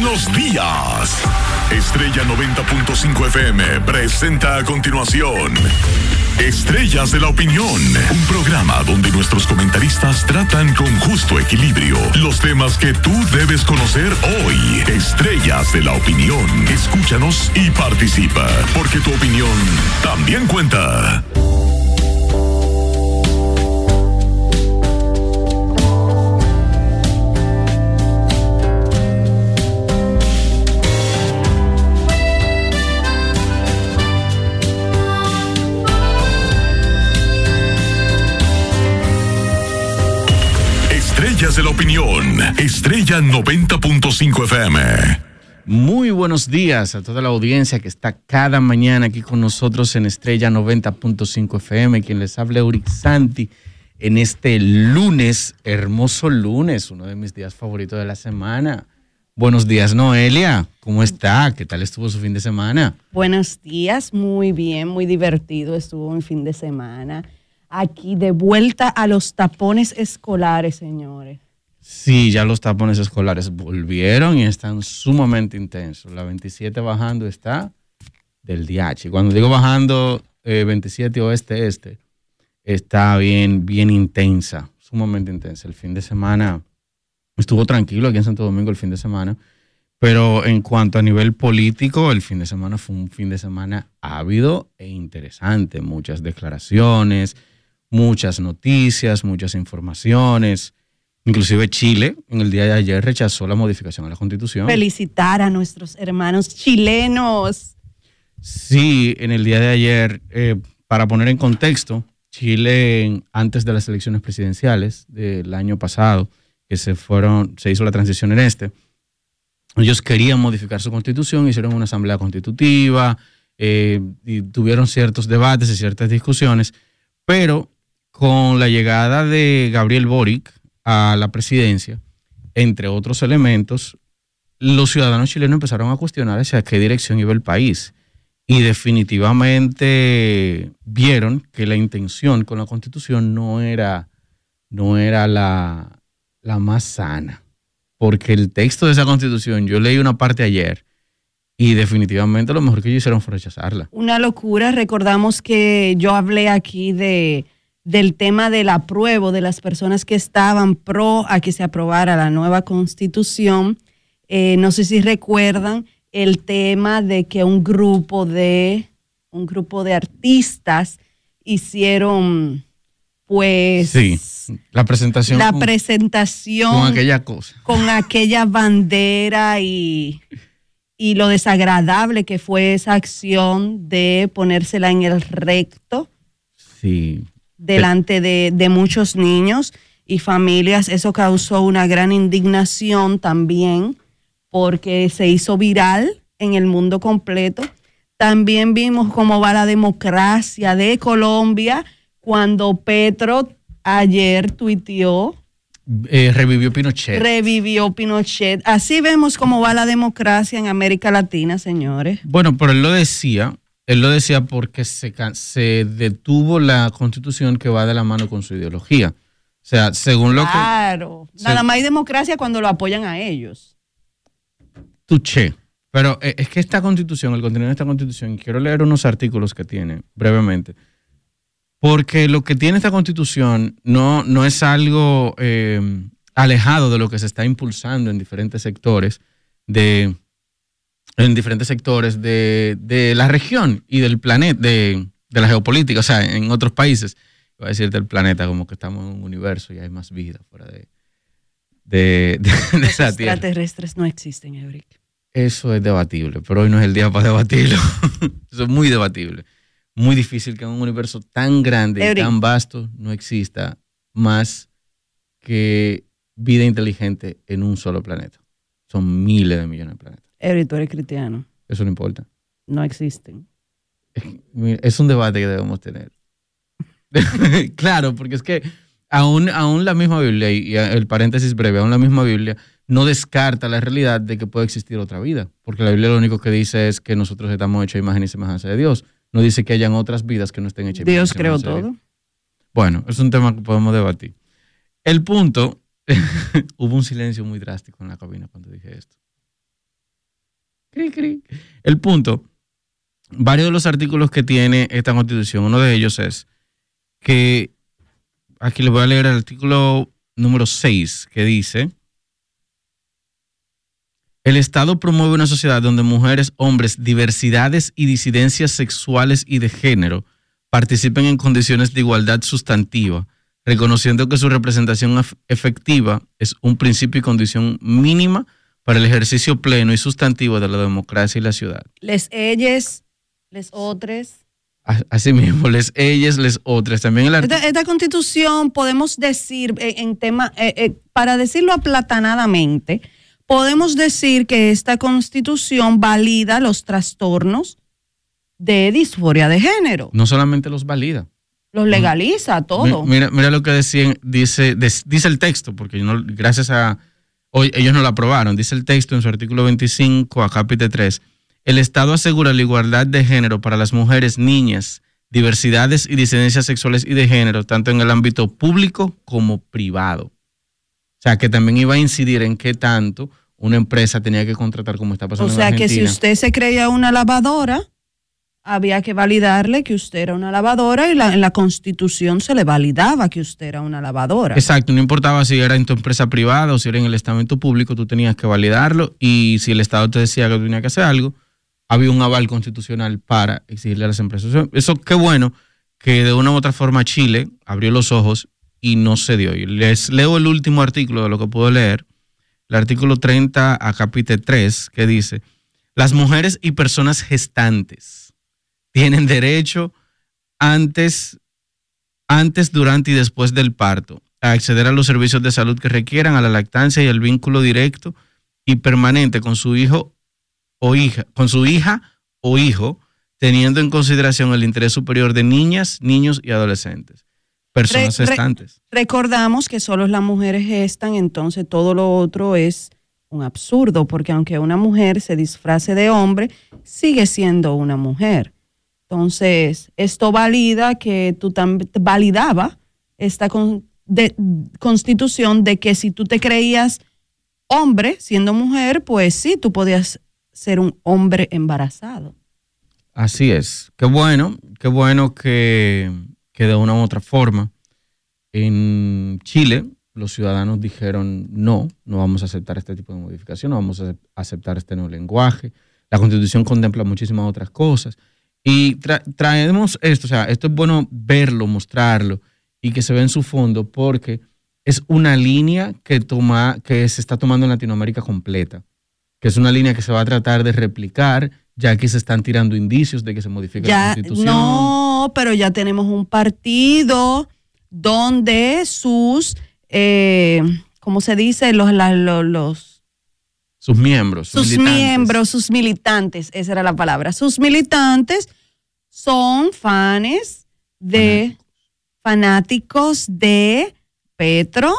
buenos días. Estrella 90.5 FM presenta a continuación Estrellas de la Opinión, un programa donde nuestros comentaristas tratan con justo equilibrio los temas que tú debes conocer hoy. Estrellas de la Opinión, escúchanos y participa, porque tu opinión también cuenta. De la Opinión, Estrella 90.5 FM. Muy buenos días a toda la audiencia que está cada mañana aquí con nosotros en Estrella 90.5 FM, quien les habla Euric Santi en este lunes, hermoso lunes, uno de mis días favoritos de la semana. Buenos días, Noelia. ¿Cómo está? ¿Qué tal estuvo su fin de semana? Buenos días, muy bien, muy divertido estuvo mi fin de semana. Aquí de vuelta a los tapones escolares, señores. Sí, ya los tapones escolares volvieron y están sumamente intensos. La 27 bajando está del DH. Cuando digo bajando 27 oeste-este, está bien, bien intensa, sumamente intensa. El fin de semana estuvo tranquilo aquí en Santo Domingo el fin de semana, pero en cuanto a nivel político, el fin de semana fue un fin de semana ávido e interesante. Muchas declaraciones, muchas noticias, muchas informaciones. Inclusive Chile en el día de ayer rechazó la modificación a la constitución. Felicitar a nuestros hermanos chilenos. Sí, en el día de ayer, eh, para poner en contexto, Chile antes de las elecciones presidenciales del año pasado, que se fueron, se hizo la transición en este, ellos querían modificar su constitución, hicieron una asamblea constitutiva, eh, y tuvieron ciertos debates y ciertas discusiones, pero con la llegada de Gabriel Boric a la presidencia, entre otros elementos, los ciudadanos chilenos empezaron a cuestionar hacia qué dirección iba el país. Y definitivamente vieron que la intención con la constitución no era, no era la, la más sana. Porque el texto de esa constitución, yo leí una parte ayer, y definitivamente lo mejor que ellos hicieron fue rechazarla. Una locura. Recordamos que yo hablé aquí de del tema del apruebo de las personas que estaban pro a que se aprobara la nueva constitución. Eh, no sé si recuerdan el tema de que un grupo de un grupo de artistas hicieron pues sí, la presentación la presentación con aquella cosa con aquella bandera y y lo desagradable que fue esa acción de ponérsela en el recto. Sí, delante de, de, muchos niños y familias. Eso causó una gran indignación también porque se hizo viral en el mundo completo. También vimos cómo va la democracia de Colombia cuando Petro ayer tuiteó. Eh, revivió Pinochet. Revivió Pinochet. Así vemos cómo va la democracia en América Latina, señores. Bueno, pero él lo decía él lo decía porque se, se detuvo la constitución que va de la mano con su ideología. O sea, según lo que... Claro, nada más hay democracia cuando lo apoyan a ellos. Tuché. Pero eh, es que esta constitución, el contenido de esta constitución, quiero leer unos artículos que tiene brevemente, porque lo que tiene esta constitución no, no es algo eh, alejado de lo que se está impulsando en diferentes sectores de en diferentes sectores de, la región y del planeta, de, la geopolítica, o sea, en otros países. Voy a decir del planeta, como que estamos en un universo y hay más vida fuera de, de, de, esa tierra. extraterrestres no existen, Euric. Eso es debatible, pero hoy no es el día para debatirlo. Eso es muy debatible. Muy difícil que en un universo tan grande y tan vasto no exista más que vida inteligente en un solo planeta. Son miles de millones de planetas. Eri, tú eres cristiano. Eso no importa. No existen. Es un debate que debemos tener. claro, porque es que aún, aún la misma Biblia, y el paréntesis breve, aún la misma Biblia no descarta la realidad de que puede existir otra vida. Porque la Biblia lo único que dice es que nosotros estamos hechos a imagen y semejanza de Dios. No dice que hayan otras vidas que no estén hechas Dios creó todo. Bueno, es un tema que podemos debatir. El punto, hubo un silencio muy drástico en la cabina cuando dije esto. El punto, varios de los artículos que tiene esta constitución, uno de ellos es que, aquí les voy a leer el artículo número 6, que dice, el Estado promueve una sociedad donde mujeres, hombres, diversidades y disidencias sexuales y de género participen en condiciones de igualdad sustantiva, reconociendo que su representación efectiva es un principio y condición mínima para el ejercicio pleno y sustantivo de la democracia y la ciudad. Les ellas, les otros. Así mismo, les ellas, les otras. También esta, constitución podemos decir eh, en tema, eh, eh, para decirlo aplatanadamente, podemos decir que esta constitución valida los trastornos de disforia de género. No solamente los valida. Los legaliza todo. Mira, mira lo que decían, dice, dice el texto, porque no, gracias a hoy ellos no lo aprobaron. Dice el texto en su artículo 25 a capítulo 3. El Estado asegura la igualdad de género para las mujeres, niñas, diversidades y disidencias sexuales y de género, tanto en el ámbito público como privado. O sea, que también iba a incidir en qué tanto una empresa tenía que contratar como está pasando. O sea que si usted se creía una lavadora, había que validarle que usted era una lavadora y la, en la constitución se le validaba que usted era una lavadora. Exacto, no importaba si era en tu empresa privada o si era en el estamento público, tú tenías que validarlo y si el Estado te decía que tenía que hacer algo, había un aval constitucional para exigirle a las empresas. Eso, qué bueno que de una u otra forma Chile abrió los ojos y no se dio. Y les leo el último artículo de lo que puedo leer el artículo 30 a capítulo 3, que dice, las mujeres y personas gestantes tienen derecho antes, antes, durante y después del parto a acceder a los servicios de salud que requieran, a la lactancia y el vínculo directo y permanente con su hijo o hija, con su hija o hijo, teniendo en consideración el interés superior de niñas, niños y adolescentes personas gestantes. recordamos que solo las mujeres gestan, entonces todo lo otro es un absurdo, porque aunque una mujer se disfrace de hombre, sigue siendo una mujer. Entonces, esto valida que tú validaba esta constitución de que si tú te creías hombre siendo mujer, pues sí, tú podías ser un hombre embarazado. Así es. Qué bueno, qué bueno que que de una u otra forma en Chile los ciudadanos dijeron no, no vamos a aceptar este tipo de modificación, no vamos a aceptar este nuevo lenguaje. La constitución contempla muchísimas otras cosas. Y traemos esto, o sea, esto es bueno verlo, mostrarlo y que se ve en su fondo porque es una línea que, toma, que se está tomando en Latinoamérica completa, que es una línea que se va a tratar de replicar ya que se están tirando indicios de que se modifique la constitución. No, pero ya tenemos un partido donde sus, eh, ¿cómo se dice? Los, los, sus miembros. Sus miembros, sus militantes, esa era la palabra. Sus militantes son fans de fanáticos, de Petro,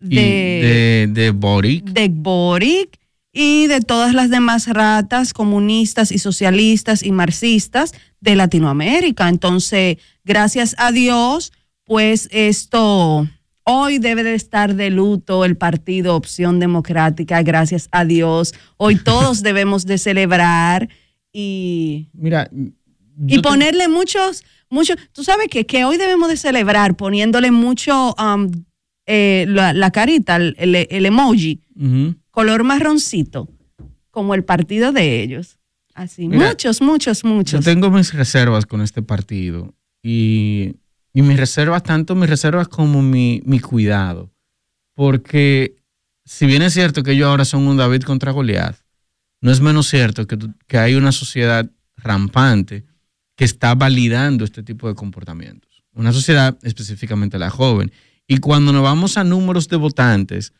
de, de, de Boric. De Boric y de todas las demás ratas comunistas y socialistas y marxistas de Latinoamérica. Entonces, gracias a Dios, pues esto hoy debe de estar de luto el partido Opción Democrática, gracias a Dios. Hoy todos debemos de celebrar y, Mira, y ponerle muchos, muchos, tú sabes que, que hoy debemos de celebrar poniéndole mucho um, eh, la, carita, el, el emoji color marroncito, como el partido de ellos. Así, muchos, muchos, muchos. Yo tengo mis reservas con este partido y, mis reservas, tanto mis reservas como mi, cuidado. Porque si bien es cierto que ellos ahora son un David contra Goliat, no es menos cierto que, que hay una sociedad rampante que está validando este tipo de comportamientos. Una sociedad específicamente la joven. Y cuando nos vamos a números de votantes,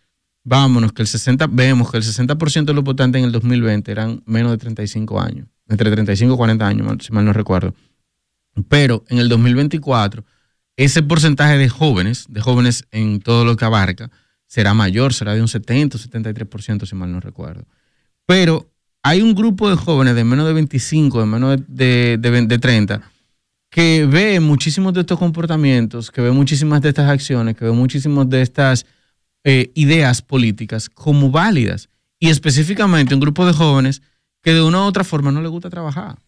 vámonos, que el 60, vemos que el 60% de los votantes en el 2020 eran menos de 35 años, entre 35 y 40 años, si mal no recuerdo. Pero en el 2024, ese porcentaje de jóvenes, de jóvenes en todo lo que abarca, será mayor, será de un 70 o 73%, si mal no recuerdo. Pero hay un grupo de jóvenes de menos de 25, de menos de, de, de 30, que ve muchísimos de estos comportamientos, que ve muchísimas de estas acciones, que ve muchísimos de estas eh, ideas políticas como válidas y específicamente un grupo de jóvenes que de una u otra forma no les gusta trabajar.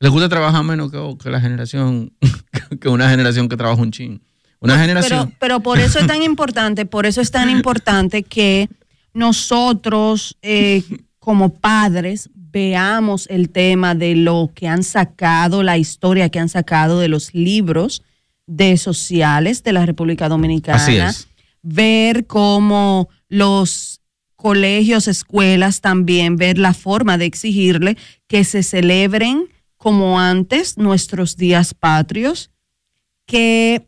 Les gusta trabajar menos que, que la generación, que una generación que trabaja un chin. Una generación. Pero, pero por eso es tan importante, por eso es tan importante que nosotros eh, como padres veamos el tema de lo que han sacado, la historia que han sacado de los libros de sociales de la República Dominicana. Así es. Ver cómo los colegios, escuelas también, ver la forma de exigirle que se celebren como antes nuestros días patrios, que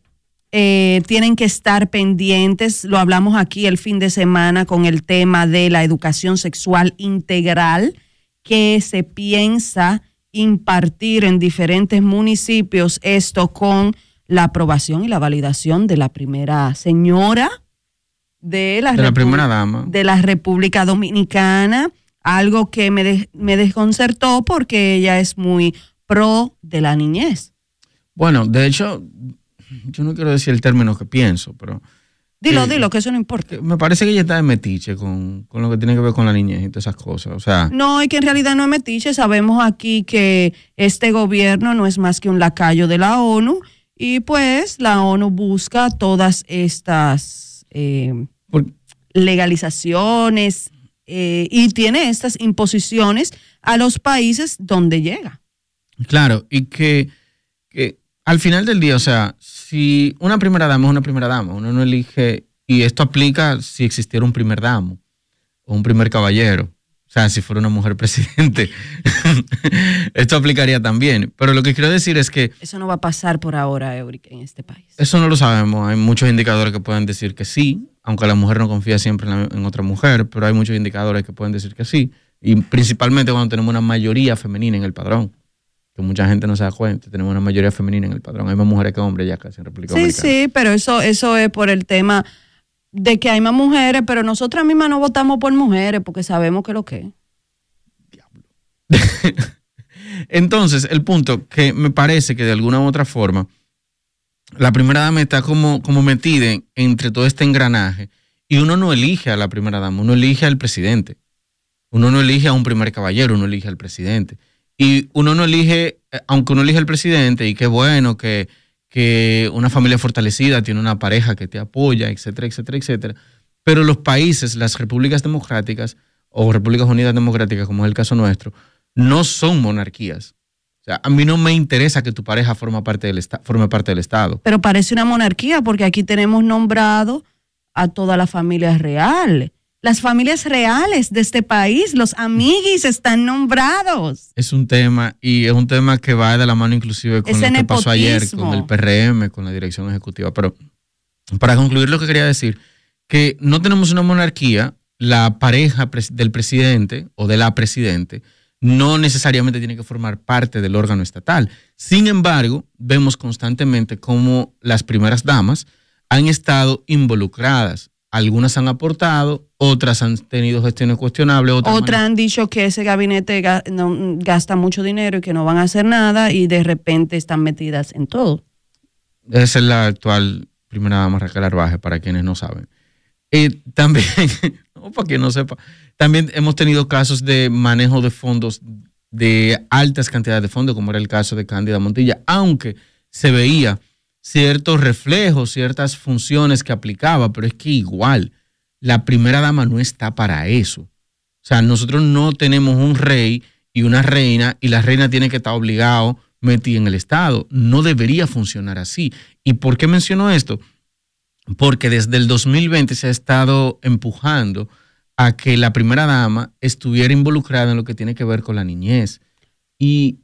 eh, tienen que estar pendientes, lo hablamos aquí el fin de semana con el tema de la educación sexual integral que se piensa impartir en diferentes municipios, esto con la aprobación y la validación de la primera señora de la, De la Repu- primera dama. de la República Dominicana, algo que me, de- me desconcertó porque ella es muy pro de la niñez. Bueno, de hecho, yo no quiero decir el término que pienso, pero Dilo, Eh, dilo, que eso no importa. me parece que ella está de metiche con, con lo que tiene que ver con la niñez y todas esas cosas. O sea, No, y que en realidad no es metiche. Sabemos aquí que este gobierno no es más que un lacayo de la ONU y pues la ONU busca todas estas eh, legalizaciones eh, y tiene estas imposiciones a los países donde llega. claro, y que, que al final del día, o sea, si una primera dama es una primera dama, uno no elige, y esto aplica si existiera un primer damo o un primer caballero. O sea, si fuera una mujer presidente, esto aplicaría también. Pero lo que quiero decir es que Eso no va a pasar por ahora, Euric, en este país. Eso no lo sabemos. Hay muchos indicadores que pueden decir que sí, aunque la mujer no confía siempre en, la- en otra mujer, pero hay muchos indicadores que pueden decir que sí. Y principalmente cuando tenemos una mayoría femenina en el padrón, que mucha gente no se da cuenta, tenemos una mayoría femenina en el padrón. Hay más mujeres que hombres ya casi en República Sí, sí, pero eso, eso es por el tema de que hay más mujeres, pero nosotras mismas no votamos por mujeres porque sabemos que lo que es. Entonces, el punto que me parece que de alguna u otra forma, la primera dama está como, como metida en- entre todo este engranaje y uno no elige a la primera dama, uno elige al presidente. Uno no elige a un primer caballero, uno elige al presidente. Y uno no elige, eh, aunque uno elige al presidente, y qué bueno que, que una familia fortalecida tiene una pareja que te apoya, etcétera, etcétera, etcétera. Pero los países, las repúblicas democráticas o repúblicas unidas democráticas, como es el caso nuestro, no son monarquías. Sea, a mí no me interesa que tu pareja forma parte del forme parte del Estado. Pero parece una monarquía porque aquí tenemos nombrado a toda la familia real. Las familias reales de este país, los amiguis están nombrados. Es un tema, y es un tema que va de la mano inclusive con Ese lo que pasó ayer con el PRM, con la dirección ejecutiva. Pero para concluir lo que quería decir, que no tenemos una monarquía, la pareja del presidente o de la presidente no necesariamente tiene que formar parte del órgano estatal. Sin embargo, vemos constantemente cómo las primeras damas han estado involucradas. Algunas han aportado, otras han tenido gestiones cuestionables, otras Otras han dicho que ese gabinete gasta mucho dinero y que no van a hacer nada y de repente están metidas en todo. Esa es la actual primera dama Raquel Arbaje, para quienes no saben. También, para quien no sepa, también hemos tenido casos de manejo de fondos de altas cantidades de fondos, como era el caso de Cándida Montilla, aunque se veía ciertos reflejos, ciertas funciones que aplicaba, pero es que igual, la primera dama no está para eso. O sea, nosotros no tenemos un rey y una reina y la reina tiene que estar obligado metida en el Estado. No debería funcionar así. ¿Y por qué menciono esto? Porque desde el 2020 se ha estado empujando a que la primera dama estuviera involucrada en lo que tiene que ver con la niñez. Y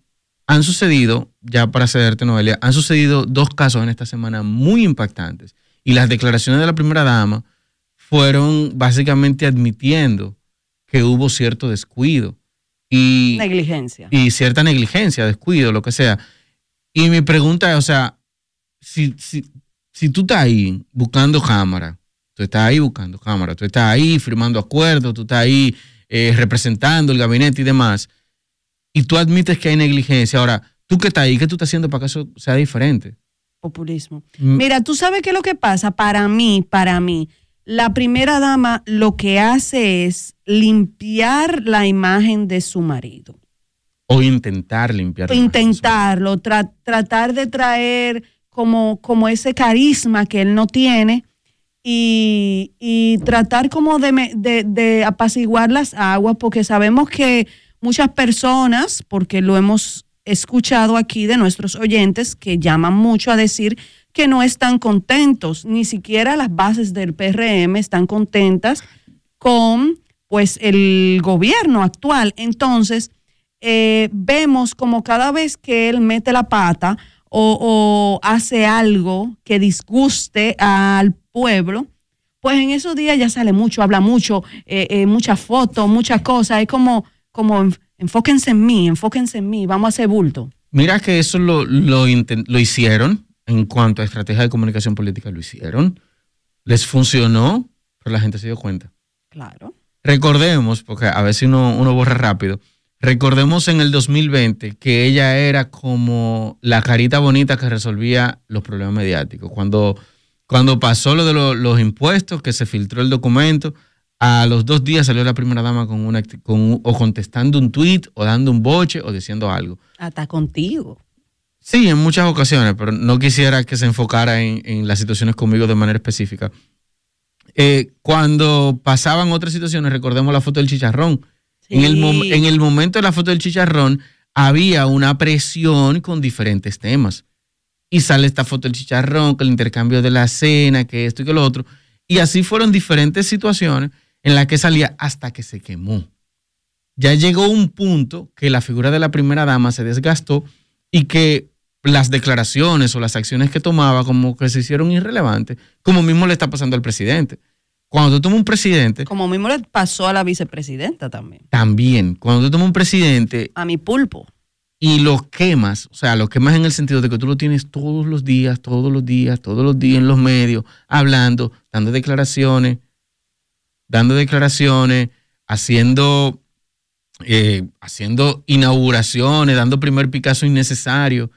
han sucedido, ya para cederte, Noelia, han sucedido dos casos en esta semana muy impactantes. Y las declaraciones de la primera dama fueron básicamente admitiendo que hubo cierto descuido y, Negligencia. y cierta negligencia, descuido, lo que sea. Y mi pregunta es, o sea, si, si, si tú estás ahí buscando cámara, tú estás ahí buscando cámara, tú estás ahí firmando acuerdos, tú estás ahí eh, representando el gabinete y demás, y tú admites que hay negligencia, ahora, tú que estás ahí, ¿qué tú estás haciendo para que eso sea diferente? Populismo. Mm. Mira, tú sabes qué es lo que pasa. Para mí, para mí, la primera dama lo que hace es limpiar la imagen de su marido. O intentar limpiar. la imagen de su Intentarlo, tra- tratar de traer como, como ese carisma que él no tiene y, y tratar como de, de apaciguar las aguas, porque sabemos que muchas personas, porque lo hemos escuchado aquí de nuestros oyentes, que llaman mucho a decir que no están contentos, ni siquiera las bases del PRM están contentas con pues el gobierno actual. Entonces, eh, vemos como cada vez que él mete la pata o, o hace algo que disguste al pueblo, pues en esos días ya sale mucho, habla mucho, eh, eh, muchas fotos, muchas cosas. Es como, como enf- enfóquense en mí, enfóquense en mí, vamos a hacer bulto. Mira que eso lo, lo, lo hicieron en cuanto a estrategia de comunicación política, lo hicieron. Les funcionó, pero la gente se dio cuenta. Claro. Recordemos, porque a veces uno, uno borra rápido, recordemos en el 2020 que ella era como la carita bonita que resolvía los problemas mediáticos. Cuando, cuando pasó lo de lo- los impuestos, que se filtró el documento, a los dos días salió la primera dama con una, con o contestando un tweet, o dando un boche, o diciendo algo. Hasta contigo. Sí, en muchas ocasiones, pero no quisiera que se enfocara en, en las situaciones conmigo de manera específica. Eh, cuando pasaban otras situaciones, recordemos la foto del chicharrón. En, el en el momento de la foto del chicharrón, había una presión con diferentes temas. Y sale esta foto del chicharrón, que el intercambio de la cena, que esto y que lo otro. Y así fueron diferentes situaciones en las que salía hasta que se quemó. Ya llegó un punto que la figura de la primera dama se desgastó y que las declaraciones o las acciones que tomaba como que se hicieron irrelevantes, como mismo le está pasando al presidente. Cuando tú tomas un presidente, Como mismo le pasó a la vicepresidenta también, también, cuando tú tomas un presidente a mi pulpo. y lo quemas, o sea, lo quemas en el sentido de que tú lo tienes todos los días, todos los días, todos los días en los medios, hablando, dando declaraciones, dando declaraciones, haciendo, eh, haciendo inauguraciones, dando primer Picasso innecesario,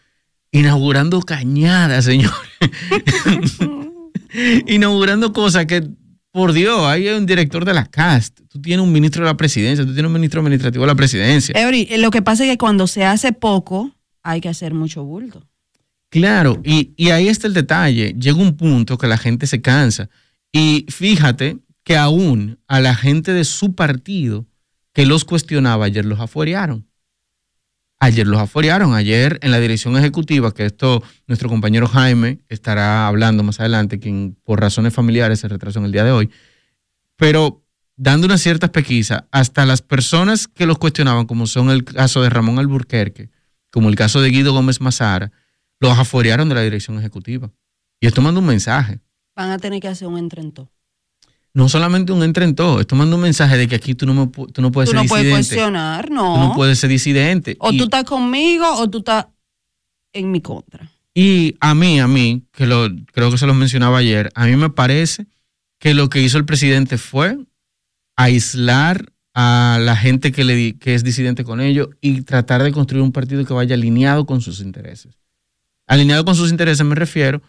inaugurando cañadas, señores. inaugurando cosas que, por Dios, hay un director de la CAST, tú tienes un ministro de la presidencia, tú tienes un ministro administrativo de la presidencia. Eury, eh, lo que pasa es que cuando se hace poco, hay que hacer mucho bulto. Claro, y, y ahí está el detalle. Llega un punto que la gente se cansa. Y fíjate que aún a la gente de su partido que los cuestionaba, ayer los afuerearon. Ayer los afuerearon, ayer en la dirección ejecutiva, que esto nuestro compañero Jaime estará hablando más adelante, quien por razones familiares se retrasó en el día de hoy, pero dando unas ciertas pesquisas, hasta las personas que los cuestionaban, como son el caso de Ramón Alburquerque, como el caso de Guido Gómez Mazara, los afuerearon de la dirección ejecutiva. Y esto manda un mensaje. Van a tener que hacer un entrentó. No solamente un entre en todo, esto manda un mensaje de que aquí tú no, me tú no puedes Tú ser no puedes cuestionar, Tú no. no puedes ser disidente. O y, tú estás conmigo o tú estás en mi contra. y a mí, a mí, que lo, creo que se los mencionaba ayer, a mí me parece que lo que hizo el presidente fue aislar a la gente que, le, que es disidente con ellos y tratar de construir un partido que vaya alineado con sus intereses. Alineado con sus intereses me refiero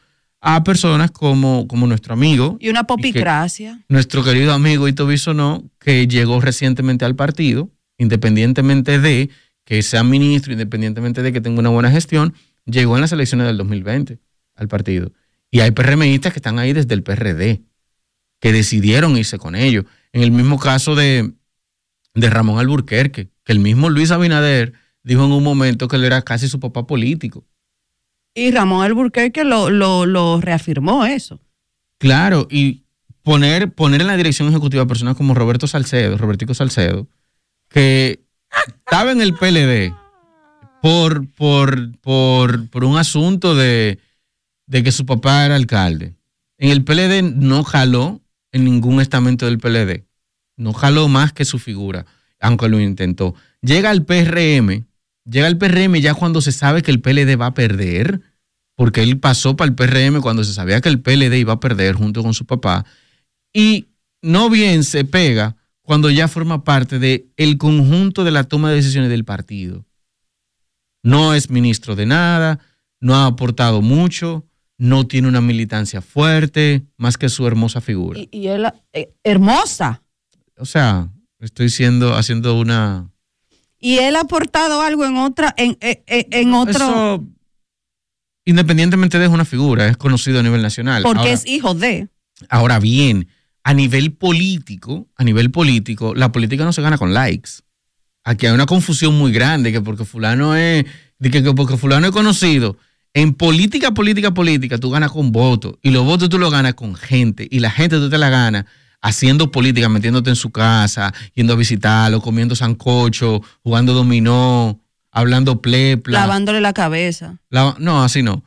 a personas como, como nuestro amigo, Y una que- popicracia. nuestro querido amigo Ito Bisonó, que llegó recientemente al partido, independientemente de que sea ministro, independientemente de que tenga una buena gestión, llegó en las elecciones del 2020 al partido. Y hay PRMistas que están ahí desde el PRD, que decidieron irse con ellos. En el mismo caso de, de Ramón Alburquerque, que el mismo Luis Abinader dijo en un momento que él era casi su papá político. Y Ramón Alburquerque lo, lo, lo reafirmó eso. Claro, y poner, poner en la dirección ejecutiva a personas como Roberto Salcedo, Robertico Salcedo, que estaba en el PLD por, por, por, por un asunto de, de que su papá era alcalde. En el PLD no jaló en ningún estamento del PLD. No jaló más que su figura, aunque lo intentó. Llega al PRM, llega al PRM ya cuando se sabe que el PLD va a perder, porque él pasó para el PRM cuando se sabía que el PLD iba a perder junto con su papá, y no bien se pega cuando ya forma parte del el conjunto de la toma de decisiones del partido. No es ministro de nada, no ha aportado mucho, no tiene una militancia fuerte, más que su hermosa figura. Y, y él, eh, hermosa. O sea, Estoy siendo, haciendo una. Y él ha aportado algo en otra, en, en, en otro. Eso, independientemente de es una figura, es conocido a nivel nacional. Porque Ahora- es hijo de. Ahora bien, a nivel político, a nivel político, la política no se gana con likes. Aquí hay una confusión muy grande que porque fulano es, de que, que porque fulano es conocido. En política, política, política, tú ganas con votos. Y los votos tú los ganas con gente. Y la gente tú te la ganas haciendo política, metiéndote en su casa, yendo a visitarlo, comiendo sancocho, jugando dominó, hablando plepla. Lavándole la cabeza. La- no, así no.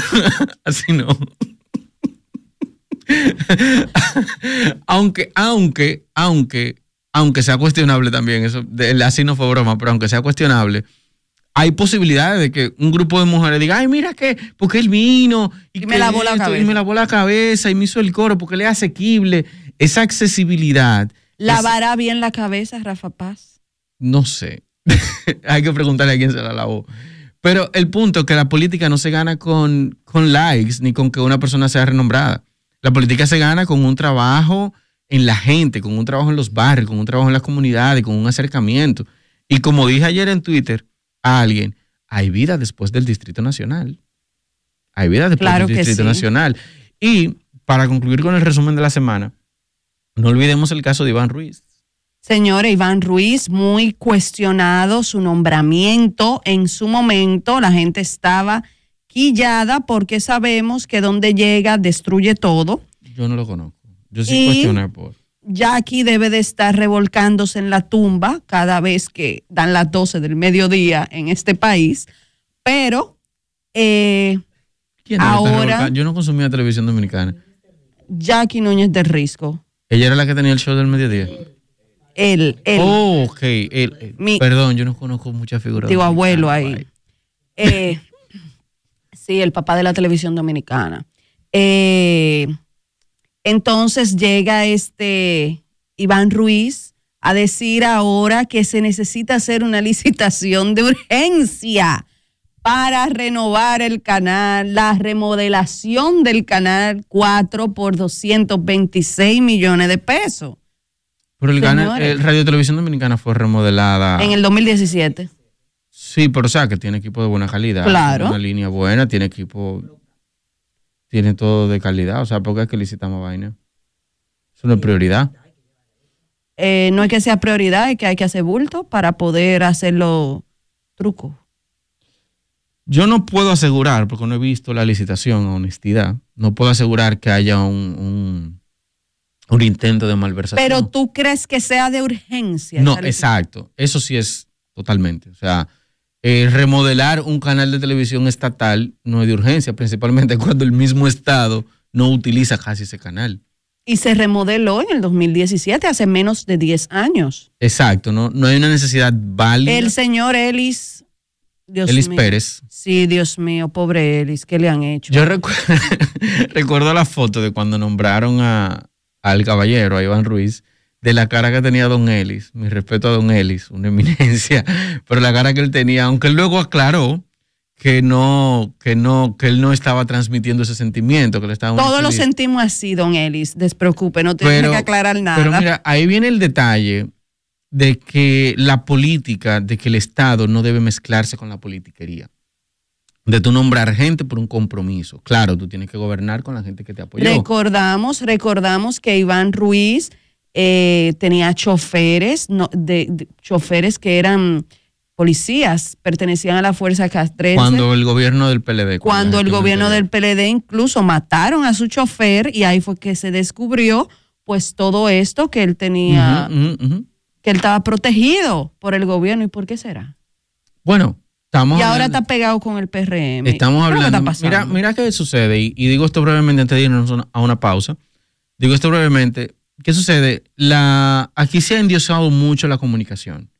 así no. aunque, aunque, aunque, aunque sea cuestionable también, eso, de- así no fue broma, pero aunque sea cuestionable, hay posibilidades de que un grupo de mujeres diga, ay, mira que, porque él vino y, Y que me lavó la esto, y cabeza". me lavó la cabeza y me hizo el coro porque él es asequible. Esa accesibilidad. es- ¿Lavará bien la cabeza, Rafa Paz? no sé. Hay que preguntarle a quién se la lavó. Pero el punto es que la política no se gana con, con likes ni con que una persona sea renombrada. La política se gana con un trabajo en la gente, con un trabajo en los barrios, con un trabajo en las comunidades, con un acercamiento. Y como dije ayer en Twitter a alguien, hay vida después del Distrito Nacional. Hay vida después Claro del Distrito sí. Nacional. Y para concluir con el resumen de la semana, no olvidemos el caso de Iván Ruiz. Señor Iván Ruiz, muy cuestionado su nombramiento. En su momento la gente estaba quillada porque sabemos que donde llega destruye todo. Yo no lo conozco. Yo sí Y- cuestioné por. Jackie debe de estar revolcándose en la tumba cada vez que dan las 12 del mediodía en este país. Pero eh, ¿Quién Ahora-? Yo no consumía televisión dominicana. Jackie Núñez de Risco, Ella era la que tenía el show del mediodía. Él, él, Oh, ok. él- él. Mi- Perdón, yo no conozco muchas figuras. digo abuelo ahí. Eh, sí, el papá de la televisión dominicana. Eh, entonces llega este Iván Ruiz a decir ahora que se necesita hacer una licitación de urgencia para renovar el canal, la remodelación del canal 4 por 226 millones de pesos Pero el, Señores. el Radio Televisión Dominicana fue remodelada. en el 2017. Sí, pero o sea, que tiene equipo de buena calidad. Claro. Una línea buena, tiene equipo. Tiene todo de calidad. O sea, ¿por qué es que licitamos vaina? Eso no es prioridad. Eh, no es que sea prioridad, es que hay que hacer bulto para poder hacerlo truco. Yo no puedo asegurar, porque no he visto la licitación honestidad, no puedo asegurar que haya un, un, un intento de malversación. Pero tú crees que sea de urgencia. No, exacto. Eso sí es totalmente. O sea, eh, remodelar un canal de televisión estatal no es de urgencia, principalmente cuando el mismo Estado no utiliza casi ese canal. Y se remodeló en el 2017, hace menos de 10 años. Exacto, no, no hay una necesidad válida. El señor Ellis. Dios Elis mío. Pérez. Sí, Dios mío, pobre Ellis, ¿qué le han hecho? Yo recu- recuerdo la foto de cuando nombraron a, al caballero, a Iván Ruiz, de la cara que tenía Don Ellis. Mi respeto a Don Ellis, una eminencia, pero la cara que él tenía, aunque él luego aclaró que no, que no, que él no estaba transmitiendo ese sentimiento, que le estaba Todos lo sentimos así, don Ellis, despreocupe, no tiene que aclarar nada. Pero mira, ahí viene el detalle de que la política, de que el Estado no debe mezclarse con la politiquería. De tú nombrar gente por un compromiso. Claro, tú tienes que gobernar con la gente que te apoyó. Recordamos, recordamos que Iván Ruiz eh, tenía choferes, no, de, de- choferes que eran policías, pertenecían a la fuerza castrense. Cuando el gobierno del PLD. cuando la el gobierno del. PLD incluso mataron a su chofer y ahí fue que se descubrió pues todo esto que él tenía, que él estaba protegido por el gobierno. ¿Y por qué será? Bueno, estamos y ahora hablando- está pegado con el PRM. Estamos ¿Qué es lo que hablando. está? Mira, mira qué sucede, y, y digo esto brevemente antes de irnos a una- a una pausa. Digo esto brevemente. ¿Qué sucede? La, aquí se ha endiosado mucho la comunicación.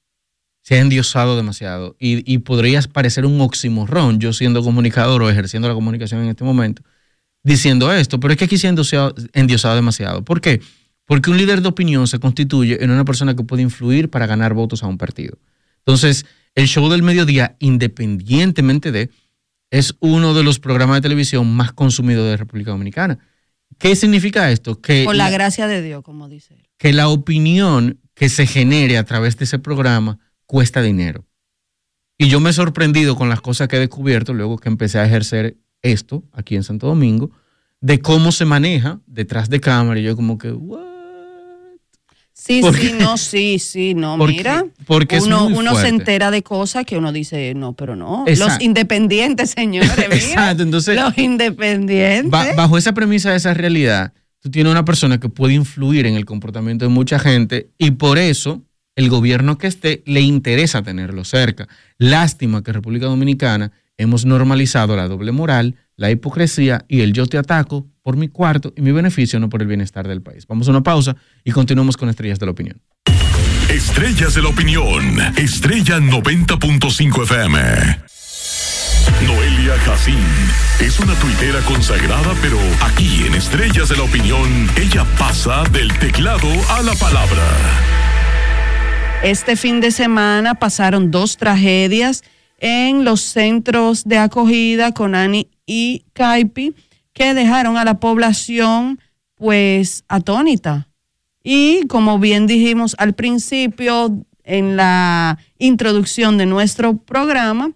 Se ha endiosado demasiado. Y, y podrías parecer un oximorrón, yo siendo comunicador o ejerciendo la comunicación en este momento, diciendo esto. Pero es que aquí se ha endiosado, endiosado demasiado. ¿Por qué? Porque un líder de opinión se constituye en una persona que puede influir para ganar votos a un partido. Entonces, el show del mediodía, independientemente de, es uno de los programas de televisión más consumidos de República Dominicana. ¿Qué significa esto? Que Por la gracia de Dios, como dice él. que la opinión que se genere a través de ese programa cuesta dinero. Y yo me he sorprendido con las cosas que he descubierto luego que empecé a ejercer esto aquí en Santo Domingo, de cómo se maneja detrás de cámara. Y yo como que, ¿what? Sí, Porque- sí, no, sí, sí, no, Porque- mira. porque es uno, uno se entera de cosas que uno dice, no, pero no. Exacto. Los independientes, señores, mira. Exacto, entonces- Los independientes. Ba- bajo esa premisa de esa realidad, tú tienes una persona que puede influir en el comportamiento de mucha gente y por eso el gobierno que esté le interesa tenerlo cerca. Lástima que en República Dominicana hemos normalizado la doble moral, la hipocresía y el yo te ataco por mi cuarto y mi beneficio, no por el bienestar del país. Vamos a una pausa y continuamos con Estrellas de la Opinión. Estrellas de la opinión. Estrella 90.5 FM. Noelia Jacín es una tuitera consagrada, pero aquí en Estrellas de la Opinión, ella pasa del teclado a la palabra. Este fin de semana pasaron dos tragedias en los centros de acogida Conani y Caipi que dejaron a la población pues atónita. Y como bien dijimos al principio en la introducción de nuestro programa,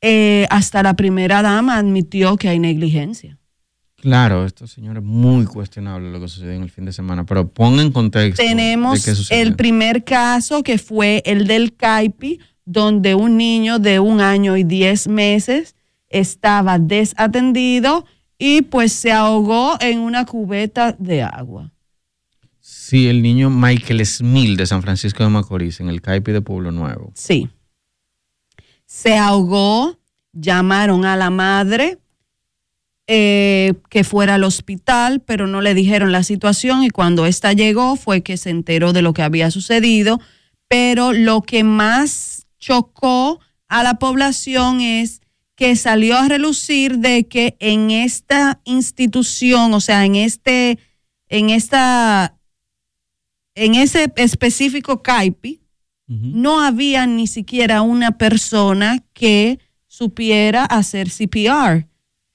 eh, hasta la primera dama admitió que hay negligencia. Claro, esto, señor, es muy cuestionable lo que sucedió en el fin de semana, pero ponga en contexto. de Tenemos qué el primer caso que fue el del CAIPI, donde un niño de un año y diez meses estaba desatendido y pues se ahogó en una cubeta de agua. Sí, el niño Michael Smil de San Francisco de Macorís, en el CAIPI de Pueblo Nuevo. Sí. Se ahogó, llamaron a la madre eh, que fuera al hospital, pero no le dijeron la situación y cuando ésta llegó fue que se enteró de lo que había sucedido. Pero lo que más chocó a la población es que salió a relucir de que en esta institución, o sea, en este, en esta, en ese específico CAIPI, no había ni siquiera una persona que supiera hacer CPR.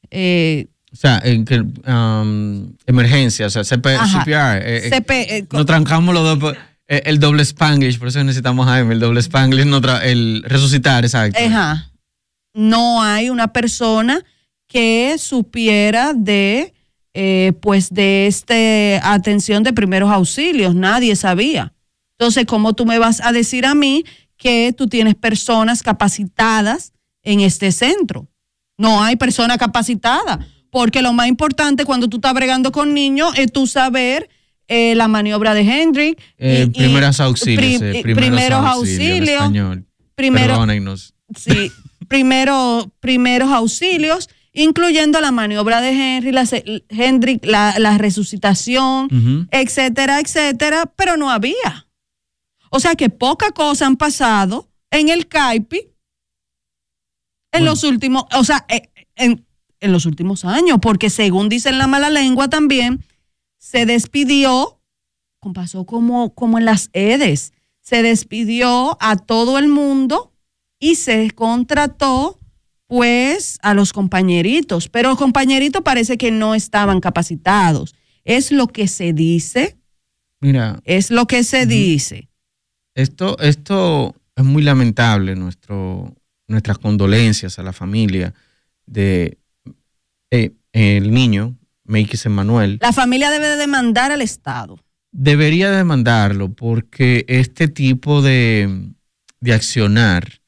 Eh, O sea, en que, um, emergencia, o sea, CP, Ajá. CPR. eh, eh, CP, eh, nos trancamos los dos. el doble Spanglish, por eso necesitamos a Jaime, el doble Spanglish, no el resucitar, exacto. Ajá. No hay una persona que supiera de, eh, pues, de este atención de primeros auxilios. Nadie sabía. Entonces, ¿cómo tú me vas a decir a mí que tú tienes personas capacitadas en este centro? No hay persona capacitada. Porque lo más importante cuando tú estás bregando con niños es tú saber eh, la maniobra de Hendrick. Eh, primeros auxilios. pri- primeros, primeros auxilios. auxilios. español. Primero, Perdónennos. Sí, primero, primeros auxilios, incluyendo la maniobra de Henry, la, Hendrick, la, la resucitación, etcétera, etcétera, pero no había. O sea que poca cosa han pasado en el CAIPI en Bueno. los últimos, o sea, eh, en, en los últimos años, porque según dicen la mala lengua también, se despidió, pasó como, como en las EDES, se despidió a todo el mundo y se contrató pues a los compañeritos, pero los compañeritos parece que no estaban capacitados. Es lo que se dice, Mira, es lo que se dice. Esto, esto es muy lamentable, nuestro, nuestras condolencias a la familia de eh, el niño, Meikis Emanuel. La familia debe de demandar al Estado. Debería demandarlo porque este tipo de, de accionar,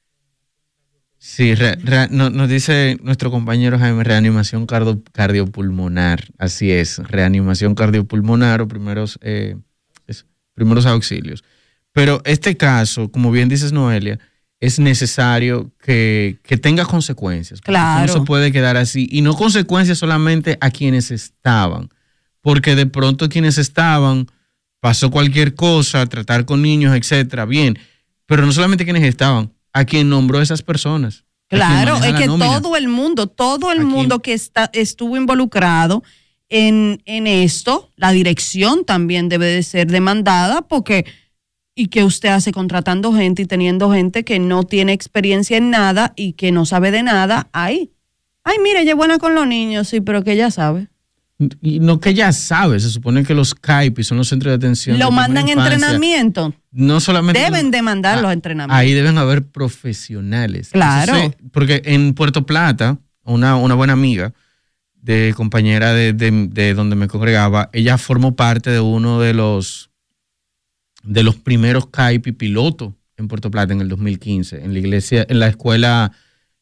sí, re- re- no- nos dice nuestro compañero Jaime, reanimación cardio- cardiopulmonar, así es, reanimación cardiopulmonar o primeros, eh, es- primeros auxilios. Pero este caso, como bien dices Noelia, es necesario que, que tenga consecuencias. Claro. No se puede quedar así. Y no consecuencias solamente a quienes estaban, porque de pronto quienes estaban, pasó cualquier cosa, tratar con niños, etcétera, bien. Pero no solamente quienes estaban, a quien nombró esas personas. Claro, es que todo el mundo, todo el mundo que está, estuvo involucrado en, en esto, la dirección también debe de ser demandada porque, y que usted hace contratando gente y teniendo gente que no tiene experiencia en nada y que no sabe de nada, ahí. Ay, mire, ella es buena con los niños, sí, pero que ella sabe. Y no que ya sabes, se supone que los CAIPI son los centros de atención. Lo de mandan entrenamiento. No solamente. Deben de mandar los Ah, entrenamientos. Ahí deben haber profesionales. Claro. Porque en Puerto Plata, una, una buena amiga, de compañera de, de- de donde me congregaba, ella formó parte de uno de los de los primeros CAIPI pilotos en Puerto Plata en el 2015, en la iglesia, en la escuela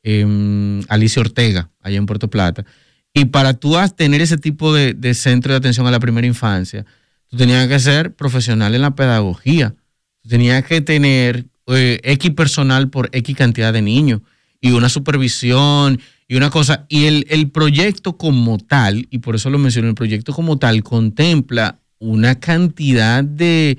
em, Alicia Ortega, allá en Puerto Plata. Y para tú tener ese tipo de, de centro de atención a la primera infancia, tú tenías que ser profesional en la pedagogía. Tú tenías que tener eh, X personal por X cantidad de niños y una supervisión y una cosa. Y el, el proyecto como tal, y por eso lo menciono, el proyecto como tal contempla una cantidad de,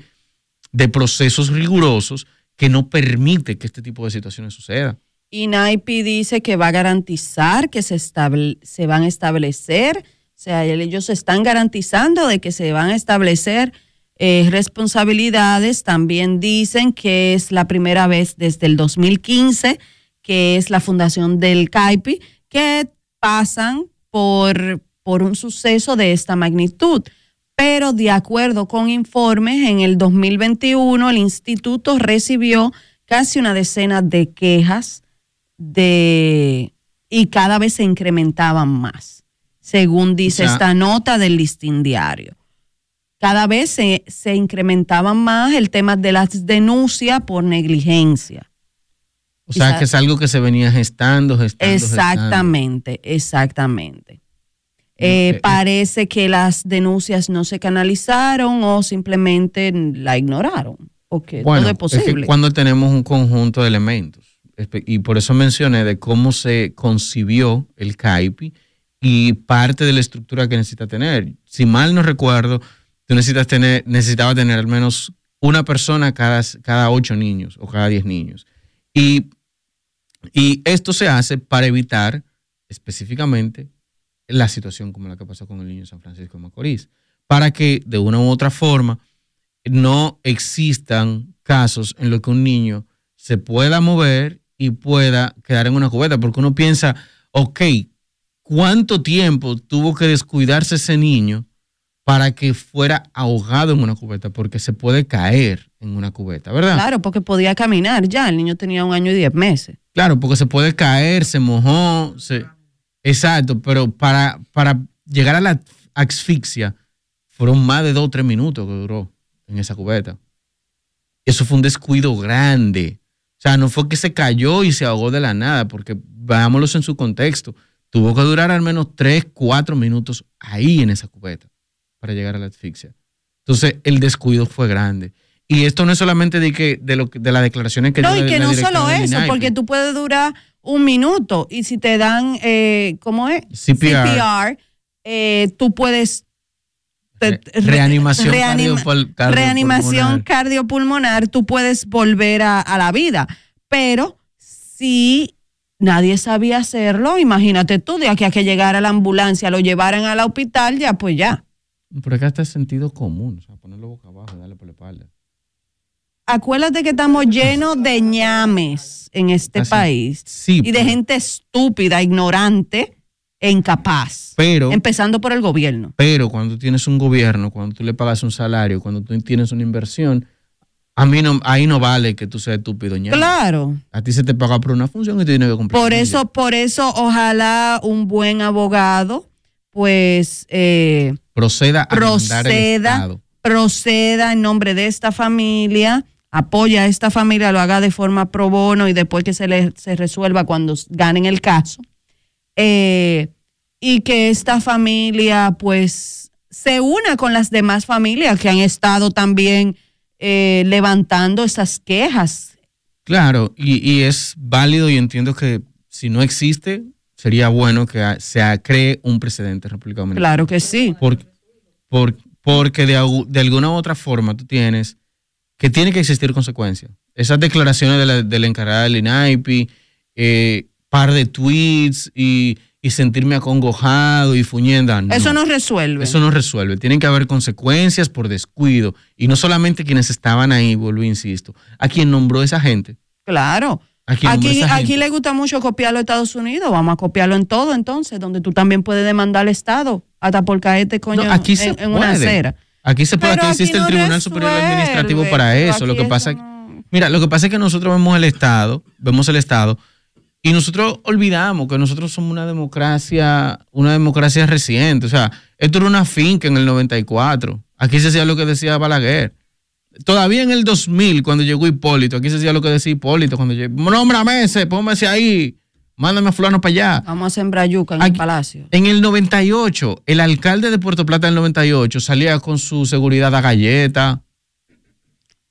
de procesos rigurosos que no permite que este tipo de situaciones sucedan. Y NAIPI dice que va a garantizar que se, estable- se van a establecer, o sea, ellos están garantizando de que se van a establecer eh, responsabilidades. También dicen que es la primera vez desde el 2015 que es la fundación del CAIPI que pasan por, por un suceso de esta magnitud. Pero de acuerdo con informes, en el 2021 el instituto recibió casi una decena de quejas de y cada vez se incrementaban más, según dice O sea- esta nota del listín diario. Cada vez se, se incrementaban más el tema de las denuncias por negligencia. O sea, que es algo que se venía gestando, gestando. gestando. Exactamente, exactamente. Eh, parece que las denuncias no se canalizaron o simplemente la ignoraron, porque Bueno, todo es es posible. que cuando tenemos un conjunto de elementos, y por eso mencioné de cómo se concibió el CAIPI y parte de la estructura que necesita tener. Si mal no recuerdo, tú necesitas tener, necesitaba tener al menos una persona cada, cada ocho niños o cada diez niños. Y, y esto se hace para evitar específicamente la situación como la que pasó con el niño de San Francisco de Macorís, para que de una u otra forma no existan casos en los que un niño se pueda mover y pueda quedar en una cubeta, porque uno piensa, ok, ¿cuánto tiempo tuvo que descuidarse ese niño para que fuera ahogado en una cubeta? Porque se puede caer en una cubeta, ¿verdad? Claro, porque podía caminar ya, el niño tenía un año y diez meses. Claro, porque se puede caer, se mojó, se... exacto, pero para, para llegar a la asfixia fueron más de dos o tres minutos que duró en esa cubeta. Eso fue un descuido grande. O sea, no fue que se cayó y se ahogó de la nada, porque veámoslo en su contexto. Tuvo que durar al menos tres, cuatro minutos ahí en esa cubeta para llegar a la asfixia. Entonces, el descuido fue grande. Y esto no es solamente de, que, de, lo, que- de las declaraciones que No, y que no solo eso, porque tú puedes durar un minuto y si te dan, eh, ¿cómo es? CPR. eh, tú puedes... Re- reanimación cardiopul- reanimación cardiopulmonar, tú puedes volver a, a la vida. Pero si nadie sabía hacerlo, imagínate tú, de aquí a que llegara la ambulancia, lo llevaran al hospital, ya pues ya. Por acá está el sentido común, o sea, ponerlo boca abajo y darle por la espalda. Acuérdate que estamos llenos de ñames en este Así. país Sí, y de pero- gente estúpida, ignorante e incapaz. Pero, Empezando por el gobierno. pero cuando tienes un gobierno, cuando tú le pagas un salario, cuando tú tienes una inversión, a mí no, ahí no vale que tú seas estúpido. ñame. Claro. A ti se te paga por una función y tú tienes que cumplir. Por eso, por eso, ojalá un buen abogado, pues, eh, proceda a el proceda, proceda en nombre de esta familia, apoya a esta familia, lo haga de forma pro bono y después que se le se resuelva cuando ganen el caso. Eh, y que esta familia, pues, se una con las demás familias que han estado también eh, levantando esas quejas. Claro, y, y es válido y entiendo que si no existe, sería bueno que se cree un precedente en República Dominicana. Claro que sí. Por- por- porque de, au- de alguna u otra forma tú tienes que tiene que existir consecuencias. Esas declaraciones de la, de la encargada del INAIPI, eh, par de tweets y, y sentirme acongojado y fuñenda. no. Eso no resuelve. Eso no resuelve. Tienen que haber consecuencias por descuido. Y no solamente quienes estaban ahí, vuelvo e insisto, a quien nombró esa gente. Claro. Aquí, Aquí, nombra esa aquí gente. le gusta mucho copiarlo a Estados Unidos. Vamos a copiarlo en todo entonces, donde tú también puedes demandar al Estado hasta por caerte coño No, aquí se en, en una acera. Aquí se puede, aquí existe no el Tribunal Superior Administrativo para eso. Lo que pasa no- Mira, lo que pasa es que nosotros vemos el Estado, vemos el Estado, y nosotros olvidamos que nosotros somos una democracia, una democracia reciente. O sea, esto era una finca en el 94. Aquí se hacía lo que decía Balaguer. Todavía en el 2000, cuando llegó Hipólito, aquí se hacía lo que decía Hipólito. Cuando llegó, nómbrame ese, póngase ahí, mándame a fulano para allá. Vamos a sembrar yuca en Aquí- el palacio. En el 98, el alcalde de Puerto Plata del 98 salía con su seguridad a galleta,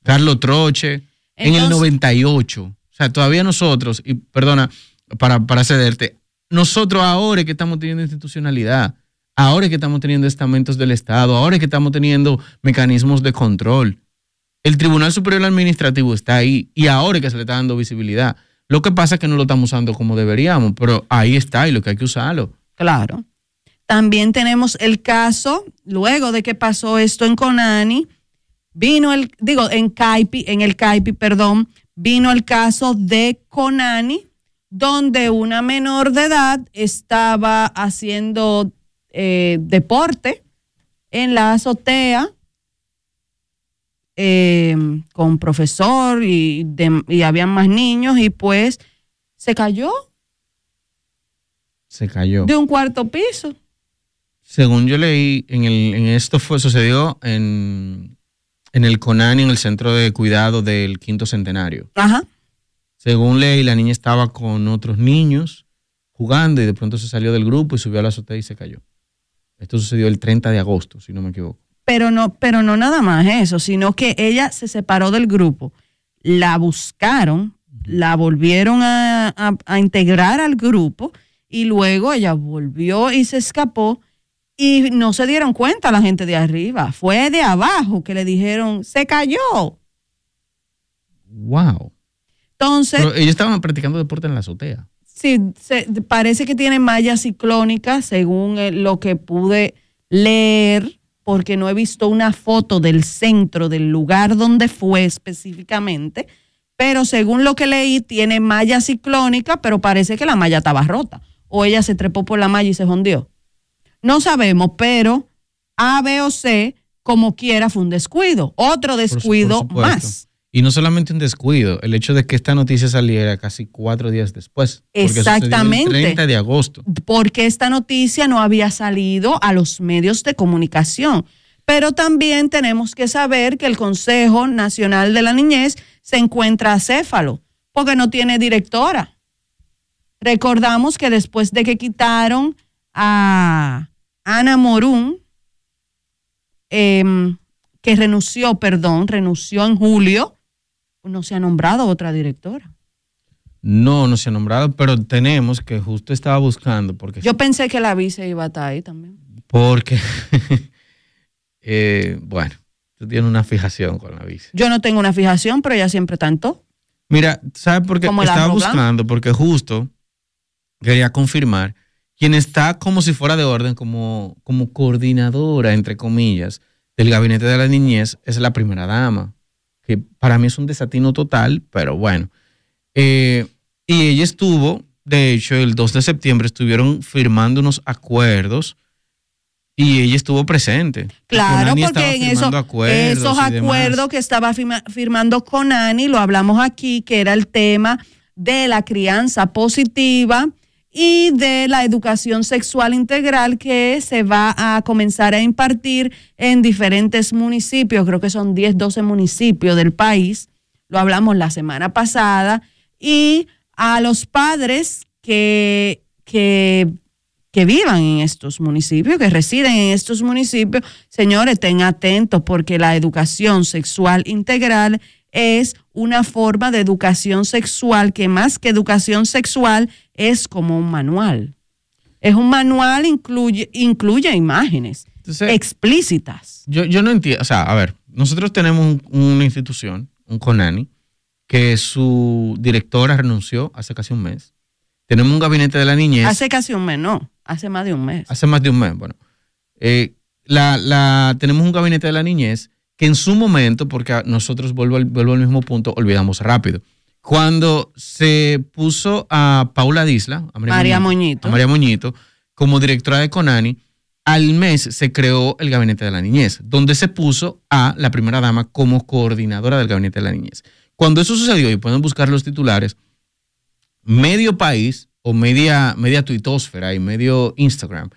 Carlos Troche, en el Entonces- 98. O sea, todavía nosotros, y perdona para, para cederte, nosotros ahora es que estamos teniendo institucionalidad, ahora es que estamos teniendo estamentos del Estado, ahora es que estamos teniendo mecanismos de control. El Tribunal Superior Administrativo está ahí y ahora es que se le está dando visibilidad. Lo que pasa es que no lo estamos usando como deberíamos, pero ahí está y lo que hay que usarlo. Claro. También tenemos el caso, luego de que pasó esto en Conani, vino el, digo, en Caipi, en el Caipi, perdón, vino el caso de Conani, donde una menor de edad estaba haciendo eh, deporte en la azotea eh, con profesor y, de- y habían más niños y pues se cayó Se cayó. de un cuarto piso. Según yo leí, en, el, en esto fue, sucedió en, en el CONANI, en el Centro de Cuidado del Quinto Centenario. Ajá. Según leí, la niña estaba con otros niños jugando y de pronto se salió del grupo y subió a la azotea y se cayó. Esto sucedió el 30 de agosto, si no me equivoco. Pero no, pero no nada más eso, sino que ella se separó del grupo, la buscaron, la volvieron a, a- a integrar al grupo y luego ella volvió y se escapó y no se dieron cuenta la gente de arriba. Fue de abajo que le dijeron, se cayó. ¡Wow! Entonces, Pero ellos estaban practicando deporte en la azotea. Sí, se- parece que tiene malla ciclónica, según eh, lo que pude leer, porque no he visto una foto del centro, del lugar donde fue específicamente, pero según lo que leí, tiene malla ciclónica, pero parece que la malla estaba rota, o ella se trepó por la malla y se hundió. No sabemos, pero A, B o C, como quiera, fue un descuido, otro Por su- por descuido más. Y no solamente un descuido, el hecho de que esta noticia saliera casi cuatro días después. porque Exactamente. El 30 de agosto. porque esta noticia no había salido a los medios de comunicación. Pero también tenemos que saber que el Consejo Nacional de la Niñez se encuentra acéfalo, porque no tiene directora. Recordamos que después de que quitaron a Ana Morún, em, que renunció, perdón, renunció en julio, no se ha nombrado otra directora. No, no se ha nombrado, pero tenemos que justo estaba buscando, porque Yo pensé que la vice iba a estar ahí también. Porque, eh, bueno, tú tienes una fijación con la bici. Yo no tengo una fijación, pero ella siempre tanto. Mira, ¿sabes por qué? Como Estaba buscando, porque justo quería confirmar quien está como si fuera de orden, como, como coordinadora, entre comillas, del gabinete de la niñez, es la primera dama, que para mí es un desatino total, pero bueno. Eh, y ella estuvo, de hecho, el 2 de septiembre estuvieron firmando unos acuerdos y ella estuvo presente. Claro, Conani porque en eso, acuerdos esos acuerdos que estaba firma- firmando con Ani, lo hablamos aquí, que era el tema de la crianza positiva y de la educación sexual integral que se va a comenzar a impartir en diferentes municipios, creo que son 10, 12 municipios del país, lo hablamos la semana pasada, y a los padres que, que que vivan en estos municipios, que residen en estos municipios, señores, estén atentos porque la educación sexual integral es una forma de educación sexual que más que educación sexual es como un manual. Es un manual, incluye, incluye imágenes Entonces, explícitas. Yo, yo no entiendo, o sea, a ver, nosotros tenemos un- una institución, un CONANI, que su directora renunció hace casi un mes. Tenemos un gabinete de la niñez hace, Hace casi un mes, no, hace más de un mes. más de un mes. Bueno, Eh, la, la, tenemos un gabinete de la niñez que en su momento, porque nosotros vuelvo al, vuelvo al mismo punto, olvidamos rápido. Cuando se puso a Paula Disla, a María Moñito. a María Moñito, como directora de Conani, al mes se creó el Gabinete de la Niñez, donde se puso a la primera dama como coordinadora del Gabinete de la Niñez. Cuando eso sucedió, y pueden buscar los titulares, medio país o media, media tuitosfera y medio Instagram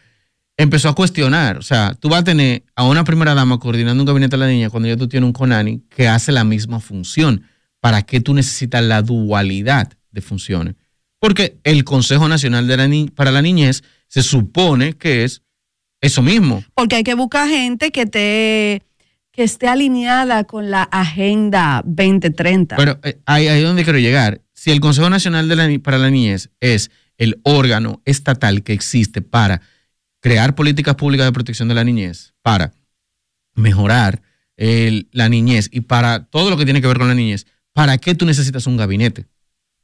empezó a cuestionar. O sea, tú vas a tener a una primera dama coordinando un gabinete de la niña cuando ya tú tienes un CONANI que hace la misma función. ¿Para qué tú necesitas la dualidad de funciones? Porque el Consejo Nacional de la para la Niñez se supone que es eso mismo. Porque hay que buscar gente que te que esté alineada con la Agenda 2030. Bueno, eh, ahí, es donde quiero llegar. Si el Consejo Nacional de para la Niñez es el órgano estatal que existe para crear políticas públicas de protección de la niñez, para mejorar la niñez y para todo lo que tiene que ver con la niñez, ¿para qué tú necesitas un gabinete?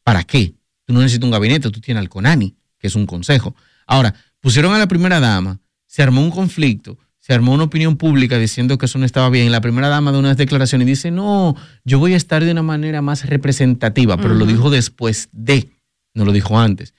¿Para qué? Tú no necesitas un gabinete, tú tienes al CONANI, que es un consejo. Ahora, pusieron a la primera dama, se armó un conflicto, se armó una opinión pública diciendo que eso no estaba bien. La primera dama de unas declaraciones dice, no, yo voy a estar de una manera más representativa, pero lo dijo después de, no lo dijo antes.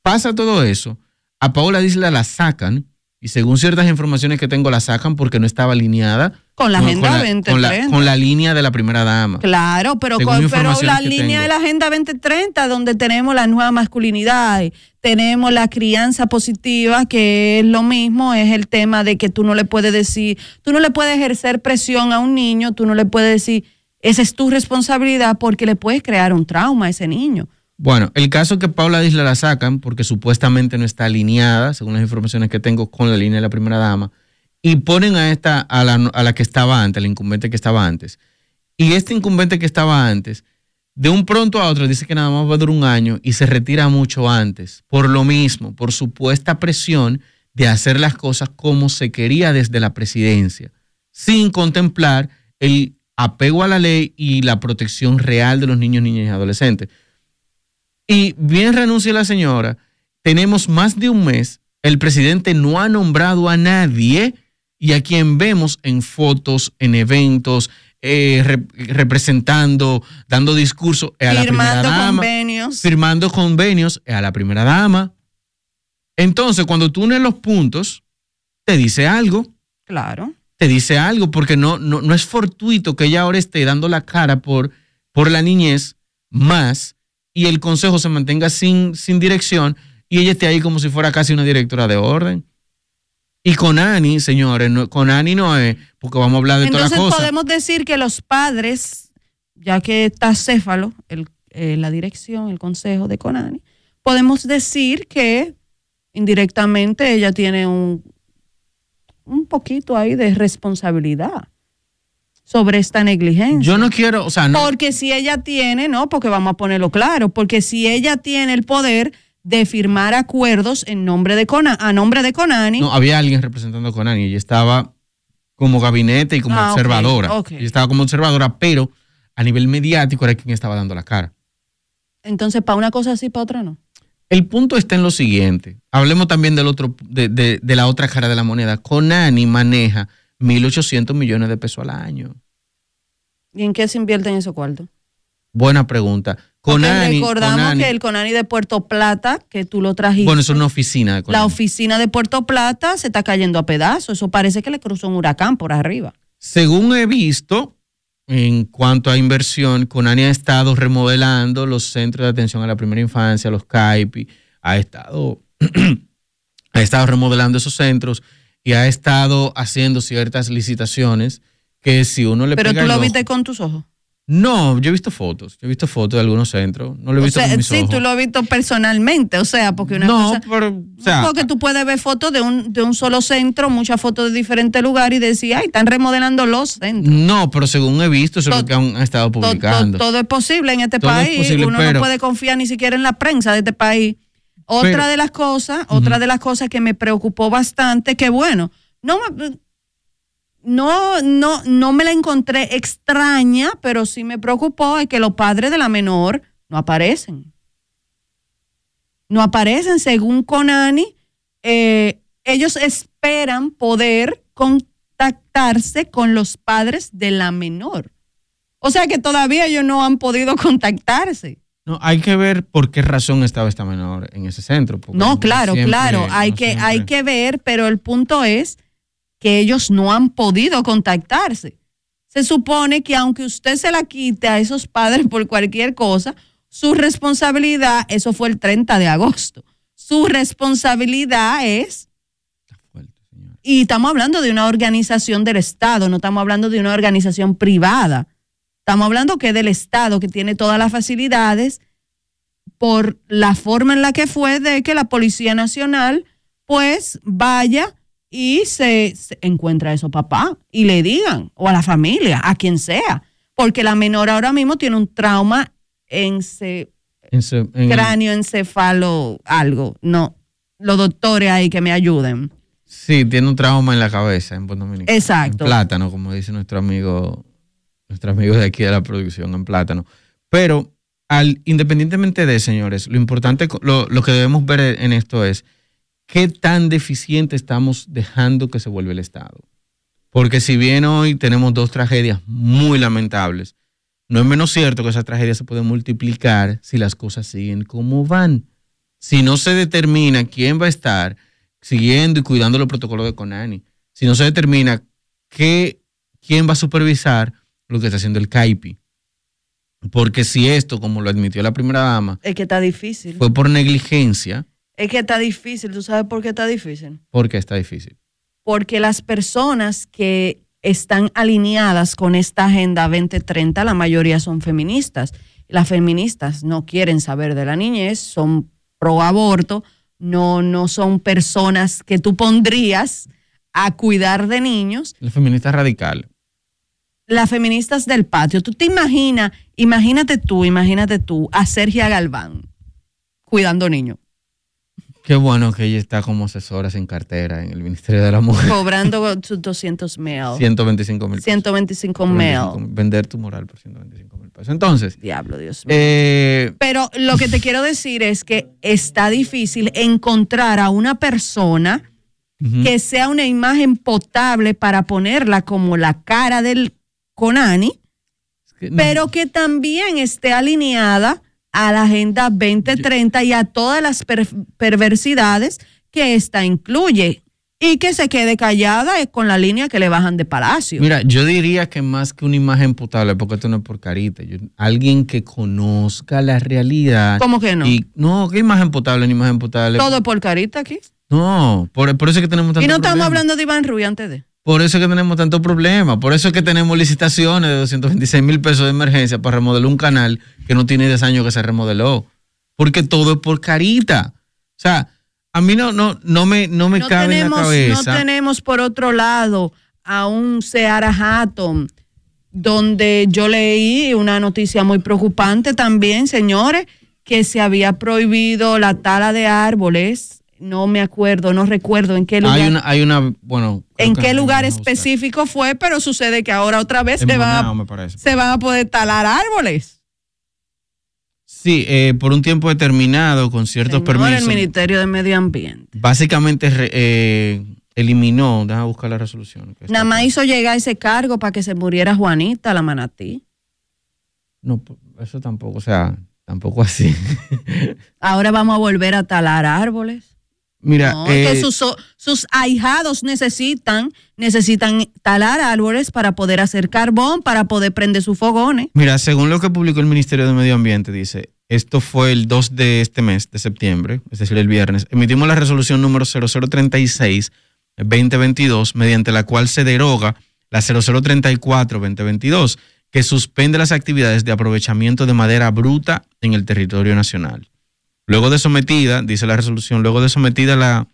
Pasa todo eso, a Paola Disla la sacan, y según ciertas informaciones que tengo, la sacan porque no estaba alineada con la Agenda 2030. Con la, línea de la primera dama. Claro, pero, con, la línea de la Agenda 2030, donde tenemos la nueva masculinidad, tenemos la crianza positiva, que es lo mismo, es el tema de que tú no le puedes decir, tú no le puedes ejercer presión a un niño, tú no le puedes decir, esa es tu responsabilidad porque le puedes crear un trauma a ese niño. Bueno, el caso que Paula Disla la sacan porque supuestamente no está alineada, según las informaciones que tengo, con la línea de la primera dama y ponen a esta, a la, a la que estaba antes, la incumbente que estaba antes. Y este incumbente que estaba antes, de un pronto a otro dice que nada más va a durar un año y se retira mucho antes, por lo mismo, por supuesta presión de hacer las cosas como se quería desde la presidencia, sin contemplar el apego a la ley y la protección real de los niños, niñas y adolescentes. Y bien renuncia la señora, tenemos más de un mes, el presidente no ha nombrado a nadie y a quien vemos en fotos, en eventos, eh, representando, dando discursos a la primera dama, convenios. firmando convenios a la primera dama. Entonces, cuando tú unes los puntos, te dice algo. Claro. Te dice algo, porque no, no, no es fortuito que ella ahora esté dando la cara por, por la niñez más y el consejo se mantenga sin, sin dirección y ella esté ahí como si fuera casi una directora de orden. Y con Ani, señores, con Ani no es, porque vamos a hablar de todas las cosas. Entonces podemos decir que los padres, ya que está Céfalo, el, eh, la dirección, el consejo de Conani, podemos decir que indirectamente ella tiene un, un poquito ahí de responsabilidad sobre esta negligencia. Yo no quiero, o sea, no. Porque si ella tiene, no, porque vamos a ponerlo claro, porque si ella tiene el poder de firmar acuerdos en nombre de a nombre de Conani. No, había alguien representando a Conani y estaba como gabinete y como ah, observadora. Y estaba como observadora, pero a nivel mediático era quien estaba dando la cara. Entonces, para una cosa sí, para otra no. El punto está en lo siguiente. Hablemos también del otro, de, de la otra cara de la moneda. Conani maneja 1.800 millones de pesos al año. ¿Y en qué se invierte en esos cuartos? Buena pregunta. Conani, recordamos que el Conani de Puerto Plata, que tú lo trajiste. Bueno, es una oficina de Conani. La oficina de Puerto Plata se está cayendo a pedazos. Eso parece que le cruzó un huracán por arriba. Según he visto, en cuanto a inversión, Conani ha estado remodelando los centros de atención a la primera infancia, los CAIPI, ha estado, ha estado remodelando esos centros y ha estado haciendo ciertas licitaciones que si uno le Pero tú lo viste con tus ojos. No, yo he visto fotos, yo he visto fotos de algunos centros, no lo he visto con mis sí, tú lo has visto personalmente, o sea, porque una no, cosa, pero, o sea, porque tú puedes ver fotos de un, de un solo centro, muchas fotos de diferentes lugares y decir, ay, están remodelando los centros. No, pero según he visto, eso es lo que han, estado publicando. todo es posible en este país, uno no puede confiar ni siquiera en la prensa de este país. Otra de las cosas, otra de las cosas que me preocupó bastante, que bueno, no me, no, no, no me la encontré extraña, pero sí me preocupó es que los padres de la menor no aparecen. No aparecen, según Conani. Eh, ellos esperan poder contactarse con los padres de la menor. O sea que todavía ellos no han podido contactarse. No, hay que ver por qué razón estaba esta menor en ese centro. No, claro, claro, hay, que, hay que ver, pero el punto es que ellos no han podido contactarse. Se supone que aunque usted se la quite a esos padres por cualquier cosa, su responsabilidad, eso fue el 30 de agosto, su responsabilidad es... Y estamos hablando de una organización del Estado, no estamos hablando de una organización privada. Estamos hablando que del Estado, que tiene todas las facilidades por la forma en la que fue de que la Policía Nacional pues vaya y se, encuentra a su papá y le digan, o a la familia, a quien sea, porque la menor ahora mismo tiene un trauma en, en cráneo, encefalo, algo. No, los doctores ahí que me ayuden. Sí, tiene un trauma en la cabeza en Puerto Dominicano. Exacto. En plátano, como dice nuestro amigo, nuestro amigo de aquí de la producción, en plátano. Pero al, independientemente de, señores, lo importante, lo, lo que debemos ver en esto es qué tan deficiente estamos dejando que se vuelva el Estado. Porque si bien hoy tenemos dos tragedias muy lamentables, no es menos cierto que esas tragedias se pueden multiplicar si las cosas siguen como van. Si no se determina quién va a estar siguiendo y cuidando los protocolos de CONANI, si no se determina qué, quién va a supervisar lo que está haciendo el CAIPI. Porque si esto, como lo admitió la primera dama, es que está difícil. Fue por negligencia, es que está difícil. ¿Tú sabes por qué está difícil? ¿Por qué está difícil? Porque las personas que están alineadas con esta Agenda 2030, la mayoría son feministas. Las feministas no quieren saber de la niñez, son pro aborto, no, no son personas que tú pondrías a cuidar de niños. Las feministas radicales. Las feministas del patio. Tú te imaginas, imagínate tú, imagínate tú, a Sergia Galván cuidando niños. Qué bueno que ella está como asesora sin cartera en el Ministerio de la Mujer. Cobrando sus 200 mil. 125 mil. 125 mil. Vender tu moral por 125 mil pesos. Entonces. Diablo, Dios mío. Eh, Pero lo que te quiero decir es que está difícil encontrar a una persona que sea una imagen potable para ponerla como la cara del Conani, pero que también esté alineada a la Agenda 2030 y a todas las perversidades que esta incluye y que se quede callada con la línea que le bajan de Palacio. Mira, yo diría que más que una imagen potable, porque esto no es por carita, alguien que conozca la realidad. ¿Cómo que no? Y, no, ¿qué imagen potable ni imagen potable? Todo por carita aquí. No, por, eso es que tenemos tanto Y no estamos hablando de Iván Rubio antes de. Por eso es que tenemos tantos problemas. Por eso es que tenemos licitaciones de 226 mil pesos de emergencia para remodelar un canal que no tiene 10 años que se remodeló. Porque todo es por carita. O sea, a mí no, no, no me, no me cabe en la cabeza. No tenemos, por otro lado, a un Seara Hatton, donde yo leí una noticia muy preocupante también, señores, que se había prohibido la tala de árboles no me acuerdo, no recuerdo en qué lugar. Hay una, hay una bueno. En qué lugar específico fue, pero sucede que ahora otra vez se, van a, se van a poder talar árboles. Sí, eh, por un tiempo determinado, con ciertos Señor, permisos. el Ministerio de Medio Ambiente. Básicamente eh, eliminó, déjame buscar la resolución. Nada más hizo llegar ese cargo para que se muriera Juanita, la manatí. No, eso tampoco, o sea, tampoco así. Ahora vamos a volver a talar árboles. Mira, que eh, sus, ahijados necesitan, necesitan talar árboles para poder hacer carbón, para poder prender sus fogones. Mira, según lo que publicó el Ministerio de Medio Ambiente, dice, esto fue el 2 de este mes, de septiembre, es decir, el viernes, emitimos la resolución número 0036-2022, mediante la cual se deroga la 0034-2022, que suspende las actividades de aprovechamiento de madera bruta en el territorio nacional. Luego de sometida, dice la resolución, luego de sometida la,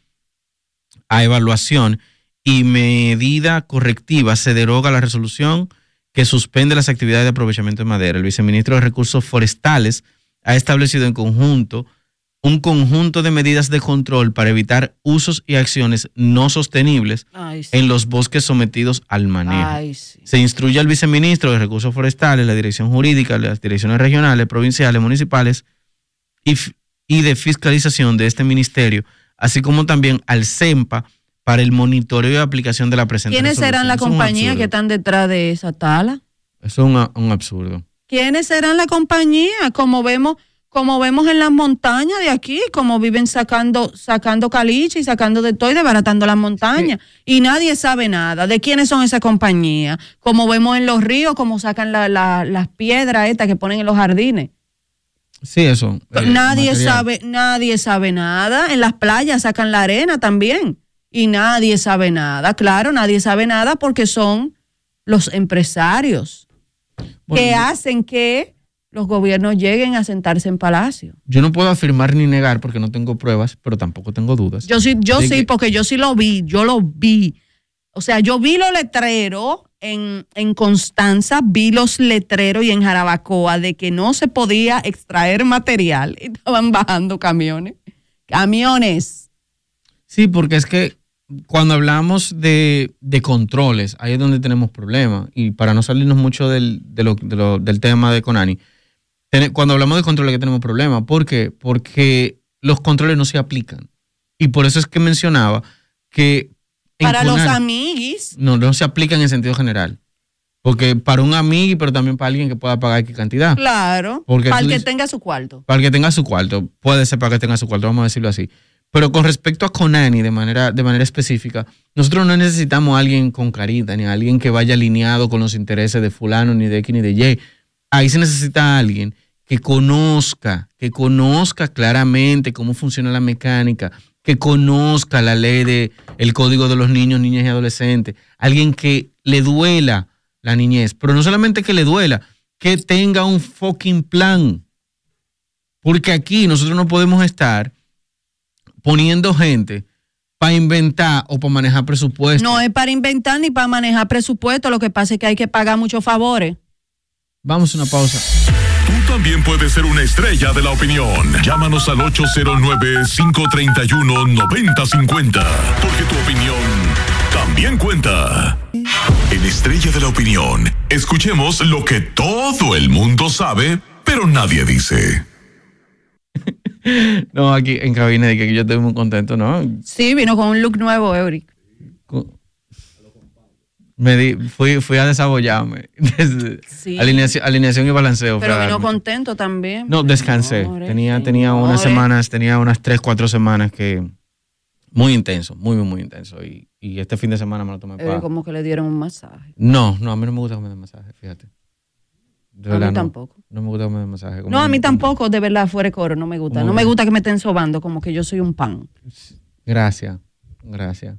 a evaluación y medida correctiva, se deroga la resolución que suspende las actividades de aprovechamiento de madera. El viceministro de Recursos Forestales ha establecido en conjunto un conjunto de medidas de control para evitar usos y acciones no sostenibles en los bosques sometidos al manejo. Se instruye al viceministro de Recursos Forestales, la dirección jurídica, las direcciones regionales, provinciales, municipales y, y de fiscalización de este ministerio, así como también al CEMPA para el monitoreo y aplicación de la presente ¿Quiénes serán la compañía que están detrás de esa tala? Eso es un, un absurdo. ¿Quiénes serán la compañía? Como vemos, como vemos en las montañas de aquí, como viven sacando, sacando caliche y sacando de todo y desbaratando las montañas. Y nadie sabe nada de quiénes son esas compañías. Como vemos en los ríos, como sacan la- la- las piedras estas que ponen en los jardines. Sí, eso. eh, nadie material. sabe, nadie sabe nada. En las playas sacan la arena también. Y nadie sabe nada. Claro, nadie sabe nada porque son los empresarios Bueno, que hacen que los gobiernos lleguen a sentarse en palacio. Yo no puedo afirmar ni negar porque no tengo pruebas, pero tampoco tengo dudas. Yo sí, yo sí, que- porque yo sí lo vi, yo lo vi. O sea, yo vi los letreros en, en Constanza, vi los letreros y en Jarabacoa de que no se podía extraer material y estaban bajando camiones. Camiones. Sí, porque es que cuando hablamos de, de controles, ahí es donde tenemos problemas. Y para no salirnos mucho del, del tema de Conani, cuando hablamos de controles que tenemos problemas. ¿Por qué? Porque los controles no se aplican. Y por eso es que mencionaba que... Para los amiguis. No, no se aplican en sentido general. Porque para un amigo, pero también para alguien que pueda pagar qué cantidad. Claro. Porque para el que tenga su cuarto. Para el que tenga su cuarto, puede ser para que tenga su cuarto, vamos a decirlo así. Pero con respecto a Conani, de manera, de manera específica, nosotros no necesitamos a alguien con carita, ni a alguien que vaya alineado con los intereses de fulano, ni de X, ni de Y. Ahí se necesita a alguien que conozca, que conozca claramente cómo funciona la mecánica, que conozca la ley de el código de los niños, niñas y adolescentes, alguien que le duela la niñez, pero no solamente que le duela, que tenga un fucking plan. Porque aquí nosotros no podemos estar poniendo gente para inventar o para manejar presupuestos. No es para inventar ni para manejar presupuesto. Lo que pasa es que hay que pagar muchos favores. Vamos a una pausa. Tú también puedes ser una estrella de la opinión. Llámanos al 809-531-9050. Porque tu opinión también cuenta. En Estrella de la Opinión, escuchemos lo que todo el mundo sabe, pero nadie dice. No, aquí en cabina de que yo estoy muy contento, ¿no? Sí, vino con un look nuevo, Euric. Me di, fui, fui a desabollarme. Sí. alineación, alineación y balanceo. Pero vino contento también. No, descansé. Señores, tenía, tenía unas semanas, tenía unas tres, cuatro semanas que muy intenso, muy, muy, muy intenso. Y, y este fin de semana me lo tomé para. como que le dieron un masaje. No, no, a mí no me gusta que me den masaje, fíjate. De A mí verdad, no. tampoco. No me gusta que me den masaje. como No, a mí tampoco, de verdad, fuera de coro, no me gusta. ¿Cómo No me gusta que me estén sobando como que yo soy un pan. Gracias, gracias.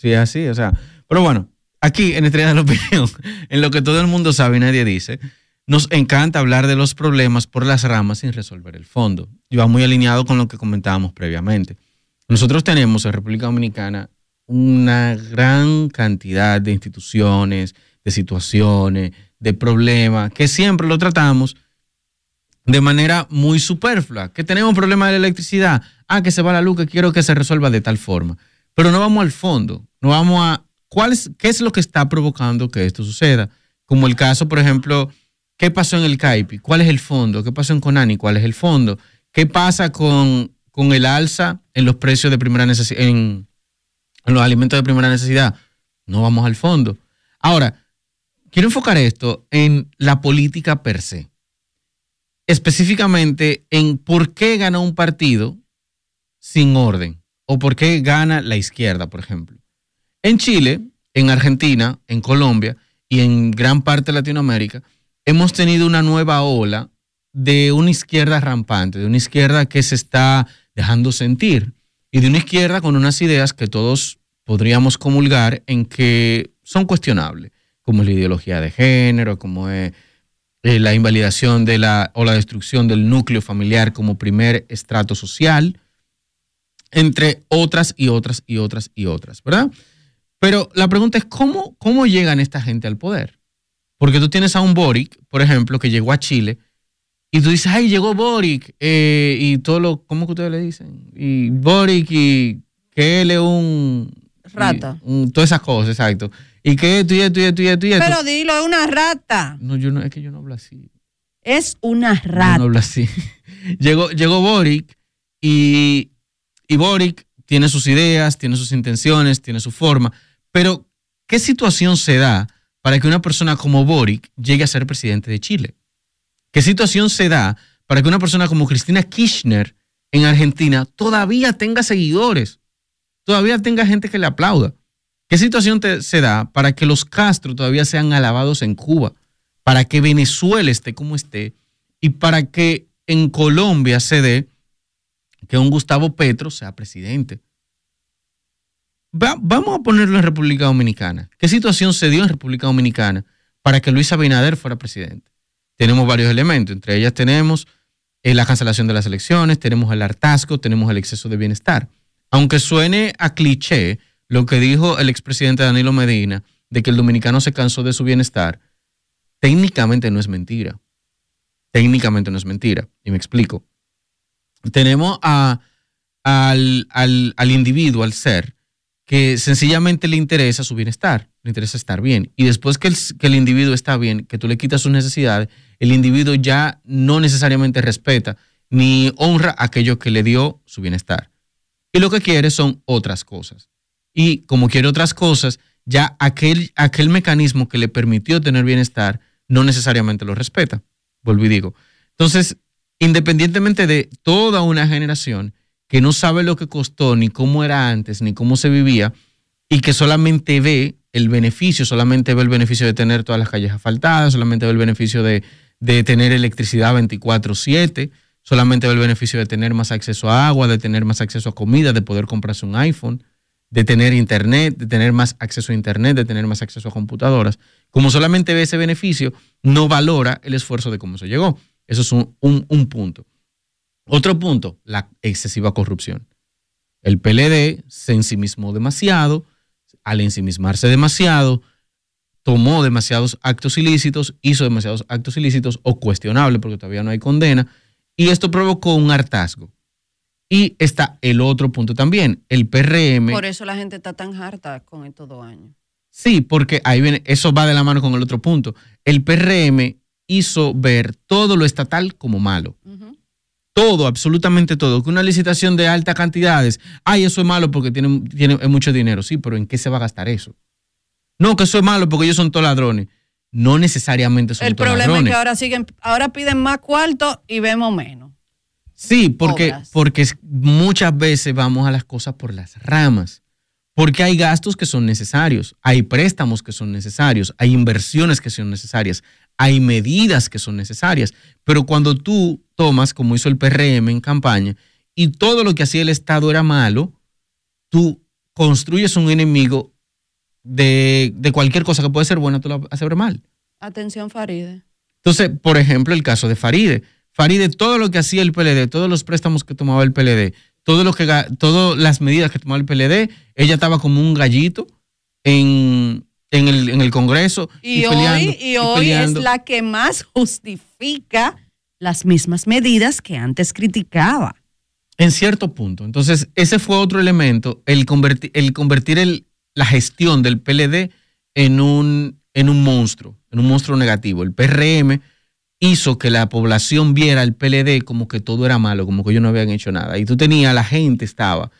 Sí, es así, o sea. Pero bueno, aquí en Estrella de la Opinión, en lo que todo el mundo sabe y nadie dice, nos encanta hablar de los problemas por las ramas sin resolver el fondo. Y va muy alineado con lo que comentábamos previamente. Nosotros tenemos en República Dominicana una gran cantidad de instituciones, de situaciones, de problemas, que siempre lo tratamos de manera muy superflua. Que tenemos problemas de la electricidad. Ah, que se va la luz, que quiero que se resuelva de tal forma. Pero no vamos al fondo. No vamos a cuál es, qué es lo que está provocando que esto suceda. Como el caso, por ejemplo, ¿qué pasó en el CAIPI? ¿Cuál es el fondo? ¿Qué pasó en Conani? ¿Cuál es el fondo? ¿Qué pasa con, con el alza en los precios de primera necesidad, en, en los alimentos de primera necesidad? No vamos al fondo. Ahora, quiero enfocar esto en la política per se específicamente en por qué gana un partido sin orden o por qué gana la izquierda, por ejemplo. En Chile, en Argentina, en Colombia y en gran parte de Latinoamérica, hemos tenido una nueva ola de una izquierda rampante, de una izquierda que se está dejando sentir y de una izquierda con unas ideas que todos podríamos comulgar en que son cuestionables, como la ideología de género, como eh, la invalidación de la, o la destrucción del núcleo familiar como primer estrato social, entre otras y otras y otras y otras, ¿verdad? Pero la pregunta es, ¿cómo, cómo llegan esta gente al poder? Porque tú tienes a un Boric, por ejemplo, que llegó a Chile, y tú dices, ay, llegó Boric, eh, y todo lo, ¿cómo que ustedes le dicen? Y Boric, y que él es un... Rata. y un- todas esas cosas, exacto. Y que esto y esto y esto y esto y esto. Pero dilo, es una rata. no, yo no, es que yo no hablo así. Es una Yo rata. no hablo así. llegó, llegó Boric y, y Boric tiene sus ideas, tiene sus intenciones, tiene su forma, pero ¿qué situación se da para que una persona como Boric llegue a ser presidente de Chile? ¿Qué situación se da para que una persona como Cristina Kirchner en Argentina todavía tenga seguidores, todavía tenga gente que le aplauda? ¿Qué situación se da para que los Castro todavía sean alabados en Cuba? Para que Venezuela esté como esté y para que en Colombia se dé que un Gustavo Petro sea presidente. vamos a ponerlo en República Dominicana. ¿Qué situación se dio en República Dominicana para que Luis Abinader fuera presidente? Tenemos varios elementos, entre ellas tenemos eh, la cancelación de las elecciones, tenemos el hartazgo, tenemos el exceso de bienestar. Aunque suene a cliché lo que dijo el expresidente Danilo Medina de que el dominicano se cansó de su bienestar, técnicamente no es mentira. Técnicamente no es mentira. Y me explico tenemos a, al, al, individuo, al ser, que sencillamente le interesa su bienestar, le interesa estar bien. Y después que el, que el individuo está bien, que tú le quitas sus necesidades, el individuo ya no necesariamente respeta ni honra aquello que le dio su bienestar. Y lo que quiere son otras cosas. Y como quiere otras cosas, ya aquel, aquel mecanismo que le permitió tener bienestar no necesariamente lo respeta. Vuelvo y digo. Entonces, independientemente de toda una generación que no sabe lo que costó, ni cómo era antes, ni cómo se vivía, y que solamente ve el beneficio, solamente ve el beneficio de tener todas las calles asfaltadas, solamente ve el beneficio de, tener electricidad 24/7, solamente ve el beneficio de tener más acceso a agua, de tener más acceso a comida, de poder comprarse un iPhone, de tener internet, de tener más acceso a internet, de tener más acceso a computadoras. Como solamente ve ese beneficio, no valora el esfuerzo de cómo se llegó. Eso es un, punto. Otro punto, la excesiva corrupción. El PLD se ensimismó demasiado, al ensimismarse demasiado, tomó demasiados actos ilícitos, hizo demasiados actos ilícitos o cuestionables porque todavía no hay condena, y esto provocó un hartazgo. Y está el otro punto también, el PRM. Por eso la gente está tan harta con estos dos años. Sí, porque ahí viene, eso va de la mano con el otro punto. El PRM hizo ver todo lo estatal como malo. Todo, absolutamente todo. Que una licitación de altas cantidades, ay, eso es malo porque tiene, tiene mucho dinero. Sí, pero ¿en qué se va a gastar eso? No, que eso es malo porque ellos son todos ladrones. No necesariamente son todos ladrones. El problema es que ahora siguen, ahora piden más cuarto y vemos menos. Sí, porque, porque muchas veces vamos a las cosas por las ramas. Porque hay gastos que son necesarios, hay préstamos que son necesarios, hay inversiones que son necesarias, hay medidas que son necesarias. Pero cuando tú tomas, como hizo el PRM en campaña, y todo lo que hacía el Estado era malo, tú construyes un enemigo de, cualquier cosa que puede ser buena, tú la haces ver mal. Atención, Faride. Entonces, por ejemplo, el caso de Faride. Faride, todo lo que hacía el PLD, todos los préstamos que tomaba el PLD, todo lo que, todas las medidas que tomaba el PLD, ella estaba como un gallito en, en el, en el Congreso. Y, hoy, y hoy es la que más justifica las mismas medidas que antes criticaba. En cierto punto. Entonces, ese fue otro elemento, el convertir, el convertir el, la gestión del PLD en un, en un monstruo, en un monstruo negativo. El PRM hizo que la población viera el PLD como que todo era malo, como que ellos no habían hecho nada. Y tú tenías, la gente estaba,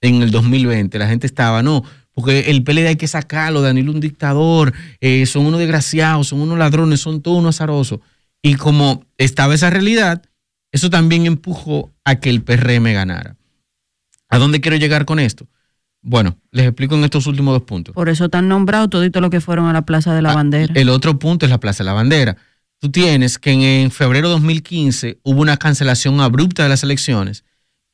en el 2020, la gente estaba, no, porque el PLD hay que sacarlo, Danilo un dictador, eh, son unos desgraciados, son unos ladrones, son todos unos azarosos. Y como estaba esa realidad, eso también empujó a que el PRM ganara. ¿A dónde quiero llegar con esto? Bueno, les explico en estos últimos dos puntos. Por eso están nombrados todito lo que fueron a la Plaza de la ah, Bandera. El otro punto es la Plaza de la Bandera. Tú tienes que en, febrero de 2015 hubo una cancelación abrupta de las elecciones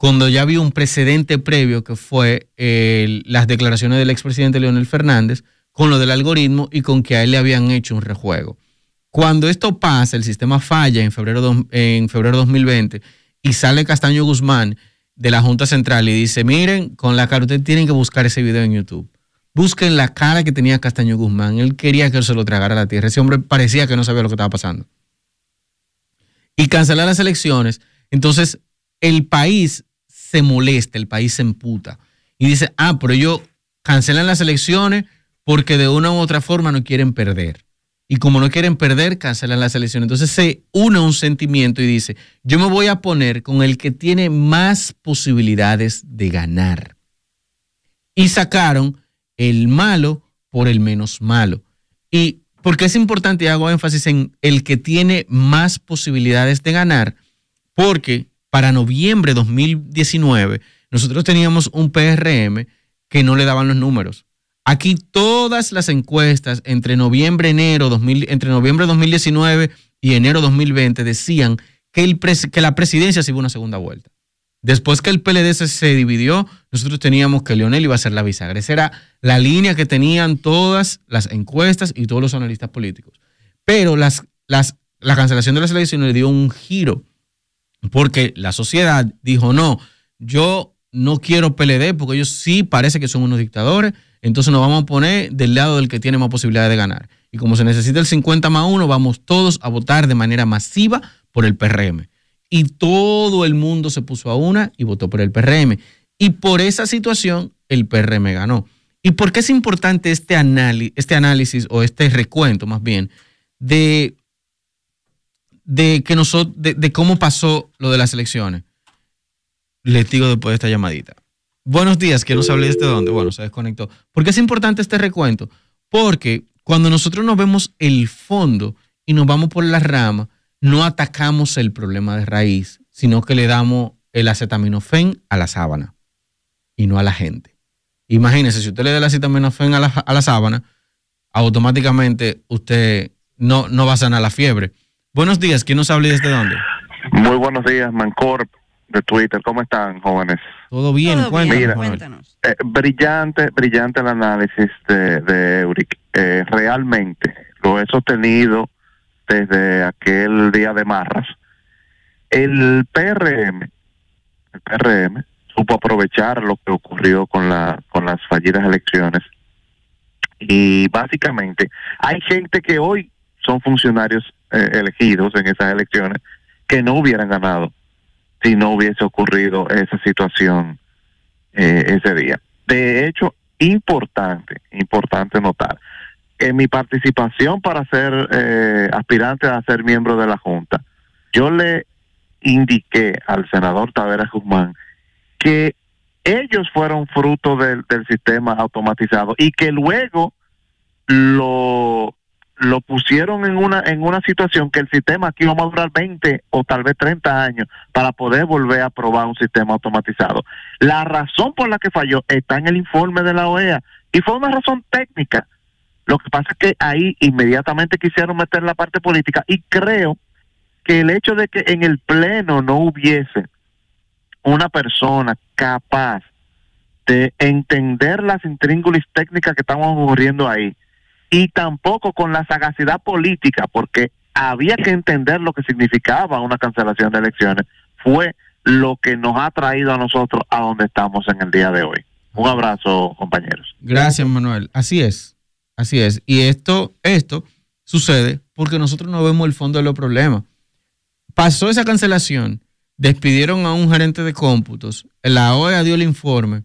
cuando ya había un precedente previo que fue las declaraciones del expresidente Leonel Fernández con lo del algoritmo y con que a él le habían hecho un rejuego. Cuando esto pasa, el sistema falla en febrero, en febrero de 2020 y sale Castaño Guzmán de la Junta Central y dice, miren, con la cara ustedes tienen que buscar ese video en YouTube. Busquen la cara que tenía Castaño Guzmán. Él quería que él se lo tragara a la tierra. Ese hombre parecía que no sabía lo que estaba pasando. Y cancelar las elecciones. Entonces, el país se molesta, el país se emputa y dice, ah, pero ellos cancelan las elecciones porque de una u otra forma no quieren perder. Y como no quieren perder, cancelan las elecciones. Entonces se une un sentimiento y dice, yo me voy a poner con el que tiene más posibilidades de ganar. Y sacaron el malo por el menos malo. Y porque es importante y hago énfasis en el que tiene más posibilidades de ganar, porque para noviembre de 2019 nosotros teníamos un PRM que no le daban los números. Aquí todas las encuestas entre noviembre, enero, 2000, entre noviembre de 2019 y enero 2020 decían que, que la presidencia se iba una segunda vuelta. Después que el PLD se, dividió, nosotros teníamos que Leonel iba a ser la bisagra. Esa era la línea que tenían todas las encuestas y todos los analistas políticos. Pero las, la cancelación de las elecciones le dio un giro, porque la sociedad dijo, no, yo no quiero PLD porque ellos sí parece que son unos dictadores, entonces nos vamos a poner del lado del que tiene más posibilidades de ganar. Y como se necesita el 50 más 1, vamos todos a votar de manera masiva por el PRM y todo el mundo se puso a una y votó por el PRM. Y por esa situación el PRM ganó. ¿Y por qué es importante este, este análisis o este recuento más bien de, de, que nosotros, de, cómo pasó lo de las elecciones? Les digo después de esta llamadita. Buenos días, que nos hable desde dónde. Bueno, se desconectó. ¿Por qué es importante este recuento? Porque cuando nosotros nos vemos el fondo y nos vamos por la rama, no atacamos el problema de raíz, sino que le damos el acetaminofén a la sábana y no a la gente. Imagínese, si usted le da el acetaminofén a la, a la sábana, automáticamente usted no, no va a sanar la fiebre. Buenos días, ¿quién nos habla y desde dónde? Muy buenos días, Mancorp de Twitter. ¿Cómo están, jóvenes? Todo bien, cuéntanos. Eh, brillante, brillante el análisis de, de Euric. Eh, realmente lo he sostenido desde aquel día de Marras, el PRM, el PRM supo aprovechar lo que ocurrió con la con las fallidas elecciones y básicamente hay gente que hoy son funcionarios eh, elegidos en esas elecciones que no hubieran ganado si no hubiese ocurrido esa situación eh, ese día. De hecho, importante, importante notar, en mi participación para ser eh, aspirante a ser miembro de la Junta, yo le indiqué al senador Tavera Guzmán que ellos fueron fruto del, sistema automatizado y que luego lo, lo pusieron en una, en una situación que el sistema aquí va a durar 20 o tal vez 30 años para poder volver a probar un sistema automatizado. La razón por la que falló está en el informe de la OEA y fue una razón técnica lo que pasa es que ahí inmediatamente quisieron meter la parte política y creo que el hecho de que en el Pleno no hubiese una persona capaz de entender las intríngulis técnicas que estaban ocurriendo ahí y tampoco con la sagacidad política, porque había que entender lo que significaba una cancelación de elecciones, fue lo que nos ha traído a nosotros a donde estamos en el día de hoy. Un abrazo, compañeros. Gracias, Manuel. Así es. Así es. Y esto, esto sucede porque nosotros no vemos el fondo de los problemas. Pasó esa cancelación, despidieron a un gerente de cómputos, la OEA dio el informe,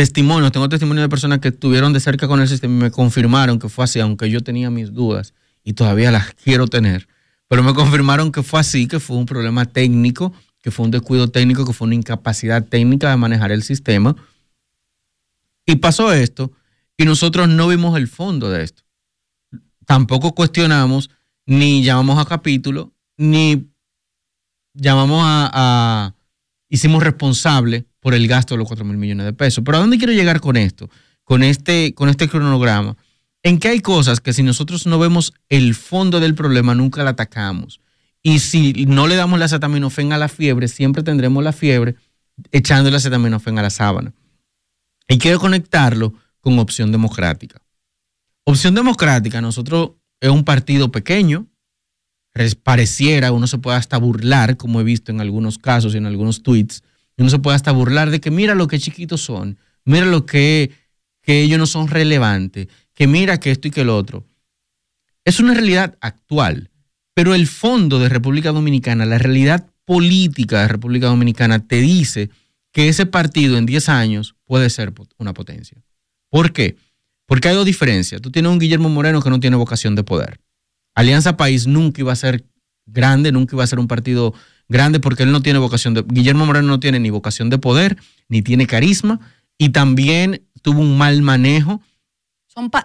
testimonios, tengo testimonios de personas que estuvieron de cerca con el sistema y me confirmaron que fue así, aunque yo tenía mis dudas y todavía las quiero tener, pero me confirmaron que fue así, que fue un problema técnico, que fue un descuido técnico, que fue una incapacidad técnica de manejar el sistema. Y pasó esto, y nosotros no vimos el fondo de esto. Tampoco cuestionamos, ni llamamos a capítulo, ni llamamos a, hicimos responsable por el gasto de los 4 mil millones de pesos. Pero ¿a dónde quiero llegar con esto? Con este, con este cronograma. En que hay cosas que si nosotros no vemos el fondo del problema, nunca la atacamos. Y si no le damos la acetaminofén a la fiebre, siempre tendremos la fiebre echando la acetaminofén a la sábana. Y quiero conectarlo con Opción Democrática. Opción Democrática, nosotros es un partido pequeño, pareciera, uno se puede hasta burlar, como he visto en algunos casos y en algunos tweets, uno se puede hasta burlar de que mira lo que chiquitos son, mira lo que, que ellos no son relevantes, que mira que esto y que el otro. Es una realidad actual, pero el fondo de República Dominicana, la realidad política de República Dominicana te dice que ese partido en 10 años puede ser una potencia. ¿Por qué? Porque hay dos diferencias. Tú tienes un Guillermo Moreno que no tiene vocación de poder. Alianza País nunca iba a ser grande, nunca iba a ser un partido grande porque él no tiene vocación de... Guillermo Moreno no tiene ni vocación de poder, ni tiene carisma, y también tuvo un mal manejo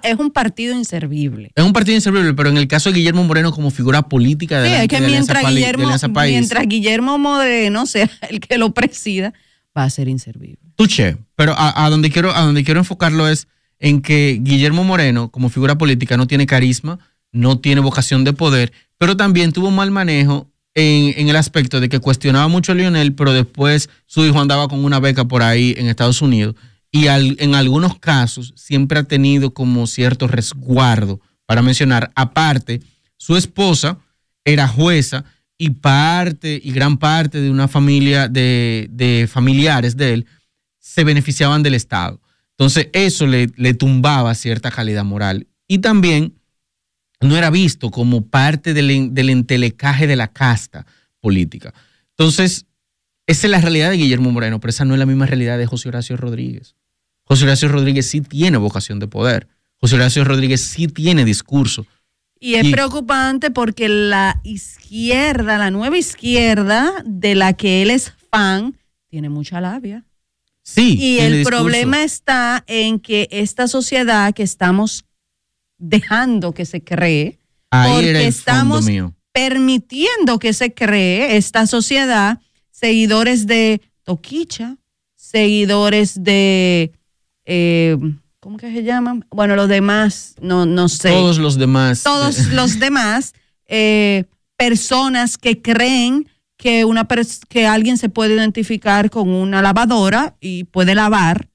es un partido inservible. Es un partido inservible, pero en el caso de Guillermo Moreno como figura política de, sí, es que de mientras, Alianza Guillermo, de Alianza País, mientras Guillermo Moreno sea el que lo presida, va a ser inservible. Tuche, pero a, a, donde quiero, a donde quiero enfocarlo es en que Guillermo Moreno, como figura política, no tiene carisma, no tiene vocación de poder, pero también tuvo un mal manejo en, el aspecto de que cuestionaba mucho a Lionel, pero después su hijo andaba con una beca por ahí en Estados Unidos y en algunos casos siempre ha tenido como cierto resguardo para mencionar. Aparte, su esposa era jueza y parte y gran parte de una familia de, de familiares de él se beneficiaban del Estado. Entonces eso le, le tumbaba cierta calidad moral y también no era visto como parte del, del entelecaje de la casta política. Entonces, esa es la realidad de Guillermo Moreno, pero esa no es la misma realidad de José Horacio Rodríguez. José Horacio Rodríguez sí tiene vocación de poder. José Horacio Rodríguez sí tiene discurso. Y es y, preocupante porque la izquierda, la nueva izquierda de la que él es fan, tiene mucha labia. Sí. Y el discurso. problema está en que esta sociedad que estamos dejando que se cree, Ahí porque estamos mío. permitiendo que se cree esta sociedad, seguidores de Toquicha, seguidores de eh, ¿cómo que se llaman? Bueno, los demás, no, no sé. Todos los demás. Todos los demás, eh, personas que creen que, una que alguien se puede identificar con una lavadora y puede lavar.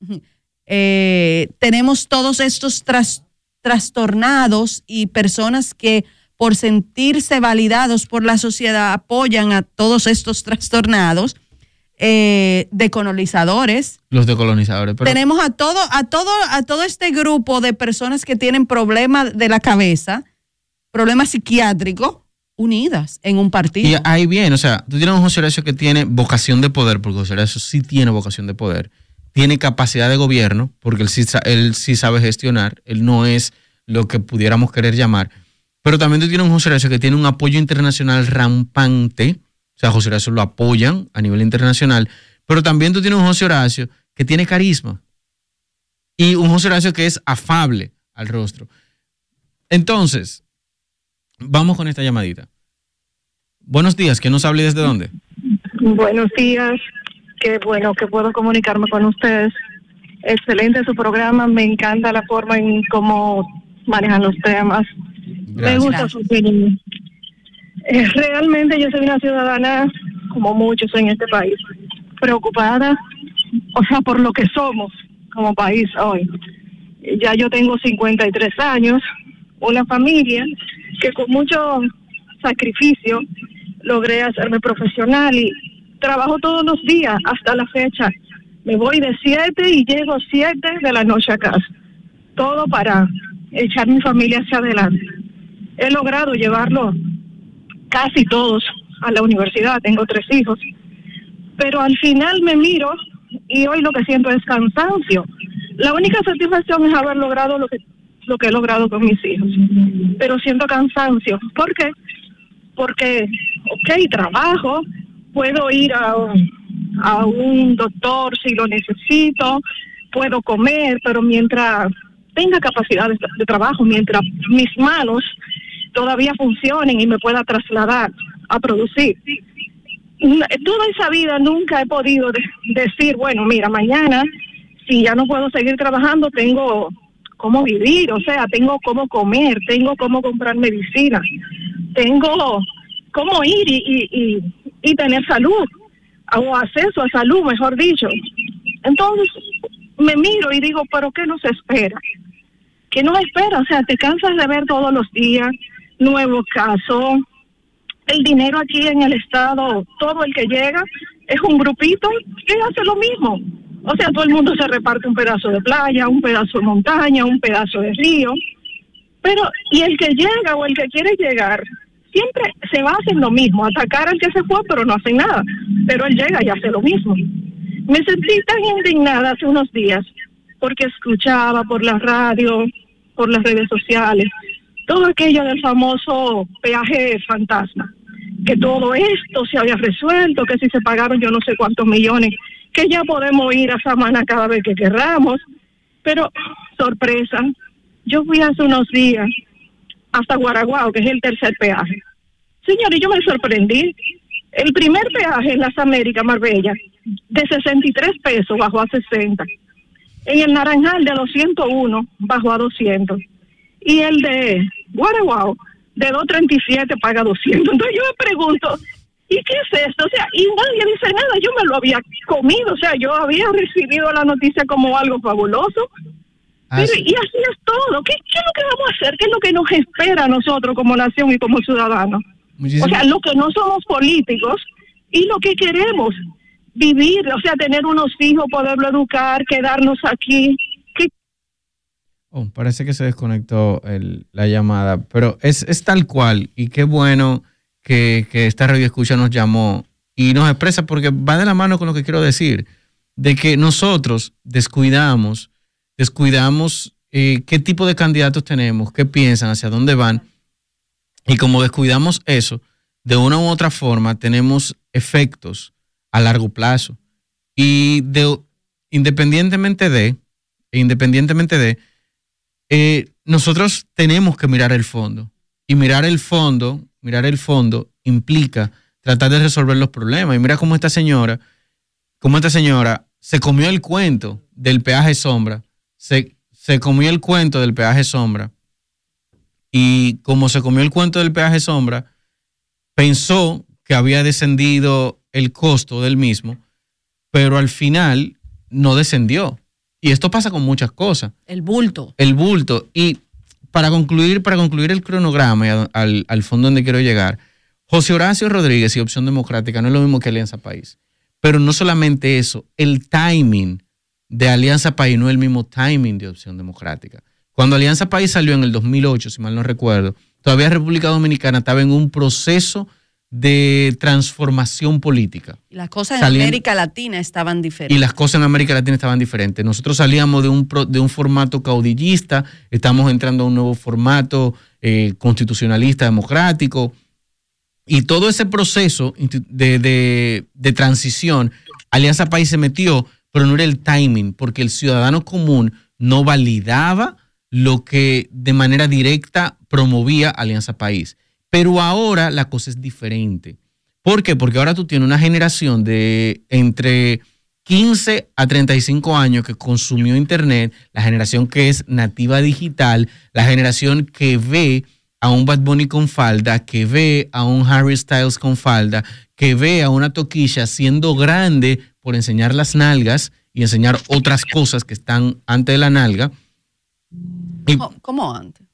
Eh, tenemos todos estos tras, trastornados y personas que por sentirse validados por la sociedad apoyan a todos estos trastornados eh, decolonizadores. Los decolonizadores. Pero... Tenemos a todo, a todo, a todo este grupo de personas que tienen problemas de la cabeza, problemas psiquiátricos, unidas en un partido. Y ahí bien, o sea, tú tienes un José Horacio que tiene vocación de poder, porque José Horacio sí tiene vocación de poder, tiene capacidad de gobierno, porque él sí, él sí sabe gestionar, él no es lo que pudiéramos querer llamar, pero también tú tienes un José Horacio que tiene un apoyo internacional rampante, o sea, José Horacio lo apoyan a nivel internacional, pero también tú tienes un José Horacio que tiene carisma y un José Horacio que es afable al rostro. Entonces, vamos con esta llamadita. Buenos días, ¿quién nos hable desde dónde? Buenos días, qué bueno que puedo comunicarme con ustedes. Excelente su programa, me encanta la forma en cómo manejan los temas. Gracias. Me gusta su opinión. Eh, realmente yo soy una ciudadana, como muchos en este país, preocupada, o sea, por lo que somos como país hoy. Ya yo tengo 53 años, una familia que con mucho sacrificio logré hacerme profesional y trabajo todos los días hasta la fecha. Me voy de 7 y llego 7 de la noche a casa. Todo para echar mi familia hacia adelante. He logrado llevarlo casi todos a la universidad, tengo tres hijos, pero al final me miro y hoy lo que siento es cansancio. La única satisfacción es haber logrado lo que lo que he logrado con mis hijos, pero siento cansancio. ¿Por qué? Porque, ok, trabajo, puedo ir a, a un doctor si lo necesito, puedo comer, pero mientras tenga capacidad de, trabajo, mientras mis manos todavía funcionen y me pueda trasladar a producir. Toda esa vida nunca he podido de, decir, bueno, mira, mañana, si ya no puedo seguir trabajando, tengo cómo vivir, o sea, tengo cómo comer, tengo cómo comprar medicina, tengo cómo ir y, y, y, y tener salud, o acceso a salud, mejor dicho. Entonces, me miro y digo, pero ¿qué nos espera? ¿Qué nos espera? O sea, te cansas de ver todos los días nuevos casos. El dinero aquí en el Estado, todo el que llega, es un grupito que hace lo mismo. O sea, todo el mundo se reparte un pedazo de playa, un pedazo de montaña, un pedazo de río. Pero, y el que llega o el que quiere llegar, siempre se va a hacer lo mismo, atacar al que se fue, pero no hace nada. Pero él llega y hace lo mismo. Me sentí tan indignada hace unos días porque escuchaba por la radio, por las redes sociales, todo aquello del famoso peaje fantasma, que todo esto se había resuelto, que si se pagaron yo no sé cuántos millones, que ya podemos ir a Samana cada vez que querramos, pero sorpresa. Yo fui hace unos días hasta Guaraguao, que es el tercer peaje. Señor, y yo me sorprendí. El primer peaje en las Américas, Marbella, de 63 pesos bajó a 60. En el Naranjal de 201 bajó a 200. Y el de Guaraguao de 237 paga 200. Entonces yo me pregunto, ¿y qué es esto? O sea, y nadie dice nada, yo me lo había comido, o sea, yo había recibido la noticia como algo fabuloso. Pero, y así es todo. ¿Qué, ¿Qué, es lo que vamos a hacer? ¿Qué es lo que nos espera a nosotros como nación y como ciudadanos? O sea, lo que no somos políticos y lo que queremos, vivir, o sea, tener unos hijos, poderlo educar, quedarnos aquí. Oh, parece que se desconectó el, la llamada, pero es, es, tal cual y qué bueno que, que esta radio escucha nos llamó y nos expresa porque va de la mano con lo que quiero decir, de que nosotros descuidamos, descuidamos eh, qué tipo de candidatos tenemos, qué piensan, hacia dónde van y como descuidamos eso, de una u otra forma tenemos efectos a largo plazo. Y de, independientemente de, e independientemente de, eh, nosotros tenemos que mirar el fondo. Y mirar el fondo, mirar el fondo implica tratar de resolver los problemas. Y mira cómo esta señora, cómo esta señora se comió el cuento del peaje sombra, se, se comió el cuento del peaje sombra y como se comió el cuento del peaje sombra, pensó que había descendido el costo del mismo, pero al final no descendió. Y esto pasa con muchas cosas. El bulto. El bulto. Y para concluir, para concluir el cronograma y al, al fondo donde quiero llegar, José Horacio Rodríguez y Opción Democrática no es lo mismo que Alianza País. Pero no solamente eso, el timing de Alianza País no es el mismo timing de Opción Democrática. Cuando Alianza País salió en el 2008, si mal no recuerdo, todavía República Dominicana estaba en un proceso de transformación política. Y las cosas en América Latina estaban diferentes. Y las cosas en América Latina estaban diferentes. Nosotros salíamos de un, de un formato caudillista, estamos entrando a un nuevo formato eh, constitucionalista, democrático. Y todo ese proceso de, de, de transición, Alianza País se metió, pero no era el timing, porque el ciudadano común no validaba lo que de manera directa promovía Alianza País. Pero ahora la cosa es diferente. ¿Por qué? Porque ahora tú tienes una generación de entre 15 a 35 años que consumió Internet, la generación que es nativa digital, la generación que ve a un Bad Bunny con falda, que ve a un Harry Styles con falda, que ve a una toquilla siendo grande por enseñar las nalgas y enseñar otras cosas que están ante la nalga ¿Cómo, antes?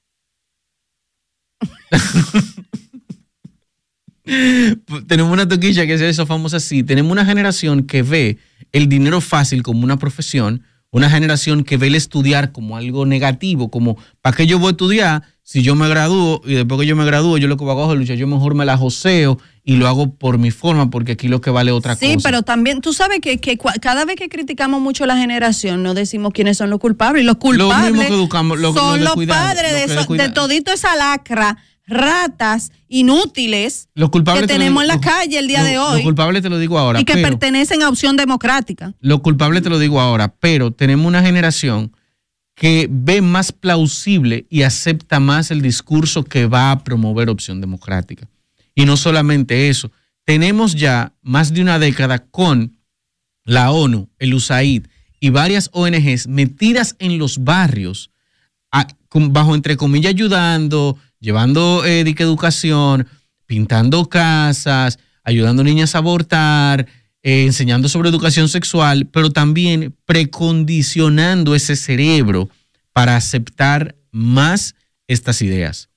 Tenemos una toquilla que es eso famosa así. Tenemos una generación que ve el dinero fácil como una profesión, una generación que ve el estudiar como algo negativo, como ¿para qué yo voy a estudiar si yo me gradúo y después que yo me gradúo yo lo que hago es luchar, yo mejor me la joseo y lo hago por mi forma, porque aquí lo que vale otra cosa. Sí, pero también tú sabes que, cada vez que criticamos mucho la generación, no decimos quiénes son los culpables. Y los culpables que educamos, son los padres de, de, todito esa lacra, ratas inútiles que tenemos en la calle el día de hoy. Los culpables te lo digo ahora. Y que pertenecen a Opción Democrática. Los culpables te lo digo ahora, pero tenemos una generación que ve más plausible y acepta más el discurso que va a promover Opción Democrática. Y no solamente eso, tenemos ya más de una década con la ONU, el USAID y varias ONGs metidas en los barrios, bajo entre comillas ayudando, llevando eh, educación, pintando casas, ayudando niñas a abortar, eh, enseñando sobre educación sexual, pero también precondicionando ese cerebro para aceptar más estas ideas.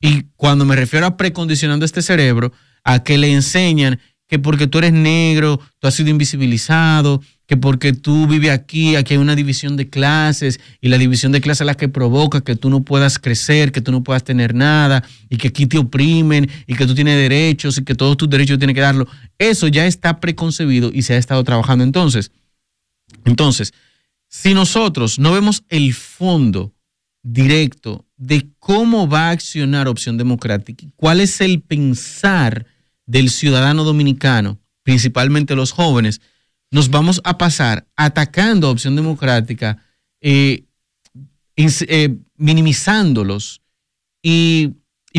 Y cuando me refiero a precondicionando este cerebro, a que le enseñan que porque tú eres negro, tú has sido invisibilizado, que porque tú vives aquí, aquí hay una división de clases y la división de clases es la que provoca que tú no puedas crecer, que tú no puedas tener nada y que aquí te oprimen y que tú tienes derechos y que todos tus derechos tienes que darlo. Eso ya está preconcebido y se ha estado trabajando entonces. Entonces, si nosotros no vemos el fondo directo de cómo va a accionar Opción Democrática, cuál es el pensar del ciudadano dominicano, principalmente los jóvenes, nos vamos a pasar atacando a Opción Democrática, eh, eh, minimizándolos y,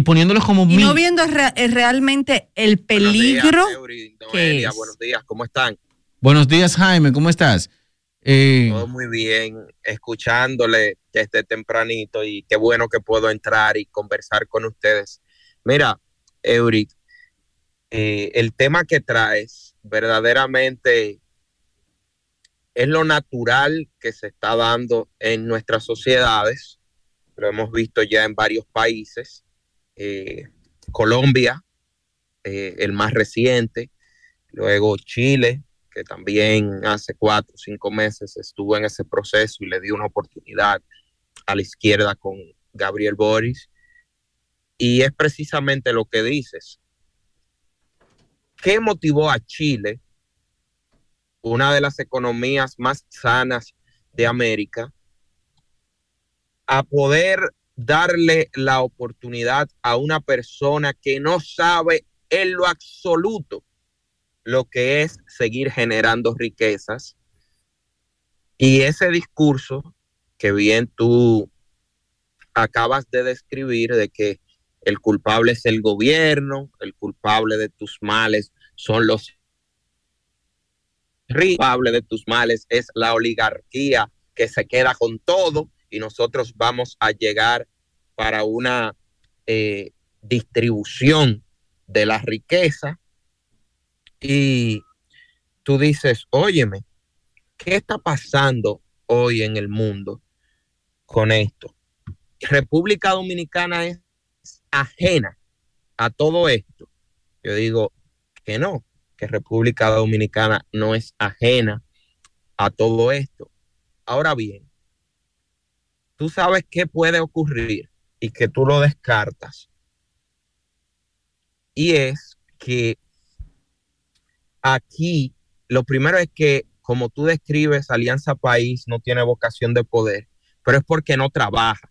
poniéndolos como... Y no viendo realmente el peligro. buenos días, ¿cómo están? Buenos días, Jaime, ¿cómo estás? Eh, Todo muy bien, escuchándole que esté tempranito y qué bueno que puedo entrar y conversar con ustedes. Mira, Euric, eh, el tema que traes verdaderamente es lo natural que se está dando en nuestras sociedades. Lo hemos visto ya en varios países. Eh, Colombia, el más reciente, luego Chile, que también hace cuatro o cinco meses estuvo en ese proceso y le dio una oportunidad a la izquierda con Gabriel Boris. Y es precisamente lo que dices. ¿Qué motivó a Chile, una de las economías más sanas de América, a poder darle la oportunidad a una persona que no sabe en lo absoluto lo que es seguir generando riquezas. Y ese discurso que bien tú acabas de describir de que el culpable es el gobierno, el culpable de tus males son los culpable de tus males es la oligarquía que se queda con todo y nosotros vamos a llegar para una eh, distribución de la riqueza y tú dices, óyeme, ¿qué está pasando hoy en el mundo con esto? República Dominicana es ajena a todo esto. Yo digo que no, que República Dominicana no es ajena a todo esto. Ahora bien, tú sabes qué puede ocurrir y que tú lo descartas. Y es que aquí lo primero es que, como tú describes, Alianza País no tiene vocación de poder, pero es porque no trabaja.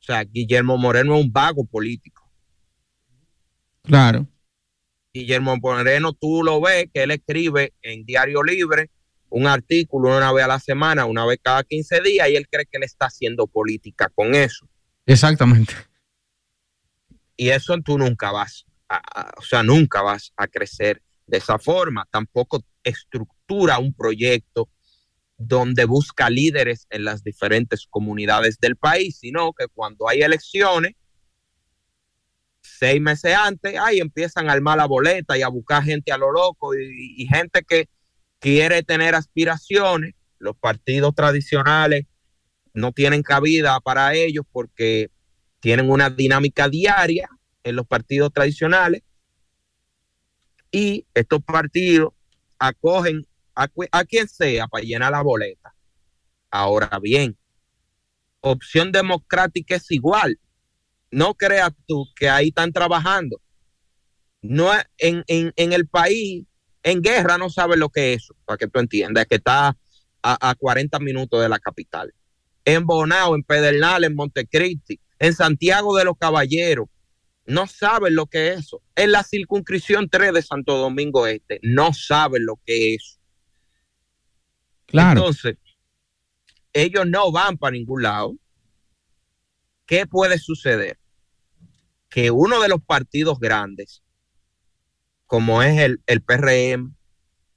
O sea, Guillermo Moreno es un vago político. Claro. Guillermo Moreno, tú lo ves que él escribe en Diario Libre un artículo una vez a la semana, una vez cada 15 días, y él cree que él está haciendo política con eso. Exactamente. Y eso tú nunca vas, o sea, nunca vas a crecer de esa forma. Tampoco estructura un proyecto donde busca líderes en las diferentes comunidades del país, sino que cuando hay elecciones, seis meses antes, ahí empiezan a armar la boleta y a buscar gente a lo loco y, y gente que quiere tener aspiraciones. Los partidos tradicionales no tienen cabida para ellos porque tienen una dinámica diaria en los partidos tradicionales y estos partidos acogen a, quien sea para llenar la boleta. Ahora bien, opción democrática es igual. No creas tú que ahí están trabajando. No en, en, el país, en guerra no sabe lo que es eso, para que tú entiendas, que está a, a 40 minutos de la capital. En Bonao, en Pedernal, en Montecristi, en Santiago de los Caballeros, no saben lo que es eso. En la circunscripción 3 de Santo Domingo Este, no saben lo que es. Entonces, ellos no van para ningún lado. ¿Qué puede suceder? Que uno de los partidos grandes, como es el, el PRM,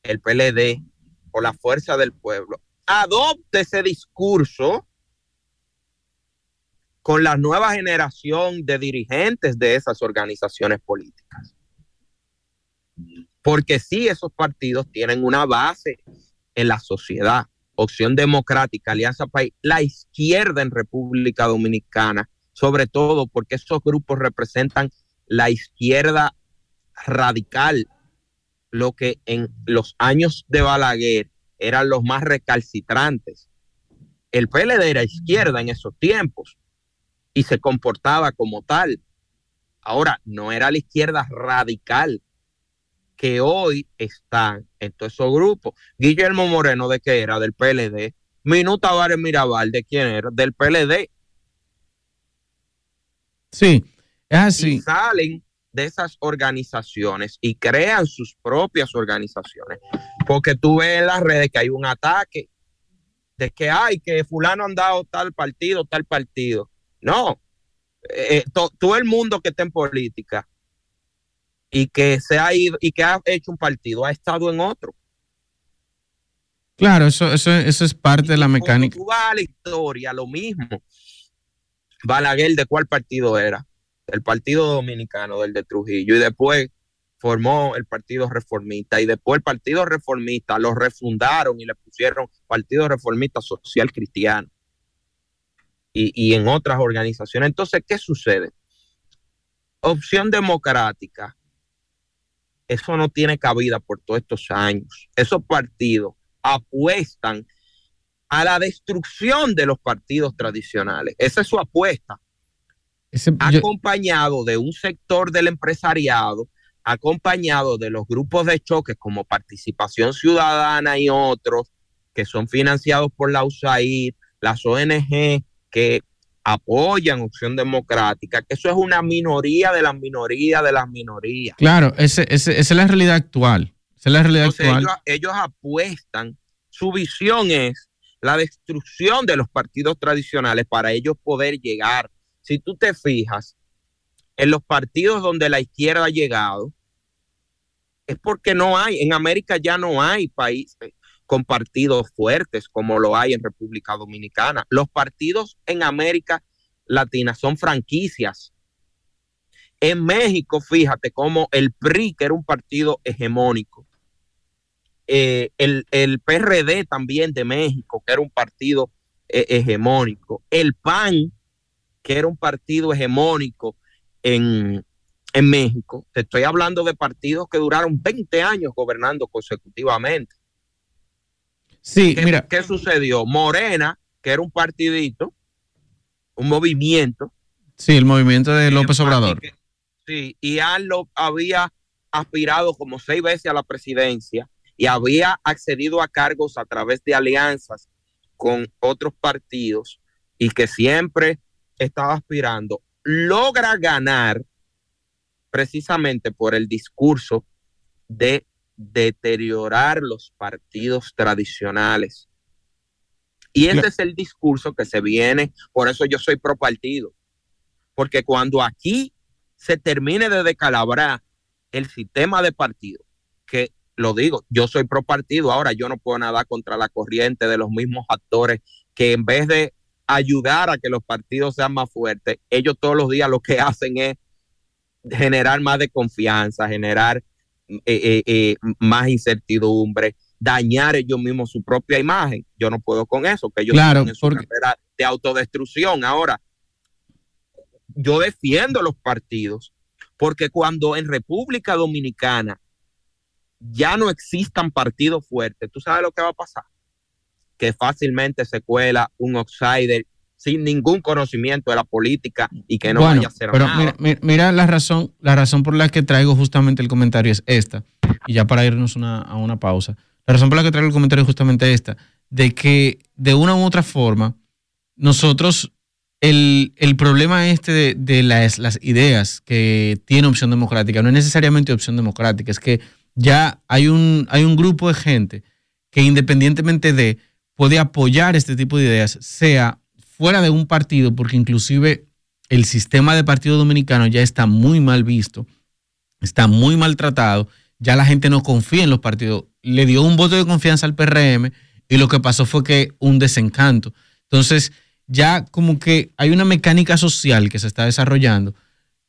el PLD o la Fuerza del Pueblo, adopte ese discurso con la nueva generación de dirigentes de esas organizaciones políticas. Porque sí, esos partidos tienen una base en la sociedad. Opción Democrática, Alianza País, la izquierda en República Dominicana, sobre todo porque esos grupos representan la izquierda radical, lo que en los años de Balaguer eran los más recalcitrantes. El PLD era izquierda en esos tiempos, y se comportaba como tal. Ahora, no era la izquierda radical que hoy están en todos esos grupos. Guillermo Moreno, ¿de qué era? Del PLD. Minuta Tavares Mirabal, ¿de quién era? Del PLD. Sí, es así. Y salen de esas organizaciones y crean sus propias organizaciones. Porque tú ves en las redes que hay un ataque de que hay que fulano han dado tal partido, tal partido. No, eh, todo el mundo que está en política y que se ha ido y que ha hecho un partido ha estado en otro. Claro, eso, eso, eso es parte de la mecánica. Tú vas a la historia, lo mismo. Balaguer, ¿de cuál partido era? El Partido Dominicano, del de Trujillo, y después formó el Partido Reformista, y después el Partido Reformista lo refundaron y le pusieron Partido Reformista Social Cristiano. Y, y en otras organizaciones. Entonces, ¿qué sucede? Opción democrática. Eso no tiene cabida por todos estos años. Esos partidos apuestan a la destrucción de los partidos tradicionales. Esa es su apuesta. acompañado de un sector del empresariado, acompañado de los grupos de choques como Participación Ciudadana y otros que son financiados por la USAID, las ONG que apoyan Opción Democrática, que eso es una minoría de las minorías de las minorías. Claro, esa es la realidad actual. Esa es la realidad actual. ellos apuestan, su visión es la destrucción de los partidos tradicionales para ellos poder llegar. Si tú te fijas, en los partidos donde la izquierda ha llegado, es porque no hay, en América ya no hay países con partidos fuertes como lo hay en República Dominicana. Los partidos en América Latina son franquicias. En México, fíjate cómo el PRI, que era un partido hegemónico, eh, el, el, PRD también de México, que era un partido eh, hegemónico, el PAN, que era un partido hegemónico en, en México. Te estoy hablando de partidos que duraron 20 años gobernando consecutivamente. Sí, ¿Qué, mira. ¿Qué sucedió? Morena, que era un partidito, un movimiento. Sí, el movimiento de López Obrador. sí, y lo había aspirado como seis veces a la presidencia y había accedido a cargos a través de alianzas con otros partidos y que siempre estaba aspirando, logra ganar precisamente por el discurso de deteriorar los partidos tradicionales. Y ese es el discurso que se viene, por eso yo soy pro partido, porque cuando aquí se termine de decalabrar el sistema de partido, que lo digo, yo soy pro partido, ahora yo no puedo nada contra la corriente de los mismos actores que en vez de ayudar a que los partidos sean más fuertes, ellos todos los días lo que hacen es generar más de confianza, generar eh, eh, eh, más incertidumbre, dañar ellos mismos su propia imagen. Yo no puedo con eso, que ellos claro, en su de autodestrucción. Ahora, yo defiendo los partidos porque cuando en República Dominicana ya no existan partidos fuertes, ¿tú sabes lo que va a pasar? Que fácilmente se cuela un outsider sin ningún conocimiento de la política y que no vaya a ser pero Mira, la razón, la razón por la que traigo justamente el comentario es esta, y ya para irnos a una pausa. La razón por la que traigo el comentario es justamente esta, de que de una u otra forma, nosotros, el, problema este de, de las, las ideas que tiene opción democrática, no es necesariamente opción democrática, es que ya hay un, hay un grupo de gente que independientemente de puede apoyar este tipo de ideas, sea fuera de un partido, porque inclusive el sistema de partido dominicano ya está muy mal visto, está muy maltratado, ya la gente no confía en los partidos, le dio un voto de confianza al PRM y lo que pasó fue que un desencanto. Entonces, ya como que hay una mecánica social que se está desarrollando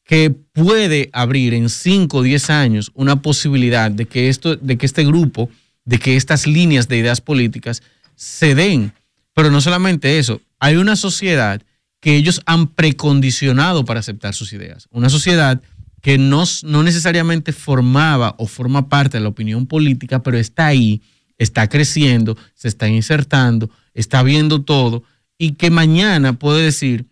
que puede abrir en 5 o 10 años una posibilidad de que, esto, de que este grupo, de que estas líneas de ideas políticas se den. Pero no solamente eso, hay una sociedad que ellos han precondicionado para aceptar sus ideas. Una sociedad que no, no necesariamente formaba o forma parte de la opinión política, pero está ahí, está creciendo, se está insertando, está viendo todo y que mañana puede decir,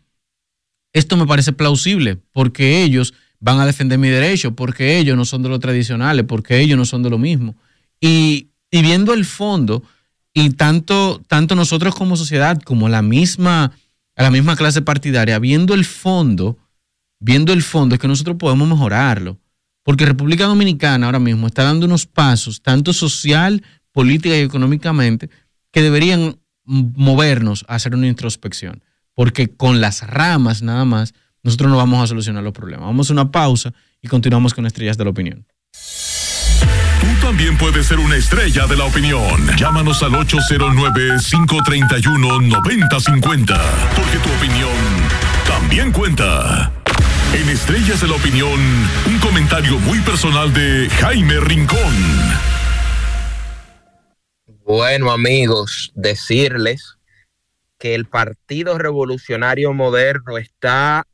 esto me parece plausible porque ellos van a defender mi derecho, porque ellos no son de lo tradicionales, porque ellos no son de lo mismo. Y, viendo el fondo, y tanto, tanto nosotros como sociedad, como la misma, la misma clase partidaria, viendo el fondo, viendo el fondo, es que nosotros podemos mejorarlo. Porque República Dominicana ahora mismo está dando unos pasos, tanto social, política y económicamente, que deberían movernos a hacer una introspección, porque con las ramas nada más nosotros no vamos a solucionar los problemas. Vamos a una pausa y continuamos con Estrellas de la Opinión. Tú también puedes ser una estrella de la opinión. Llámanos al 809-531-9050, porque tu opinión también cuenta. En Estrellas de la Opinión, un comentario muy personal de Jaime Rincón. Bueno, amigos, decirles que el Partido Revolucionario Moderno está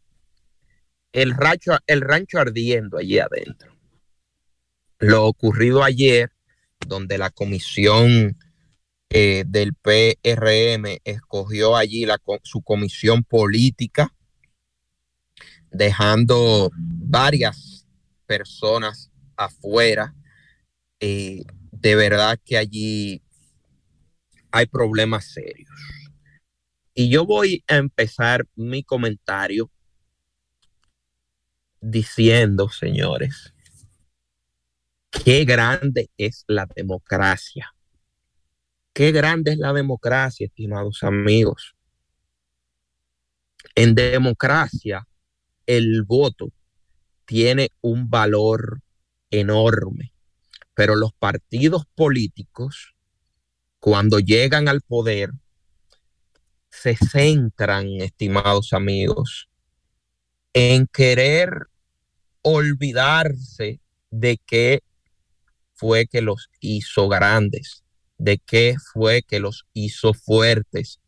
el rancho, ardiendo allí adentro. Lo ocurrido ayer, donde la comisión eh, del PRM escogió allí la, su comisión política, dejando varias personas afuera. Eh, de verdad que allí hay problemas serios. Y yo voy a empezar mi comentario diciendo, señores, qué grande es la democracia. Qué grande es la democracia, estimados amigos. En democracia, el voto tiene un valor enorme, pero los partidos políticos, cuando llegan al poder, se centran, estimados amigos, en querer olvidarse de qué fue que los hizo grandes, de qué fue que los hizo fuertes,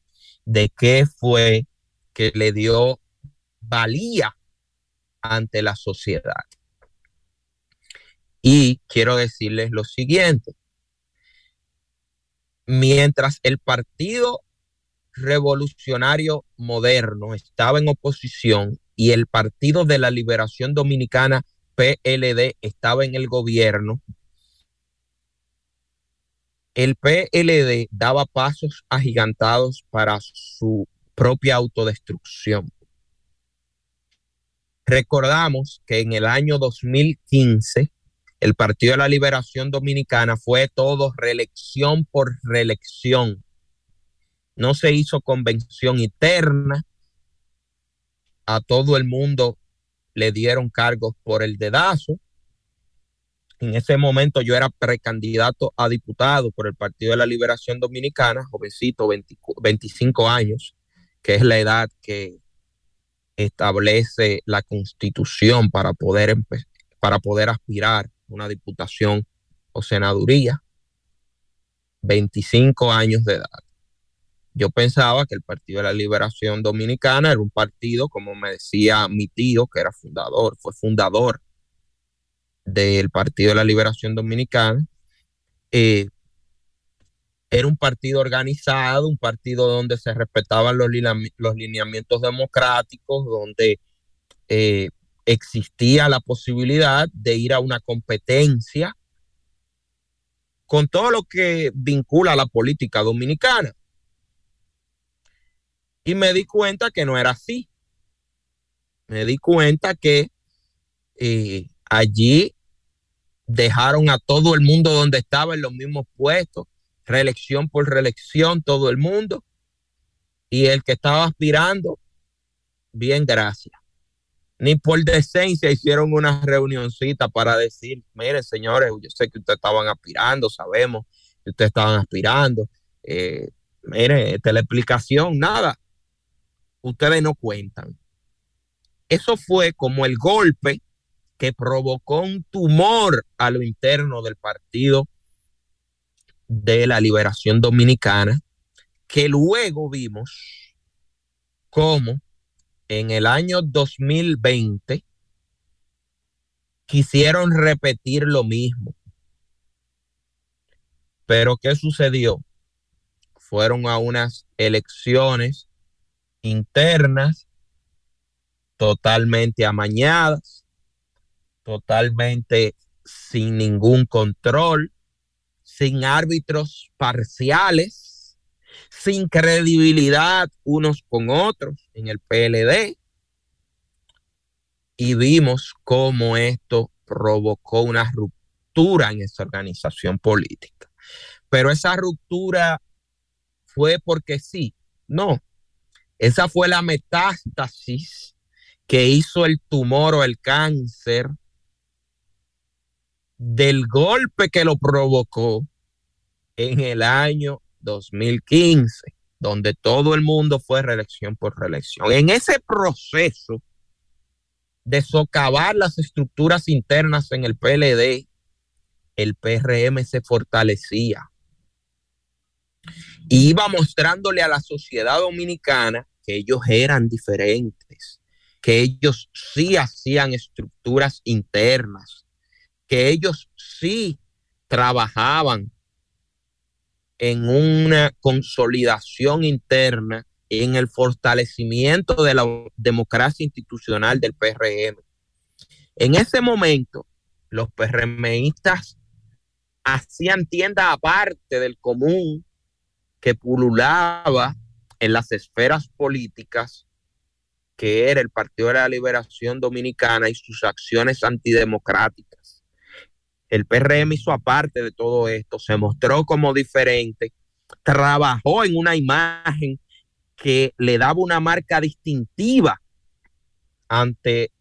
de qué fue que le dio valía ante la sociedad. Y quiero decirles lo siguiente, mientras el Partido Revolucionario Moderno estaba en oposición y el Partido de la Liberación Dominicana, PLD, estaba en el gobierno, el PLD daba pasos agigantados para su propia autodestrucción. Recordamos que en el año 2015 el Partido de la Liberación Dominicana fue todo reelección por reelección. No se hizo convención interna. A todo el mundo le dieron cargos por el dedazo. En ese momento yo era precandidato a diputado por el Partido de la Liberación Dominicana, jovencito, 25 años, que es la edad que establece la constitución para poder, para poder aspirar a una diputación o senaduría, 25 años de edad. Yo pensaba que el Partido de la Liberación Dominicana era un partido, como me decía mi tío, que era fundador, fue fundador del Partido de la Liberación Dominicana, eh, era un partido organizado, un partido donde se respetaban los, los lineamientos democráticos, donde eh, existía la posibilidad de ir a una competencia con todo lo que vincula a la política dominicana. Y me di cuenta que no era así. Me di cuenta que eh, allí dejaron a todo el mundo donde estaba en los mismos puestos reelección por reelección, todo el mundo. Y el que estaba aspirando, bien, gracias. Ni por decencia hicieron una reunioncita para decir, miren, señores, yo sé que ustedes estaban aspirando, sabemos que ustedes estaban aspirando. Eh, miren, esta es la explicación, nada. Ustedes no cuentan. Eso fue como el golpe que provocó un tumor a lo interno del partido de la liberación dominicana, que luego vimos cómo en el año 2020 quisieron repetir lo mismo. Pero ¿qué sucedió? Fueron a unas elecciones internas totalmente amañadas, totalmente sin ningún control, sin árbitros parciales, sin credibilidad unos con otros en el PLD. Y vimos cómo esto provocó una ruptura en esa organización política. Pero esa ruptura fue porque sí. No, esa fue la metástasis que hizo el tumor o el cáncer del golpe que lo provocó en el año 2015, donde todo el mundo fue reelección por reelección. En ese proceso de socavar las estructuras internas en el PLD, el PRM se fortalecía. Y iba mostrándole a la sociedad dominicana que ellos eran diferentes, que ellos sí hacían estructuras internas, que ellos sí trabajaban en una consolidación interna, en el fortalecimiento de la democracia institucional del PRM. En ese momento, los PRMistas hacían tienda aparte del común que pululaba en las esferas políticas, que era el Partido de la Liberación Dominicana y sus acciones antidemocráticas. El PRM hizo aparte de todo esto, se mostró como diferente, trabajó en una imagen que le daba una marca distintiva ante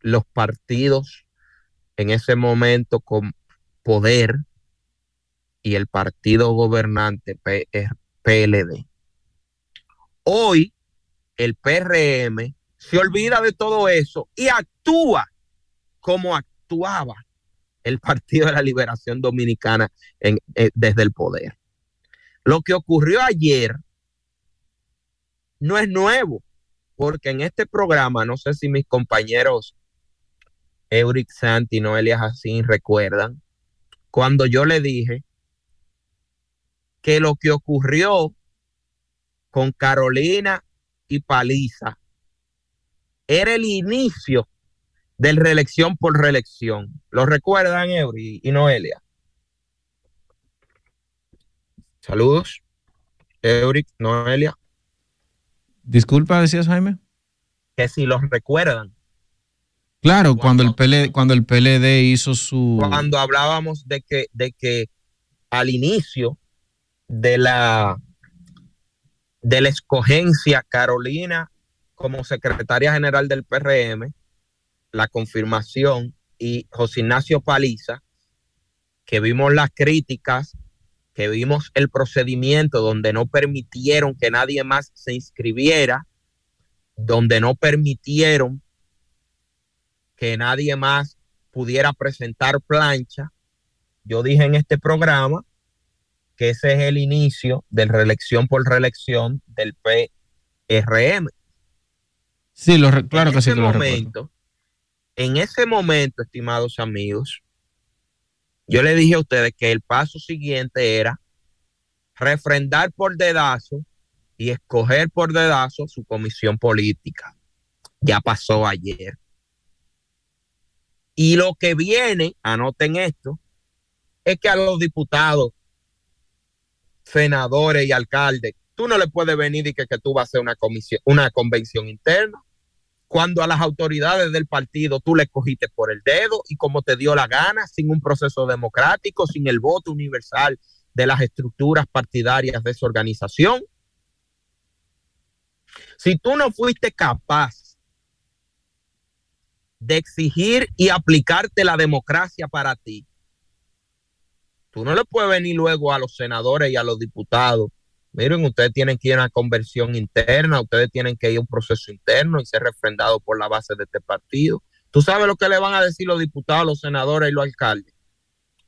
los partidos en ese momento con poder y el partido gobernante PLD. Hoy el PRM se olvida de todo eso y actúa como actuaba el Partido de la Liberación Dominicana eh, desde el poder. Lo que ocurrió ayer no es nuevo, porque en este programa, no sé si mis compañeros Euric Santi y Noelia Jacín recuerdan, cuando yo le dije que lo que ocurrió con Carolina y Paliza era el inicio de reelección por reelección. ¿Lo recuerdan, Eury y Noelia? Saludos, Eury, Noelia. Disculpa, decías Jaime. Que si los recuerdan. Claro, cuando, el PLD, cuando el PLD hizo su. Cuando hablábamos de que, de que al inicio de la de la escogencia Carolina como secretaria general del PRM, la confirmación, y José Ignacio Paliza, que vimos las críticas, que vimos el procedimiento donde no permitieron que nadie más se inscribiera, donde no permitieron que nadie más pudiera presentar plancha. Yo dije en este programa que ese es el inicio de reelección por reelección del PRM. Sí, lo, claro que sí. lo momento, en ese momento, estimados amigos, yo le dije a ustedes que el paso siguiente era refrendar por dedazo y escoger por dedazo su comisión política. Ya pasó ayer. Y lo que viene, anoten esto, es que a los diputados senadores y alcaldes. Tú no le puedes venir y que, que tú vas a hacer una comisión, una convención interna. Cuando a las autoridades del partido tú le cogiste por el dedo y como te dio la gana, sin un proceso democrático, sin el voto universal de las estructuras partidarias de esa organización. Si tú no fuiste capaz de exigir y aplicarte la democracia para ti, Tú no le puedes venir luego a los senadores y a los diputados. Miren, ustedes tienen que ir a una conversión interna, ustedes tienen que ir a un proceso interno y ser refrendado por la base de este partido. ¿Tú sabes lo que le van a decir los diputados, los senadores y los alcaldes?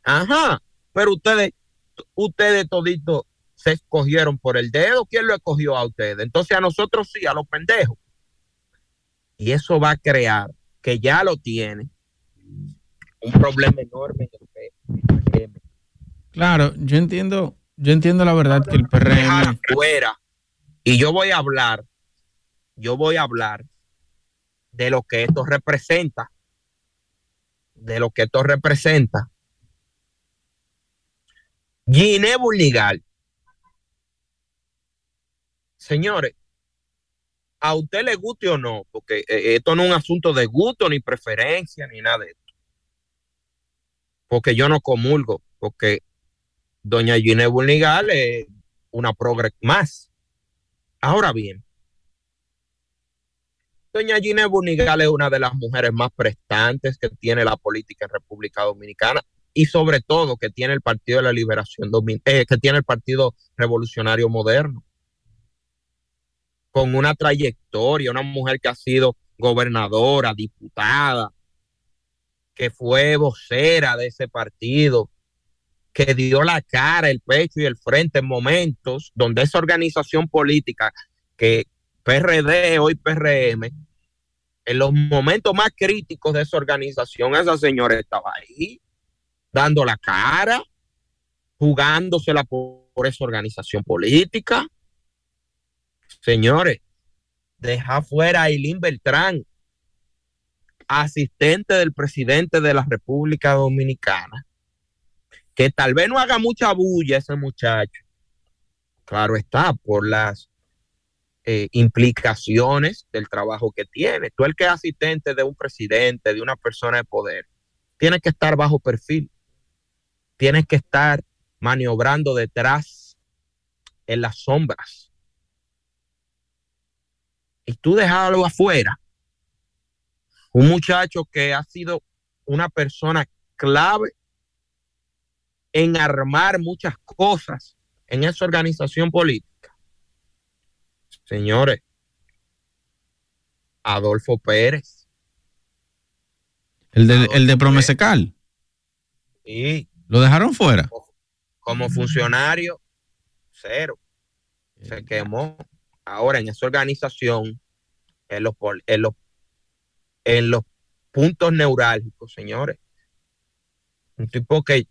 Ajá, pero ustedes, ustedes toditos se escogieron por el dedo. ¿Quién lo escogió a ustedes? Entonces a nosotros sí, a los pendejos. Y eso va a crear, que ya lo tiene, un problema enorme en el Claro, yo entiendo, yo entiendo la verdad que el PRM fuera y yo voy a hablar, yo voy a hablar de lo que esto representa, de lo que esto representa. Guinea Burnigal. Señores, a usted le guste o no, porque eh, esto no es un asunto de gusto ni preferencia ni nada de esto. Porque yo no comulgo, porque doña Gine Burnigal una progres más. Ahora bien, doña Ginés Bunigal es una de las mujeres más prestantes que tiene la política en República Dominicana y sobre todo que tiene el Partido de la Liberación, eh, que tiene el Partido Revolucionario Moderno, con una trayectoria, una mujer que ha sido gobernadora, diputada, que fue vocera de ese partido, que dio la cara, el pecho y el frente en momentos donde esa organización política que PRD, hoy PRM, en los momentos más críticos de esa organización, esa señora estaba ahí, dando la cara, jugándosela por, por esa organización política. Señores, deja fuera a Eileen Beltrán, asistente del presidente de la República Dominicana, que tal vez no haga mucha bulla ese muchacho. Claro está, por las eh, implicaciones del trabajo que tiene. Tú el que es asistente de un presidente, de una persona de poder, tiene que estar bajo perfil. Tienes que estar maniobrando detrás en las sombras. Y tú dejarlo afuera. Un muchacho que ha sido una persona clave en armar muchas cosas en esa organización política. Señores, Adolfo Pérez. El de, el de Promesecal. Sí. ¿Lo dejaron fuera? Como funcionario, cero. Se quemó. Ahora en esa organización, en los, en los, en los puntos neurálgicos, señores. Un tipo que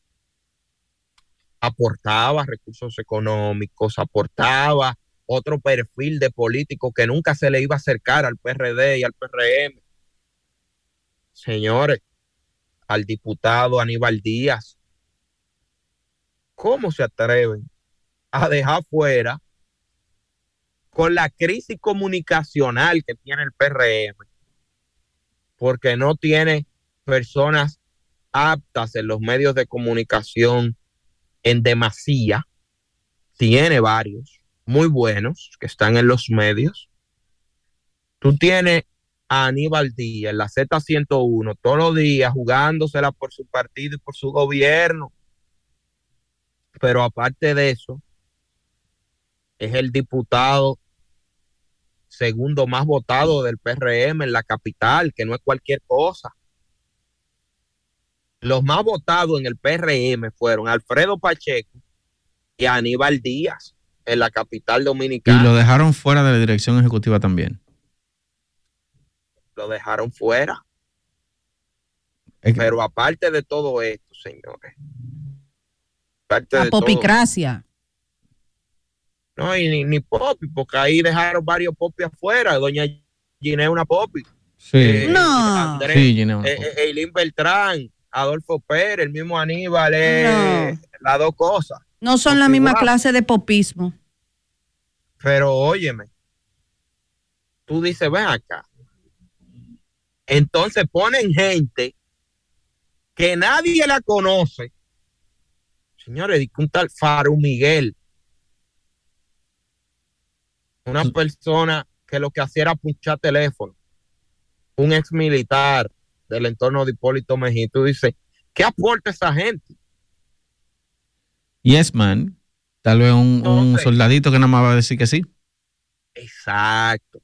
aportaba recursos económicos, aportaba otro perfil de político que nunca se le iba a acercar al PRD y al PRM. Señores, al diputado Aníbal Díaz, ¿cómo se atreven a dejar fuera con la crisis comunicacional que tiene el PRM? Porque no tiene personas aptas en los medios de comunicación en demasía, tiene varios muy buenos que están en los medios. Tú tienes a Aníbal Díaz la Z101 todos los días jugándosela por su partido y por su gobierno. Pero aparte de eso, es el diputado segundo más votado del PRM en la capital, que no es cualquier cosa. Los más votados en el PRM fueron Alfredo Pacheco y Aníbal Díaz en la capital dominicana. Y lo dejaron fuera de la dirección ejecutiva también. Lo dejaron fuera. Es que- Pero aparte de todo esto, señores. Aparte La de todo- popicracia. no, y ni, ni popi, porque ahí dejaron varios popi afuera. Doña Ginés una popi. Sí, Eh, No. Andrés, sí, Ginés, una eh, cosa. eh, Eileen Beltrán, Adolfo Pérez, el mismo Aníbal, eh, No. las dos cosas. No son la misma Igual. clase de popismo. Pero óyeme, tú dices, ven acá. Entonces ponen gente que nadie la conoce. Señores, un tal Faru Miguel, una persona que lo que hacía era punchar teléfono, un ex militar del entorno de Hipólito Mejía. Tú dices, ¿qué aporta esa gente? Yes, man. Tal vez un, soldadito que nada más va a decir que sí. Exacto.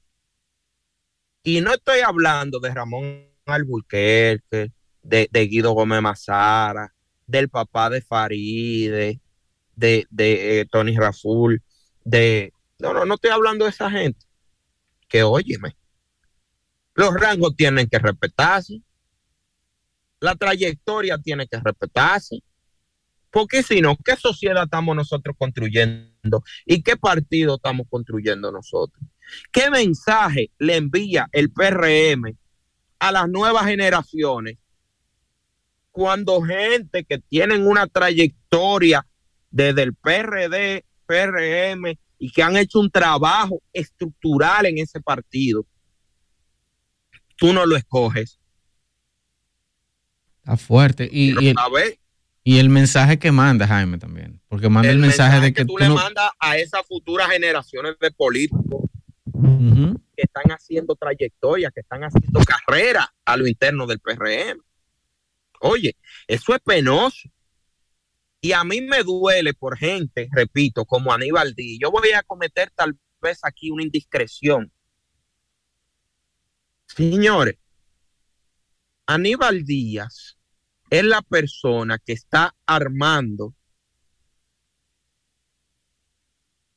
Y no estoy hablando de Ramón Alburquerque, de, de Guido Gómez Mazara, del papá de Faride, de, de eh, Tony Raful, de... No, no, no estoy hablando de esa gente. Que óyeme, los rangos tienen que respetarse, la trayectoria tiene que respetarse, porque si no, ¿qué sociedad estamos nosotros construyendo? ¿Y qué partido estamos construyendo nosotros? ¿Qué mensaje le envía el PRM a las nuevas generaciones cuando gente que tienen una trayectoria desde el PRD, PRM y que han hecho un trabajo estructural en ese partido, tú no lo escoges? Está fuerte. Y, y, el, y mensaje que manda Jaime también. Porque manda el, mensaje, de que, tú, le mandas a esas futuras generaciones de políticos que están haciendo trayectoria, que están haciendo carrera a lo interno del PRM. Oye, eso es penoso. Y a mí me duele por gente, repito, como Aníbal Díaz. Yo voy a cometer tal vez aquí una indiscreción. Señores, Aníbal Díaz es la persona que está armando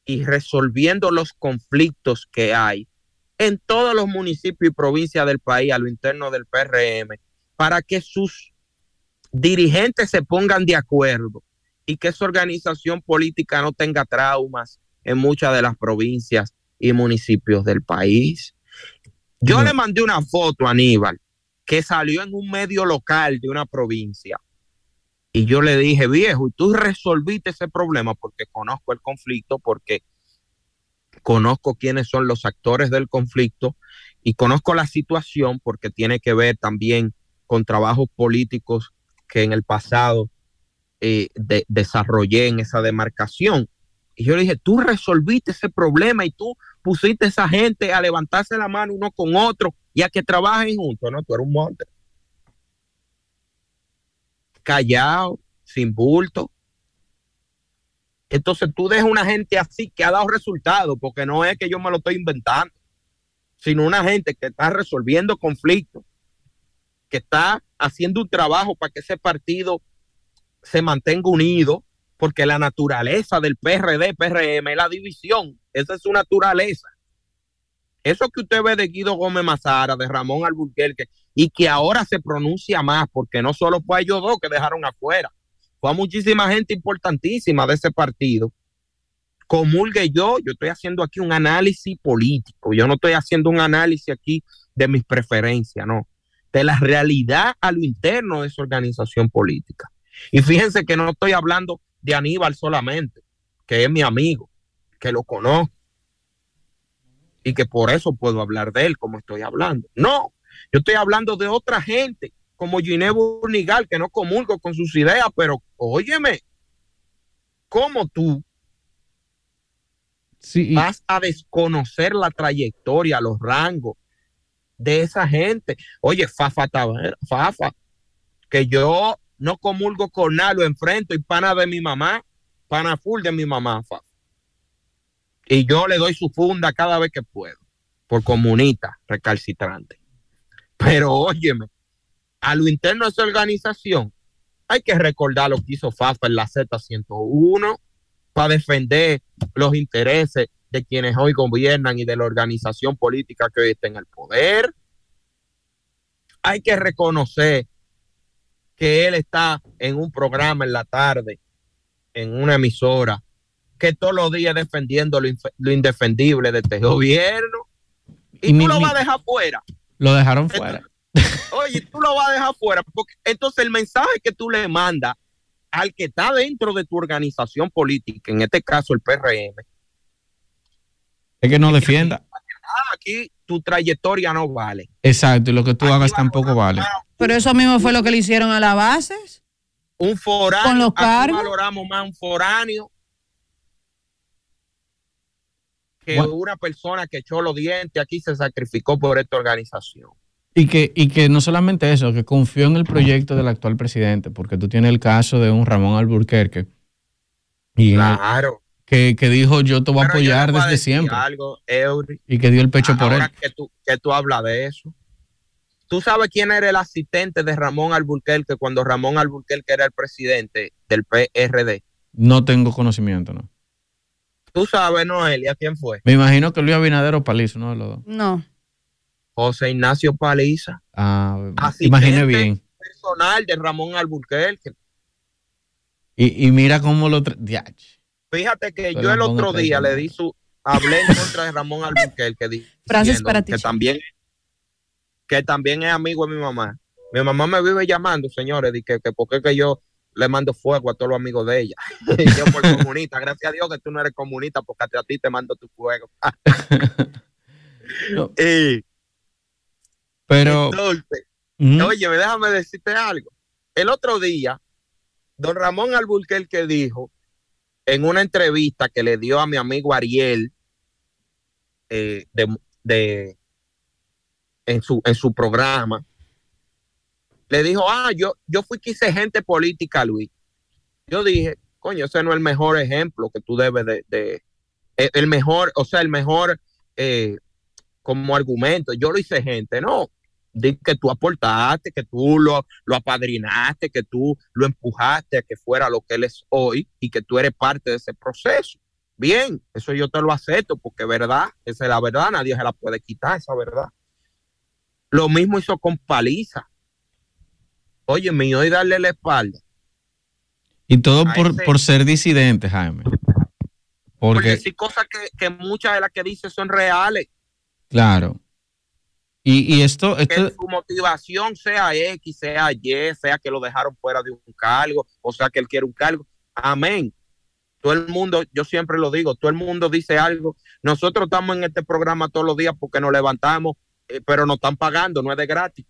y resolviendo los conflictos que hay en todos los municipios y provincias del país a lo interno del PRM para que sus dirigentes se pongan de acuerdo y que esa organización política no tenga traumas en muchas de las provincias y municipios del país. Yo le mandé una foto a Aníbal que salió en un medio local de una provincia y yo le dije, viejo, ¿y tú resolviste ese problema? Porque conozco el conflicto, porque conozco quiénes son los actores del conflicto y conozco la situación porque tiene que ver también con trabajos políticos que en el pasado eh, desarrollé en esa demarcación. Y yo le dije, tú resolviste ese problema y tú pusiste a esa gente a levantarse la mano uno con otro y a que trabajen juntos, ¿no? Tú eres un monte. Callado, sin bulto. Entonces tú dejas una gente así que ha dado resultados, porque no es que yo me lo estoy inventando, sino una gente que está resolviendo conflictos, que está haciendo un trabajo para que ese partido se mantenga unido, porque la naturaleza del PRD, PRM es la división, esa es su naturaleza. Eso que usted ve de Guido Gómez Mazara, de Ramón Alburquerque, y que ahora se pronuncia más, porque no solo fue a ellos dos que dejaron afuera, fue a muchísima gente importantísima de ese partido. Comulgue yo, yo estoy haciendo aquí un análisis político, yo no estoy haciendo un análisis aquí de mis preferencias, no, de la realidad a lo interno de esa organización política. Y fíjense que no estoy hablando de Aníbal solamente, que es mi amigo, que lo conozco y que por eso puedo hablar de él como estoy hablando. No, yo estoy hablando de otra gente, como Giné Burnigal, que no comulgo con sus ideas, pero óyeme, ¿cómo tú vas a desconocer la trayectoria, los rangos de esa gente? Oye, Fafa Fafa, que yo no comulgo con nada, lo enfrento y pana de mi mamá, pana full de mi mamá, Y yo le doy su funda cada vez que puedo, por comunita recalcitrante. Pero óyeme, a lo interno de esa organización, hay que recordar lo que hizo FAFA en la Z101 para defender los intereses de quienes hoy gobiernan y de la organización política que hoy está en el poder. Hay que reconocer que él está en un programa en la tarde, en una emisora, que todos los días defendiendo lo, indefendible de este gobierno. Y, tú lo vas a dejar fuera. Lo dejaron fuera. Oye, tú lo vas a dejar fuera. Porque entonces el mensaje que tú le mandas al que está dentro de tu organización política, en este caso el PRM, es que no defienda. Aquí tu trayectoria no vale. Exacto, y lo que tú hagas tampoco vale. Pero eso mismo fue lo que le hicieron a la base. Un foráneo. Con los cargos. valoramos más un foráneo que una persona que echó los dientes aquí se sacrificó por esta organización. Y que, y que no solamente eso, que confió en el proyecto del actual presidente, porque tú tienes el caso de un Ramón Alburquerque. Y claro. Que, dijo, yo te voy a apoyar desde siempre. Algo, y que dio el pecho por él. Que tú, que tú hablas de eso. ¿Tú sabes quién era el asistente de Ramón Alburquerque cuando Ramón Alburquerque era el presidente del PRD? No tengo conocimiento, ¿no? Tú sabes, Noelia, quién fue. Me imagino que Luis Abinader o Paliza, ¿no? Los dos. No. José Ignacio Paliza. Ah, imagine bien. Personal de Ramón Alburquerque. Y, y mira cómo lo. Fíjate que yo el otro día le di su. Hablé en contra de Ramón. Frases para ti. Que también, que también es amigo de mi mamá. Mi mamá me vive llamando, señores, de que, que porque que yo le mando fuego a todos los amigos de ella. yo por comunista, gracias a Dios que tú no eres comunista porque a ti te mando tu fuego. pero... oye, déjame decirte algo. El otro día, don Ramón Alburquerque dijo en una entrevista que le dio a mi amigo Ariel eh, de, en, su, en su programa, le dijo, ah, yo, yo fui que hice gente política, Luis. Yo dije, coño, ese no es el mejor ejemplo que tú debes de, eh, el mejor, o sea, el mejor eh, como argumento. Yo lo hice gente, no. Di que tú aportaste, que tú lo, lo apadrinaste, que tú lo empujaste a que fuera lo que él es hoy y que tú eres parte de ese proceso. Bien, eso yo te lo acepto porque verdad, esa es la verdad, nadie se la puede quitar, esa verdad. Lo mismo hizo con Paliza. Oye, me hoy darle la espalda. Y todo por, por, ser disidente, Jaime. Porque, Porque sí, cosas que, que muchas de las que dice son reales. Claro. Y, esto, Que su motivación sea X, sea Y, sea que lo dejaron fuera de un cargo, o sea que él quiere un cargo. Amén. Todo el mundo, yo siempre lo digo, todo el mundo dice algo. Nosotros estamos en este programa todos los días porque nos levantamos, eh, pero nos están pagando, no es de gratis.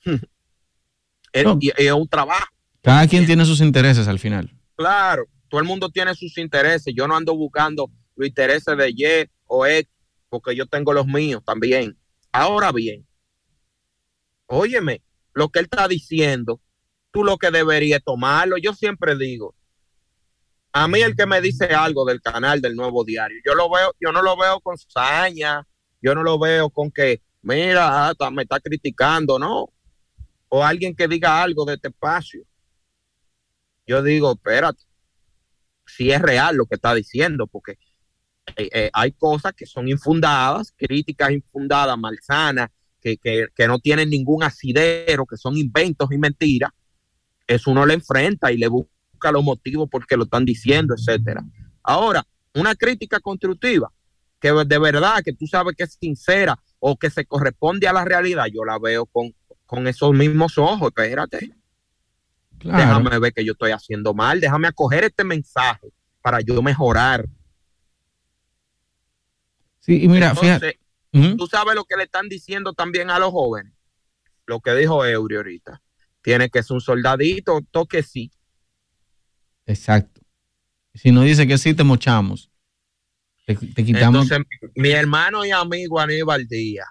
es, es un trabajo. Cada quien tiene sus intereses al final. Claro, todo el mundo tiene sus intereses. Yo no ando buscando los intereses de Y o X porque yo tengo los míos también. Ahora bien, óyeme, lo que él está diciendo, tú lo que deberías tomarlo. Yo siempre digo, a mí el que me dice algo del canal del nuevo diario, yo lo veo, yo no lo veo con saña, yo no lo veo con que, mira, me está criticando, ¿no? O alguien que diga algo de este espacio. Yo digo, espérate, si es real lo que está diciendo, porque eh, eh, hay cosas que son infundadas, críticas infundadas, malsanas, que, que, no tienen ningún asidero, que son inventos y mentiras, eso uno le enfrenta y le busca los motivos por qué lo están diciendo, etcétera. Ahora, una crítica constructiva, que de verdad, que tú sabes que es sincera o que se corresponde a la realidad, yo la veo con, con esos mismos ojos, espérate. Déjame ver que yo estoy haciendo mal, déjame acoger este mensaje para yo mejorar Sí, y mira, fíjate. Tú sabes lo que le están diciendo también a los jóvenes. Lo que dijo Eury ahorita. Tiene que ser un soldadito, toque sí. Exacto. Si no dice que sí, te mochamos. Te, quitamos. Entonces, mi hermano y amigo Aníbal Díaz,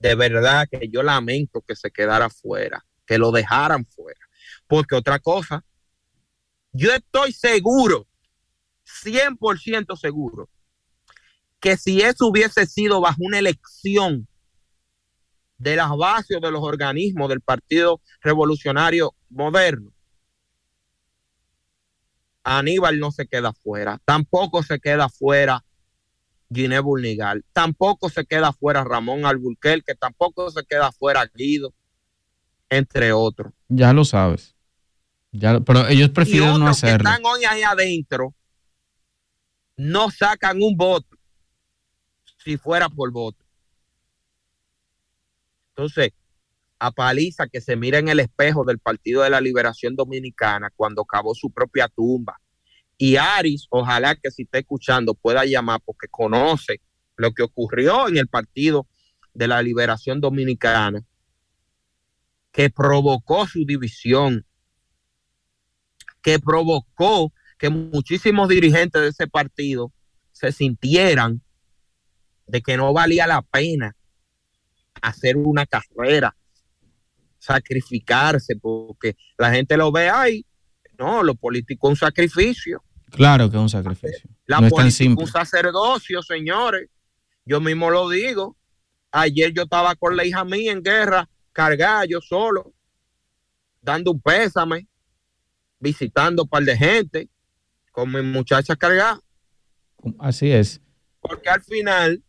de verdad que yo lamento que se quedara fuera, que lo dejaran fuera. Porque otra cosa, yo estoy seguro, 100% seguro, que si eso hubiese sido bajo una elección de las bases de los organismos del Partido Revolucionario Moderno, Aníbal no se queda fuera, tampoco se queda fuera Giné Bulnigal, tampoco se queda fuera Ramón Alburquerque, tampoco se queda fuera Guido, entre otros. Ya lo sabes. Ya, pero ellos prefieren no hacerlo. Que están hoy ahí adentro, no sacan un voto si fuera por voto. Entonces, a Paliza que se mira en el espejo del Partido de la Liberación Dominicana cuando cavó su propia tumba. Y Aris, ojalá que si está escuchando pueda llamar porque conoce lo que ocurrió en el Partido de la Liberación Dominicana, que provocó su división, que provocó que muchísimos dirigentes de ese partido se sintieran de que no valía la pena hacer una carrera, sacrificarse, porque la gente lo ve ahí. No, lo político es un sacrificio. Claro que es un sacrificio. La política es un sacerdocio, señores. Yo mismo lo digo. Ayer yo estaba con la hija mía en guerra, cargada yo solo, dando un pésame, visitando un par de gente, con mi muchacha cargada. Así es. Porque al final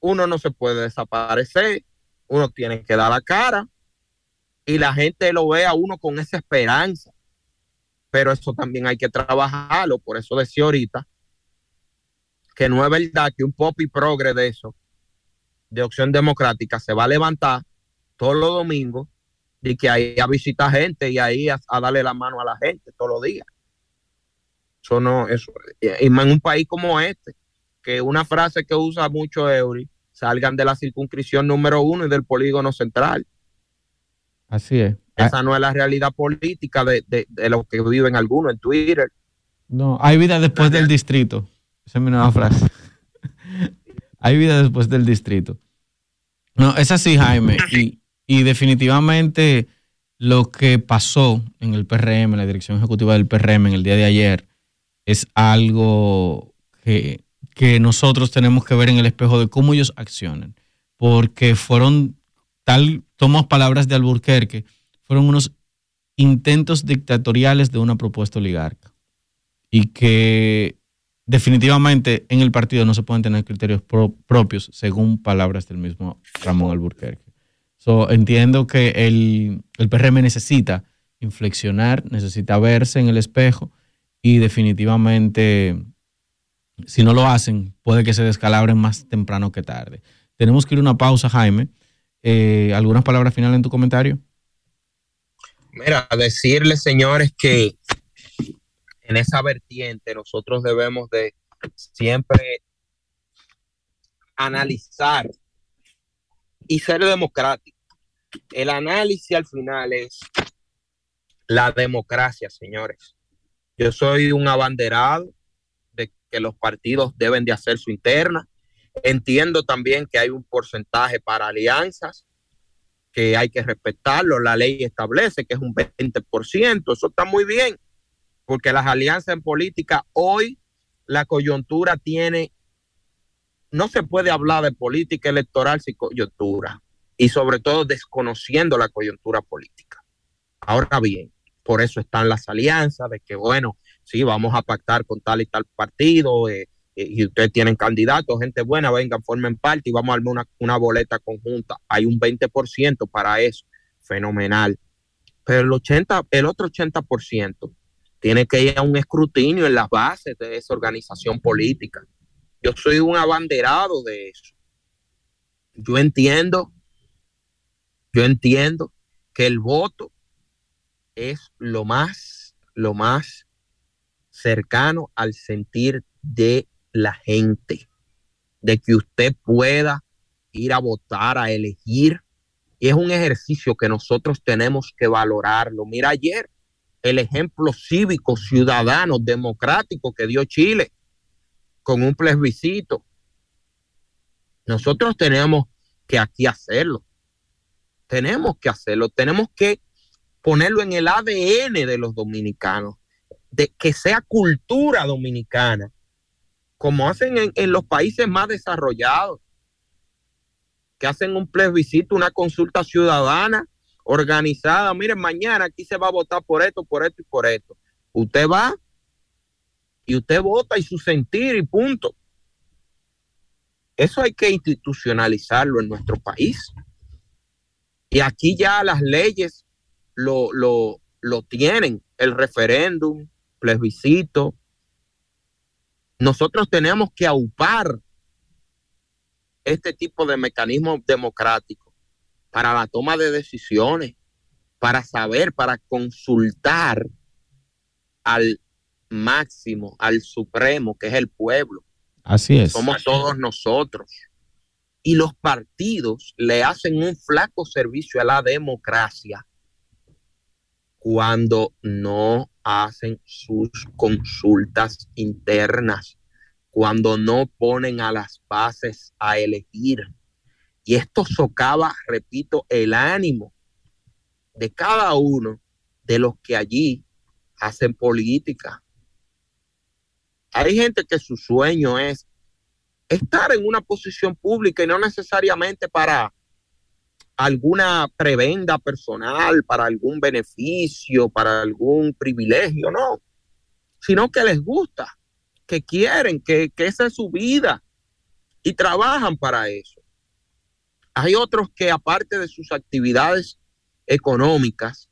uno no se puede desaparecer, uno tiene que dar la cara y la gente lo ve a uno con esa esperanza. Pero eso también hay que trabajarlo, por eso decía ahorita que no es verdad que un pop y progre de eso, de opción democrática, se va a levantar todos los domingos y que ahí a visitar gente y ahí a, darle la mano a la gente todos los días. Eso no, eso, y en un país como este, que una frase que usa mucho Eury, salgan de la circunscripción número uno y del polígono central. Así es. Esa no es la realidad política de, de, lo que viven algunos en Twitter. No, hay vida después del distrito. Esa es mi nueva frase. hay vida después del distrito. No, es así, Jaime. Y, y definitivamente lo que pasó en el PRM, la dirección ejecutiva del PRM en el día de ayer, es algo que, que nosotros tenemos que ver en el espejo de cómo ellos accionan. Porque fueron, tal, tomo palabras de Alburquerque, fueron unos intentos dictatoriales de una propuesta oligarca. Y que definitivamente en el partido no se pueden tener criterios propios, según palabras del mismo Ramón Alburquerque. So, entiendo que el, el PRM necesita inflexionar, necesita verse en el espejo y definitivamente, si no lo hacen, puede que se descalabren más temprano que tarde. Tenemos que ir a una pausa, Jaime. Eh, ¿Algunas palabras finales en tu comentario? Mira, decirles, señores, que en esa vertiente nosotros debemos de siempre analizar y ser democrático. El análisis al final es la democracia, señores. Yo soy un abanderado de que los partidos deben de hacer su interna. Entiendo también que hay un porcentaje para alianzas que hay que respetarlo. La ley establece que es un 20%. Eso está muy bien, porque las alianzas en política hoy, la coyuntura tiene, no se puede hablar de política electoral sin coyuntura y sobre todo desconociendo la coyuntura política. Ahora bien, por eso están las alianzas de que, bueno, sí, vamos a pactar con tal y tal partido, eh, y ustedes tienen candidatos, gente buena, vengan, formen parte y vamos a armar una, una boleta conjunta. Hay un 20% para eso, fenomenal. Pero el, 80, el otro 80% tiene que ir a un escrutinio en las bases de esa organización política. Yo soy un abanderado de eso. Yo entiendo, yo entiendo que el voto es lo más, lo más cercano al sentir de la gente, de que usted pueda ir a votar, a elegir. Y es un ejercicio que nosotros tenemos que valorarlo. Mira ayer el ejemplo cívico, ciudadano, democrático que dio Chile con un plebiscito. Nosotros tenemos que aquí hacerlo. Tenemos que hacerlo. Tenemos que ponerlo en el ADN de los dominicanos, de que sea cultura dominicana como hacen en, los países más desarrollados, que hacen un plebiscito, una consulta ciudadana organizada. Miren, mañana aquí se va a votar por esto, por esto y por esto. Usted va y usted vota y su sentir y punto. Eso hay que institucionalizarlo en nuestro país. Y aquí ya las leyes lo, lo, lo tienen, el referéndum, plebiscito, nosotros tenemos que aupar este tipo de mecanismos democráticos para la toma de decisiones, para saber, para consultar al máximo, al supremo, que es el pueblo. Así es. Somos todos nosotros. Y los partidos le hacen un flaco servicio a la democracia cuando no hacen sus consultas internas, cuando no ponen a las bases a elegir. Y esto socava, repito, el ánimo de cada uno de los que allí hacen política. Hay gente que su sueño es estar en una posición pública y no necesariamente para alguna prebenda personal, para algún beneficio, para algún privilegio, no, sino que les gusta, que quieren, que, que esa es su vida y trabajan para eso. Hay otros que aparte de sus actividades económicas,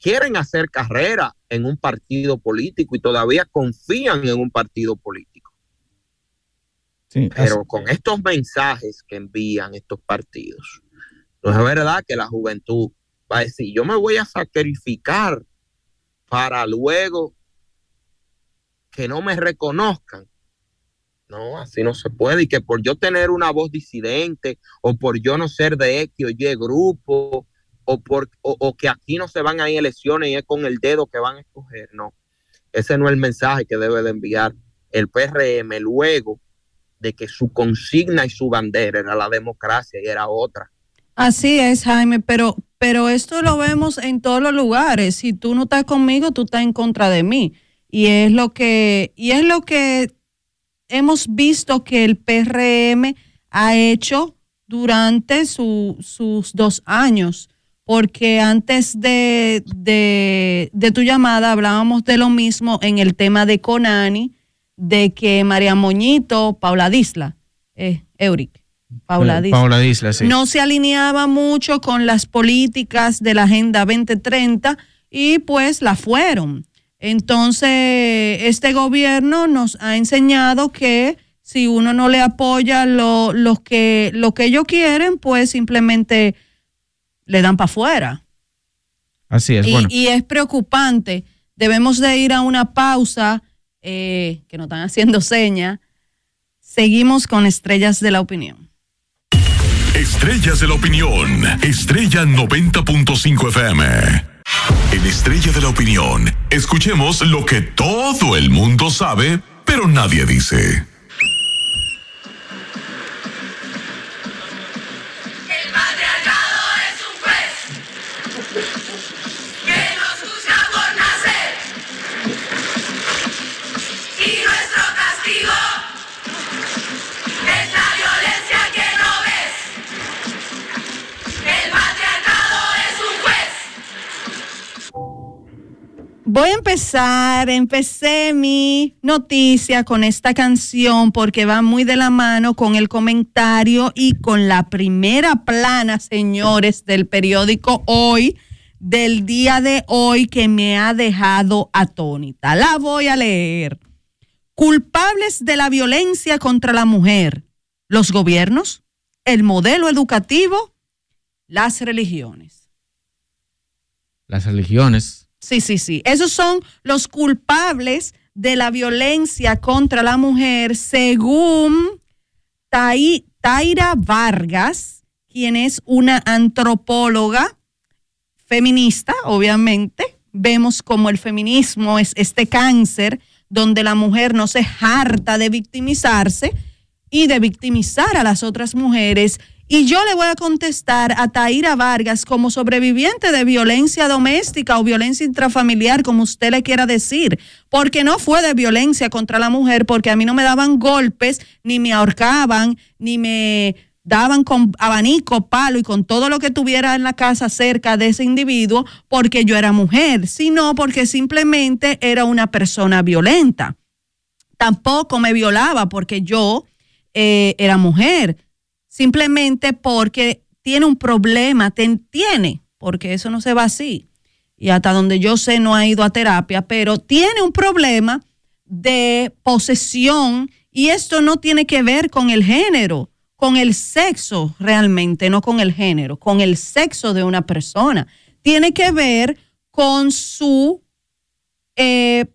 quieren hacer carrera en un partido político y todavía confían en un partido político. Pero con estos mensajes que envían estos partidos, no es verdad que la juventud va a decir, yo me voy a sacrificar para luego que no me reconozcan. No, así no se puede. Y que por yo tener una voz disidente o por yo no ser de X o Y grupo o, por, o, que aquí no se van a ir elecciones y es con el dedo que van a escoger. No, ese no es el mensaje que debe de enviar el PRM luego de que su consigna y su bandera era la democracia y era otra. Así es, Jaime, pero, pero esto lo vemos en todos los lugares. Si tú no estás conmigo, tú estás en contra de mí. Y es lo que, y es lo que hemos visto que el PRM ha hecho durante sus dos años, porque antes de, de, tu llamada hablábamos de lo mismo en el tema de Conani, de que María Moñito, Paula Disla, eh, Euric, Paula eh, Disla, no se alineaba mucho con las políticas de la Agenda 2030 y pues la fueron. Entonces, este gobierno nos ha enseñado que si uno no le apoya lo, que, lo que ellos quieren, pues simplemente le dan para afuera. Así es. Y, bueno. y es preocupante. Debemos de ir a una pausa, eh, que nos están haciendo señas. Seguimos con Estrellas de la Opinión. Estrellas de la Opinión, Estrella 90.5 FM. En Estrella de la Opinión, escuchemos lo que todo el mundo sabe, pero nadie dice. Voy a empezar, empecé mi noticia con esta canción porque va muy de la mano con el comentario y con la primera plana, señores, del periódico Hoy, del día de hoy que me ha dejado atónita. La voy a leer. Culpables de la violencia contra la mujer, los gobiernos, el modelo educativo, las religiones. Las religiones Sí, sí, sí. Esos son los culpables de la violencia contra la mujer, según Taira Vargas, quien es una antropóloga feminista, obviamente. Vemos como el feminismo es este cáncer donde la mujer no se harta de victimizarse y de victimizar a las otras mujeres y yo le voy a contestar a Taira Vargas como sobreviviente de violencia doméstica o violencia intrafamiliar, como usted le quiera decir, porque no fue de violencia contra la mujer, porque a mí no me daban golpes, ni me ahorcaban, ni me daban con abanico, palo y con todo lo que tuviera en la casa cerca de ese individuo porque yo era mujer, sino porque simplemente era una persona violenta. Tampoco me violaba porque yo eh, era mujer simplemente porque tiene un problema, te tiene, porque eso no se va así. Y hasta donde yo sé no ha ido a terapia, pero tiene un problema de posesión y esto no tiene que ver con el género, con el sexo realmente, no con el género, con el sexo de una persona. Tiene que ver con su eh,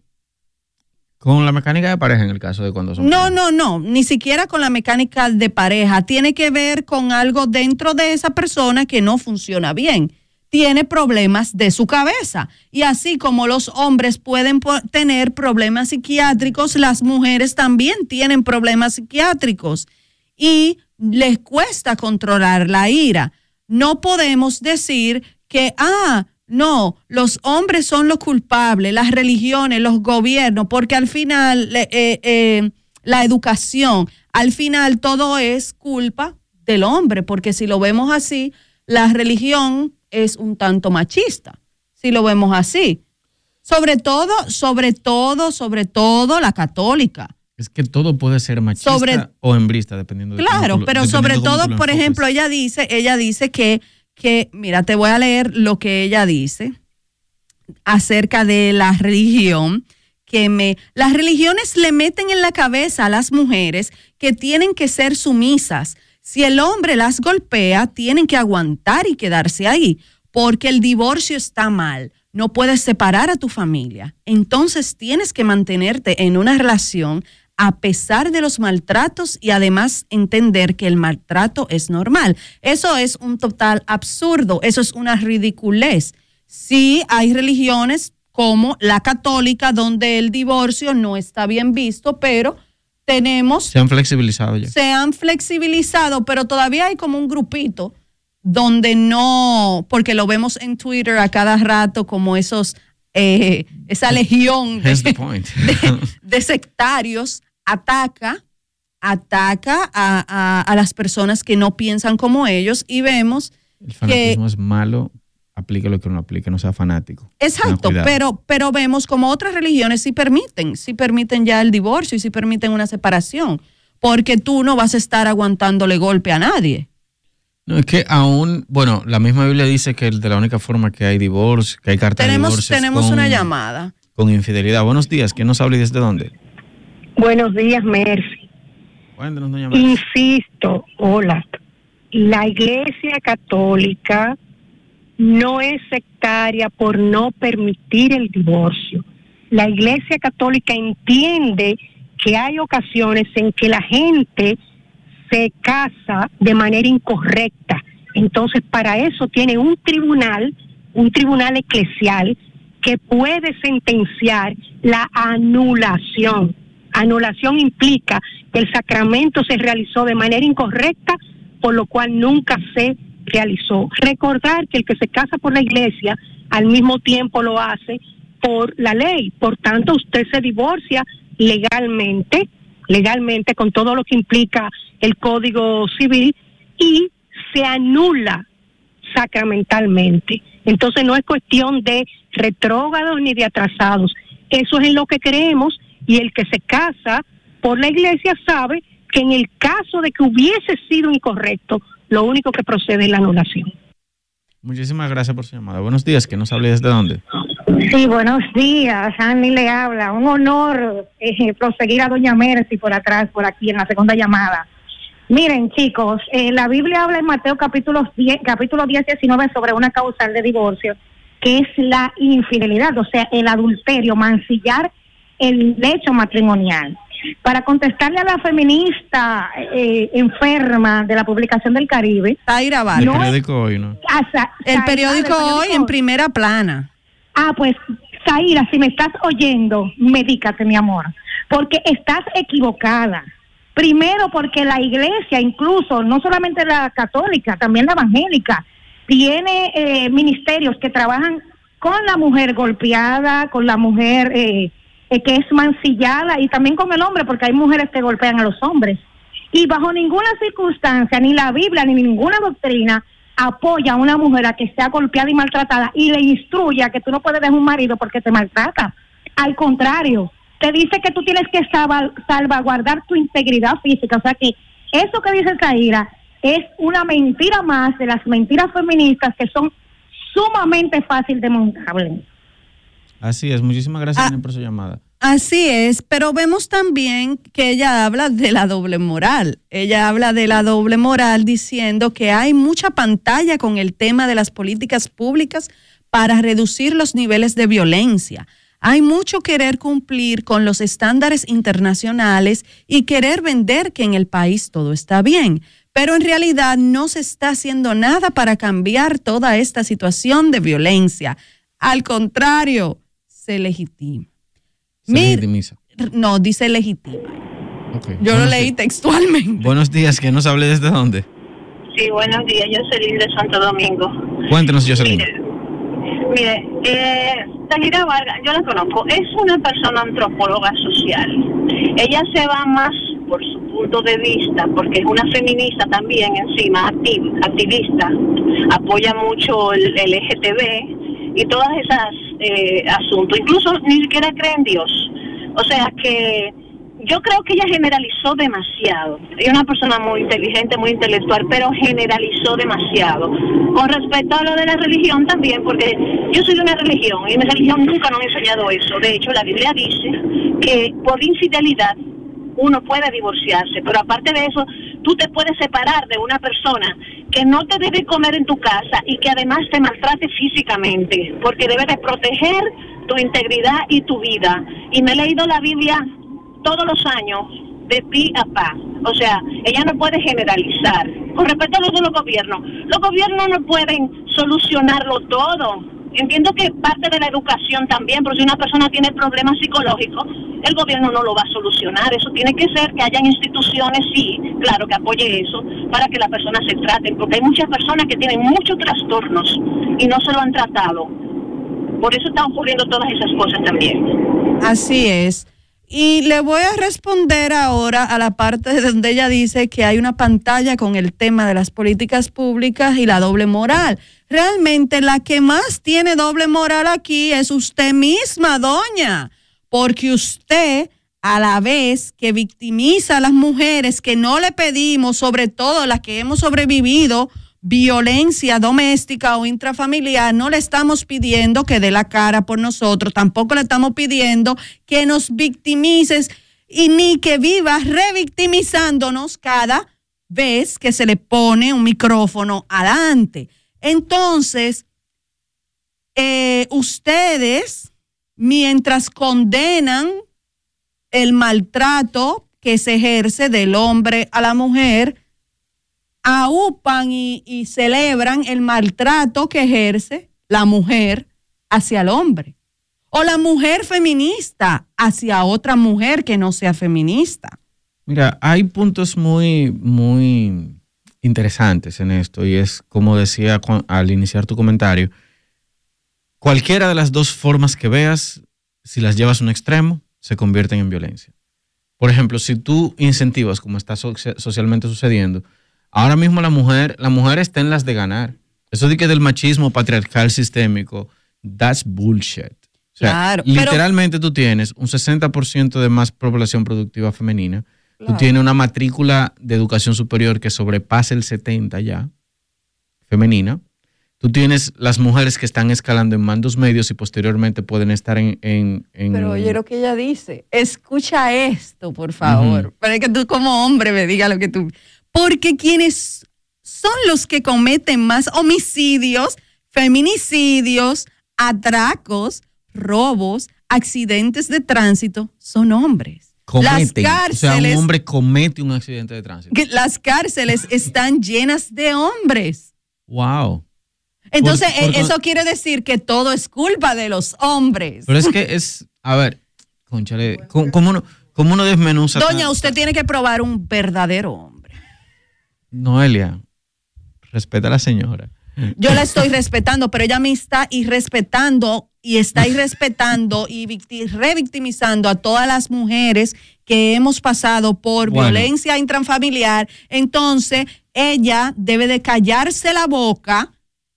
con la mecánica de pareja en el caso de cuando son. No, no, no, ni siquiera con la mecánica de pareja. Tiene que ver con algo dentro de esa persona que no funciona bien. Tiene problemas de su cabeza. Y así como los hombres pueden tener problemas psiquiátricos, las mujeres también tienen problemas psiquiátricos. Y les cuesta controlar la ira. No podemos decir que, ah, no, los hombres son los culpables, las religiones, los gobiernos, porque al final eh, eh, la educación, al final todo es culpa del hombre, porque si lo vemos así, la religión es un tanto machista, si lo vemos así. Sobre todo, sobre todo, sobre todo la católica. Es que todo puede ser machista o hembrista, dependiendo de Claro, pero sobre todo, por ejemplo, ella dice, ella dice que que, mira, te voy a leer lo que ella dice acerca de la religión, que me, las religiones le meten en la cabeza a las mujeres que tienen que ser sumisas. Si el hombre las golpea, tienen que aguantar y quedarse ahí, porque el divorcio está mal. No puedes separar a tu familia. Entonces tienes que mantenerte en una relación a pesar de los maltratos y además entender que el maltrato es normal. Eso es un total absurdo, eso es una ridiculez. Sí hay religiones como la católica donde el divorcio no está bien visto, pero tenemos... Se han flexibilizado ya. Se han flexibilizado, pero todavía hay como un grupito donde no, porque lo vemos en Twitter a cada rato como esos, eh, esa legión de, sectarios ataca, ataca a, las personas que no piensan como ellos y vemos El fanatismo es malo, aplique lo que no aplique, no sea fanático. Exacto, pero, pero vemos como otras religiones sí permiten, sí permiten ya el divorcio y sí permiten una separación, porque tú no vas a estar aguantándole golpe a nadie. No, es que aún, bueno, la misma Biblia dice que de la única forma que hay divorcio, que hay carta tenemos, de divorcio. Tenemos una llamada. Con infidelidad. Buenos días, ¿quién nos habla y desde dónde? Buenos días, Mercy. Insisto, hola. La Iglesia Católica no es sectaria por no permitir el divorcio. La Iglesia Católica entiende que hay ocasiones en que la gente se casa de manera incorrecta. Entonces, para eso tiene un tribunal, un tribunal eclesial, que puede sentenciar la anulación. Anulación implica que el sacramento se realizó de manera incorrecta, por lo cual nunca se realizó. Recordar que el que se casa por la iglesia al mismo tiempo lo hace por la ley. Por tanto, usted se divorcia legalmente legalmente con todo lo que implica el Código Civil y se anula sacramentalmente. Entonces no es cuestión de retrógrados ni de atrasados. Eso es en lo que creemos y el que se casa por la iglesia sabe que en el caso de que hubiese sido incorrecto, lo único que procede es la anulación. Muchísimas gracias por su llamada. Buenos días, que nos hable desde dónde. Sí, buenos días. Annie le habla. Un honor eh, proseguir a Doña Mercy por atrás, por aquí, en la segunda llamada. Miren, chicos, eh, la Biblia habla en Mateo capítulo 10, capítulo 10, 19 sobre una causal de divorcio, que es la infidelidad, o sea, el adulterio, mancillar el lecho matrimonial para contestarle a la feminista eh, enferma de la publicación del Caribe. Zaira El periódico hoy, ¿no? el periódico hoy en primera plana. Ah, pues Zaira, si me estás oyendo, medícate, mi amor, porque estás equivocada. Primero porque la iglesia, incluso, no solamente la católica, también la evangélica, tiene eh, ministerios que trabajan con la mujer golpeada, con la mujer eh, eh, que es mancillada y también con el hombre, porque hay mujeres que golpean a los hombres. Y bajo ninguna circunstancia, ni la Biblia, ni ninguna doctrina apoya a una mujer a que sea golpeada y maltratada y le instruye a que tú no puedes dejar un marido porque te maltrata. Al contrario, te dice que tú tienes que salvaguardar tu integridad física. O sea que eso que dice Zaira es una mentira más de las mentiras feministas que son sumamente fácil de montar. Así es, muchísimas gracias ah, por su llamada. Así es, pero vemos también que ella habla de la doble moral. Ella habla de la doble moral diciendo que hay mucha pantalla con el tema de las políticas públicas para reducir los niveles de violencia. Hay mucho querer cumplir con los estándares internacionales y querer vender que en el país todo está bien, pero en realidad no se está haciendo nada para cambiar toda esta situación de violencia. Al contrario, se legitima. Se No, dice legitima. Yo lo leí textualmente. Buenos días, ¿que nos hable desde dónde? Sí, buenos días, Jocelyn de Santo Domingo. Cuéntenos, Jocelyn. Mire, mire eh, Vargas, yo la conozco, es una persona antropóloga social. Ella se va más por su punto de vista, porque es una feminista también encima, activista, apoya mucho el, el LGTB y todas esas eh, asuntos. Incluso ni siquiera cree en Dios. O sea que yo creo que ella generalizó demasiado. Es una persona muy inteligente, muy intelectual, pero generalizó demasiado. Con respecto a lo de la religión también, porque yo soy de una religión y mi religión nunca nos ha enseñado eso. De hecho, la Biblia dice que por infidelidad uno puede divorciarse, pero aparte de eso, tú te puedes separar de una persona que no te debe comer en tu casa y que además te maltrate físicamente, porque debe de proteger tu integridad y tu vida. Y me he leído la Biblia todos los años de pi a pa. O sea, ella no puede generalizar. Con respecto a los de los gobiernos, los gobiernos no pueden solucionarlo todo. Entiendo que parte de la educación también, pero si una persona tiene problemas psicológicos, el gobierno no lo va a solucionar. Eso tiene que ser que hayan instituciones, sí, claro, que apoye eso, para que las personas se traten, porque hay muchas personas que tienen muchos trastornos y no se lo han tratado. Por eso están ocurriendo todas esas cosas también. Así es. Y le voy a responder ahora a la parte donde ella dice que hay una pantalla con el tema de las políticas públicas y la doble moral. Realmente la que más tiene doble moral aquí es usted misma, doña, porque usted a la vez que victimiza a las mujeres que no le pedimos, sobre todo las que hemos sobrevivido, violencia doméstica o intrafamiliar, no le estamos pidiendo que dé la cara por nosotros, tampoco le estamos pidiendo que nos victimices y ni que viva revictimizándonos cada vez que se le pone un micrófono adelante. Entonces, eh, ustedes, mientras condenan el maltrato que se ejerce del hombre a la mujer, aupan y, celebran el maltrato que ejerce la mujer hacia el hombre. O la mujer feminista hacia otra mujer que no sea feminista. Mira, hay puntos muy, muy interesantes en esto y es como decía al iniciar tu comentario, cualquiera de las dos formas que veas, si las llevas a un extremo, se convierten en violencia. Por ejemplo, si tú incentivas, como está socialmente sucediendo, Ahora mismo la mujer, la mujer está en las de ganar. Eso de que del machismo patriarcal sistémico, that's bullshit. O sea, literalmente tú tienes un 60% de más población productiva femenina. Tú tienes una matrícula de educación superior que sobrepasa el 70 ya, femenina. Tú tienes las mujeres que están escalando en mandos medios y posteriormente pueden estar en... en, Pero oye lo que ella dice, escucha esto, por favor, para que tú como hombre me digas lo que tú porque quienes son los que cometen más homicidios, feminicidios, atracos, robos, accidentes de tránsito, son hombres. Cometen. o sea, un hombre comete un accidente de tránsito. las cárceles están llenas de hombres. Wow. Entonces, e, eso quiere decir que todo es culpa de los hombres. Pero es que es, a ver, conchale, ¿cómo, uno, cómo uno desmenuza? Doña, usted tiene que probar un verdadero hombre. Noelia, respeta a la señora. Yo la estoy respetando, pero ella me está irrespetando y está irrespetando y revictimizando a todas las mujeres que hemos pasado por violencia intrafamiliar. Entonces, ella debe de callarse la boca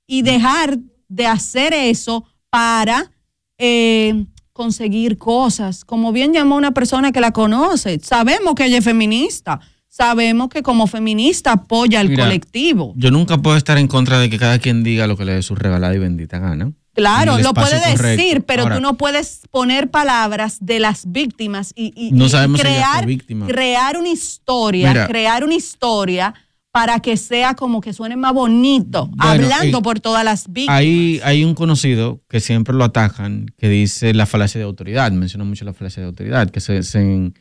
y dejar de hacer eso para eh, conseguir cosas. Como bien llamó una persona que la conoce, sabemos que ella es feminista sabemos que como feminista apoya al colectivo. Yo nunca puedo estar en contra de que cada quien diga lo que le dé su regalada y bendita gana. Claro, lo puede decir, pero tú no puedes poner palabras de las víctimas y, crear, crear una historia, crear una historia para que sea como que suene más bonito, hablando por todas las víctimas. Hay, hay un conocido que siempre lo atajan, que dice la falacia de autoridad, menciona mucho la falacia de autoridad, que se, se,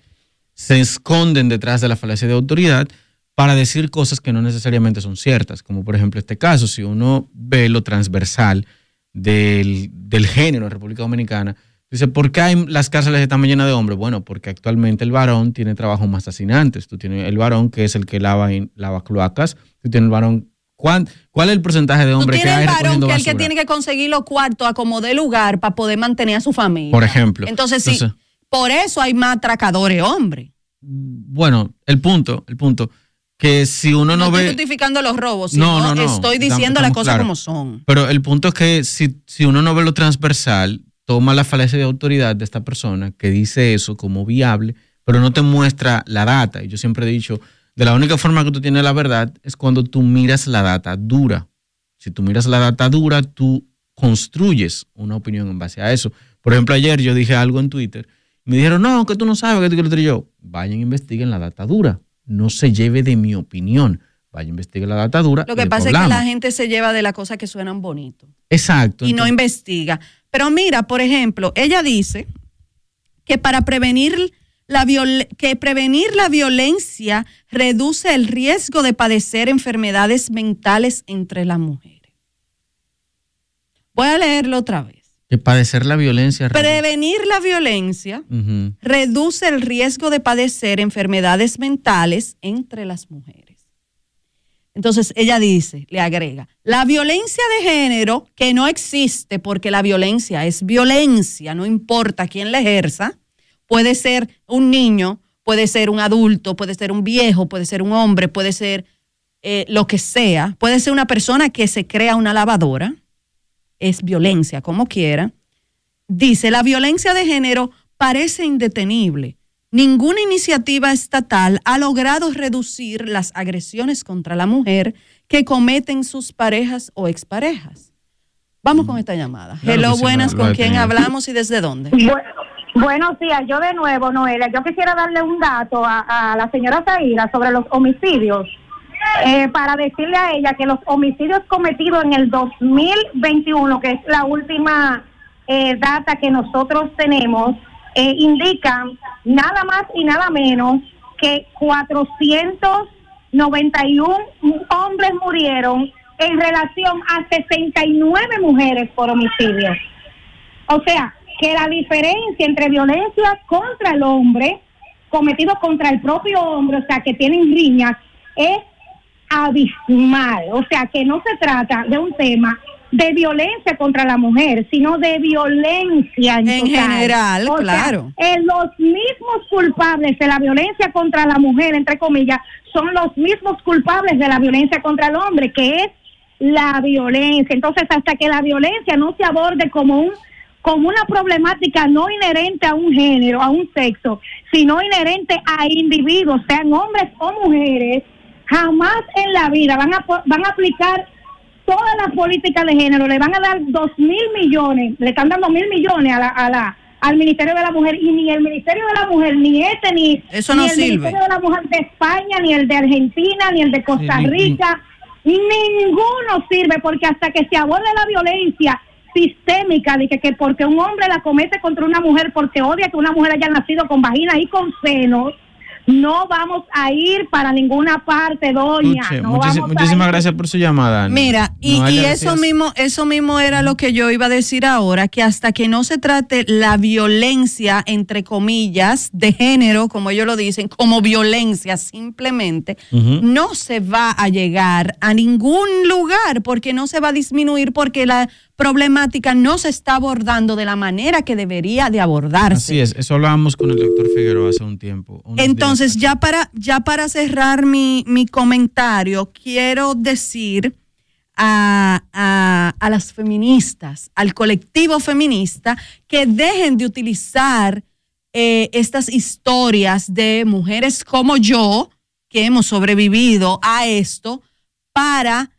se esconden detrás de la falacia de autoridad para decir cosas que no necesariamente son ciertas, como por ejemplo este caso, si uno ve lo transversal del, género en República Dominicana, dice, ¿por qué hay, las cárceles están llenas de hombres? Bueno, porque actualmente el varón tiene trabajos más fascinantes. Tú tienes el varón que es el que lava, lava cloacas, tú tienes el varón ¿Cuál, ¿Cuál, es el porcentaje de hombres que hay el varón que es el que tiene que conseguir los cuartos a como de lugar para poder mantener a su familia. Por ejemplo. Entonces, sí, por eso hay más atracadores hombres. Bueno, el punto, el punto, que si uno no, no ve... estoy justificando los robos, no, no, no, estoy diciendo las cosas como son. Pero el punto es que si, si uno no ve lo transversal, toma la falacia de autoridad de esta persona que dice eso como viable, pero no te muestra la data. Y yo siempre he dicho, de la única forma que tú tienes la verdad es cuando tú miras la data dura. Si tú miras la data dura, tú construyes una opinión en base a eso. Por ejemplo, ayer yo dije algo en Twitter me dijeron, no, que tú no sabes, que tú que yo. Vayan, investiguen la data dura. No se lleve de mi opinión. Vayan, investiguen la data dura. Lo que pasa es que la gente se lleva de las cosas que suenan bonito. Exacto. Y no investiga. Pero mira, por ejemplo, ella dice que para prevenir la que prevenir la violencia reduce el riesgo de padecer enfermedades mentales entre las mujeres. Voy a leerlo otra vez. Que padecer la violencia. Prevenir la violencia reduce el riesgo de padecer enfermedades mentales entre las mujeres. Entonces ella dice, le agrega, la violencia de género, que no existe porque la violencia es violencia, no importa quién la ejerza, puede ser un niño, puede ser un adulto, puede ser un viejo, puede ser un hombre, puede ser eh, lo que sea, puede ser una persona que se crea una lavadora, es violencia, como quiera. Dice, la violencia de género parece indetenible. Ninguna iniciativa estatal ha logrado reducir las agresiones contra la mujer que cometen sus parejas o exparejas. Vamos con esta llamada. Hello, buenas, ¿con quién hablamos y desde dónde? buenos días, yo de nuevo, Noelia. Yo quisiera darle un dato a, la señora Zaira sobre los homicidios. Eh, para decirle a ella que los homicidios cometidos en el 2021, que es la última eh, data que nosotros tenemos, eh, indican nada más y nada menos que 491 hombres murieron en relación a 69 mujeres por homicidio. O sea, que la diferencia entre violencia contra el hombre cometido contra el propio hombre, o sea, que tienen riñas, es abismal. O sea, que no se trata de un tema de violencia contra la mujer, sino de violencia en, general, claro. los mismos culpables de la violencia contra la mujer, entre comillas, son los mismos culpables de la violencia contra el hombre, que es la violencia. Entonces, hasta que la violencia no se aborde como un como una problemática no inherente a un género, a un sexo, sino inherente a individuos, sean hombres o mujeres, jamás en la vida van a, van a aplicar todas las políticas de género, le van a dar dos mil millones, le están dando mil millones a la, a la, al Ministerio de la Mujer. Y ni el Ministerio de la Mujer, ni este, ni, Eso no el Ministerio de la Mujer de España, ni el de Argentina, ni el de Costa Rica, ninguno sirve porque hasta que se aborde la violencia sistémica de que, que porque un hombre la comete contra una mujer porque odia que una mujer haya nacido con vagina y con senos, no vamos a ir para ninguna parte, doña. muchísimas gracias por su llamada. Mira, y, eso mismo, eso mismo era lo que yo iba a decir ahora, que hasta que no se trate la violencia, entre comillas, de género, como ellos lo dicen, como violencia simplemente, no se va a llegar a ningún lugar porque no se va a disminuir porque la problemática no se está abordando de la manera que debería de abordarse. Así es, eso hablábamos con el doctor Figueroa hace un tiempo. Entonces, ya para, ya para cerrar mi, comentario, quiero decir a, las feministas, al colectivo feminista, que dejen de utilizar eh, estas historias de mujeres como yo, que hemos sobrevivido a esto, para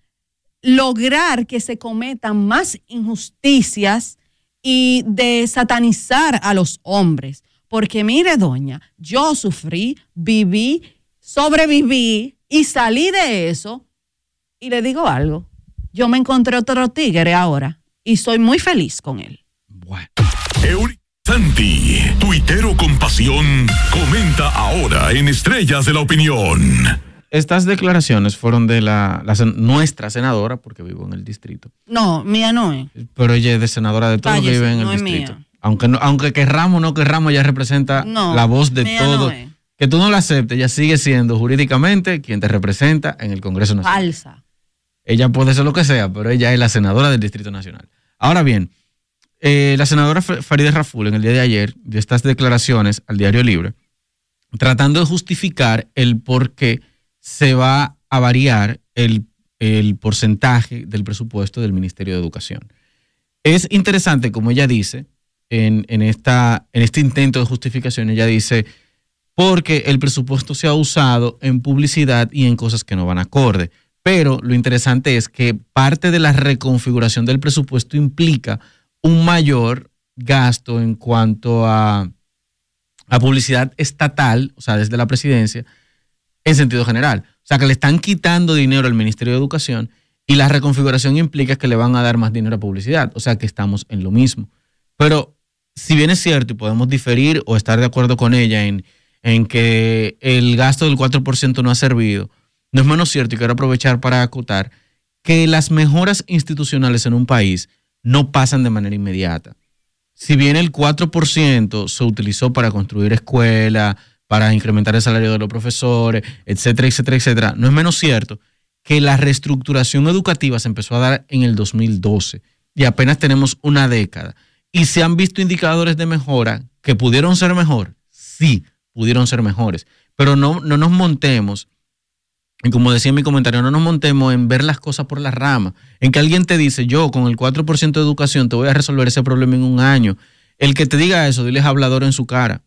lograr que se cometan más injusticias y de satanizar a los hombres. Porque mire, doña, yo sufrí, viví, sobreviví y salí de eso. Y le digo algo, yo me encontré otro tigre ahora y soy muy feliz con él. Bueno. Santi, tuitero con pasión, comenta ahora en Estrellas de la Opinión estas declaraciones fueron de la, nuestra senadora, porque vivo en el distrito. No, mía no es. Pero ella es de senadora de todos los que viven en el distrito. Aunque, no, aunque querramos o no querramos, ella representa la voz de todos. Que tú no la aceptes, ella sigue siendo jurídicamente quien te representa en el Congreso Nacional. Falsa. Ella puede ser lo que sea, pero ella es la senadora del Distrito Nacional. Ahora bien, eh, la senadora Farideh Raful en el día de ayer de estas declaraciones al Diario Libre, tratando de justificar el por qué se va a variar el, porcentaje del presupuesto del Ministerio de Educación. Es interesante, como ella dice, en, esta, en este intento de justificación, ella dice, porque el presupuesto se ha usado en publicidad y en cosas que no van acorde. Pero lo interesante es que parte de la reconfiguración del presupuesto implica un mayor gasto en cuanto a, a publicidad estatal, o sea, desde la presidencia, en sentido general. O sea, que le están quitando dinero al Ministerio de Educación y la reconfiguración implica que le van a dar más dinero a publicidad. O sea, que estamos en lo mismo. Pero si bien es cierto y podemos diferir o estar de acuerdo con ella en en que el gasto del 4% no ha servido, no es menos cierto, y quiero aprovechar para acotar, que las mejoras institucionales en un país no pasan de manera inmediata. Si bien el 4% se utilizó para construir escuelas, para incrementar el salario de los profesores, etcétera, etcétera, etcétera, no es menos cierto que la reestructuración educativa se empezó a dar en el 2012 y apenas tenemos una década. Y se han visto indicadores de mejora que pudieron ser mejor, sí, pudieron ser mejores, pero no, no nos montemos, y como decía en mi comentario, no nos montemos en ver las cosas por las ramas, en que alguien te dice, yo con el 4% de educación te voy a resolver ese problema en un año. El que te diga eso, diles hablador en su cara.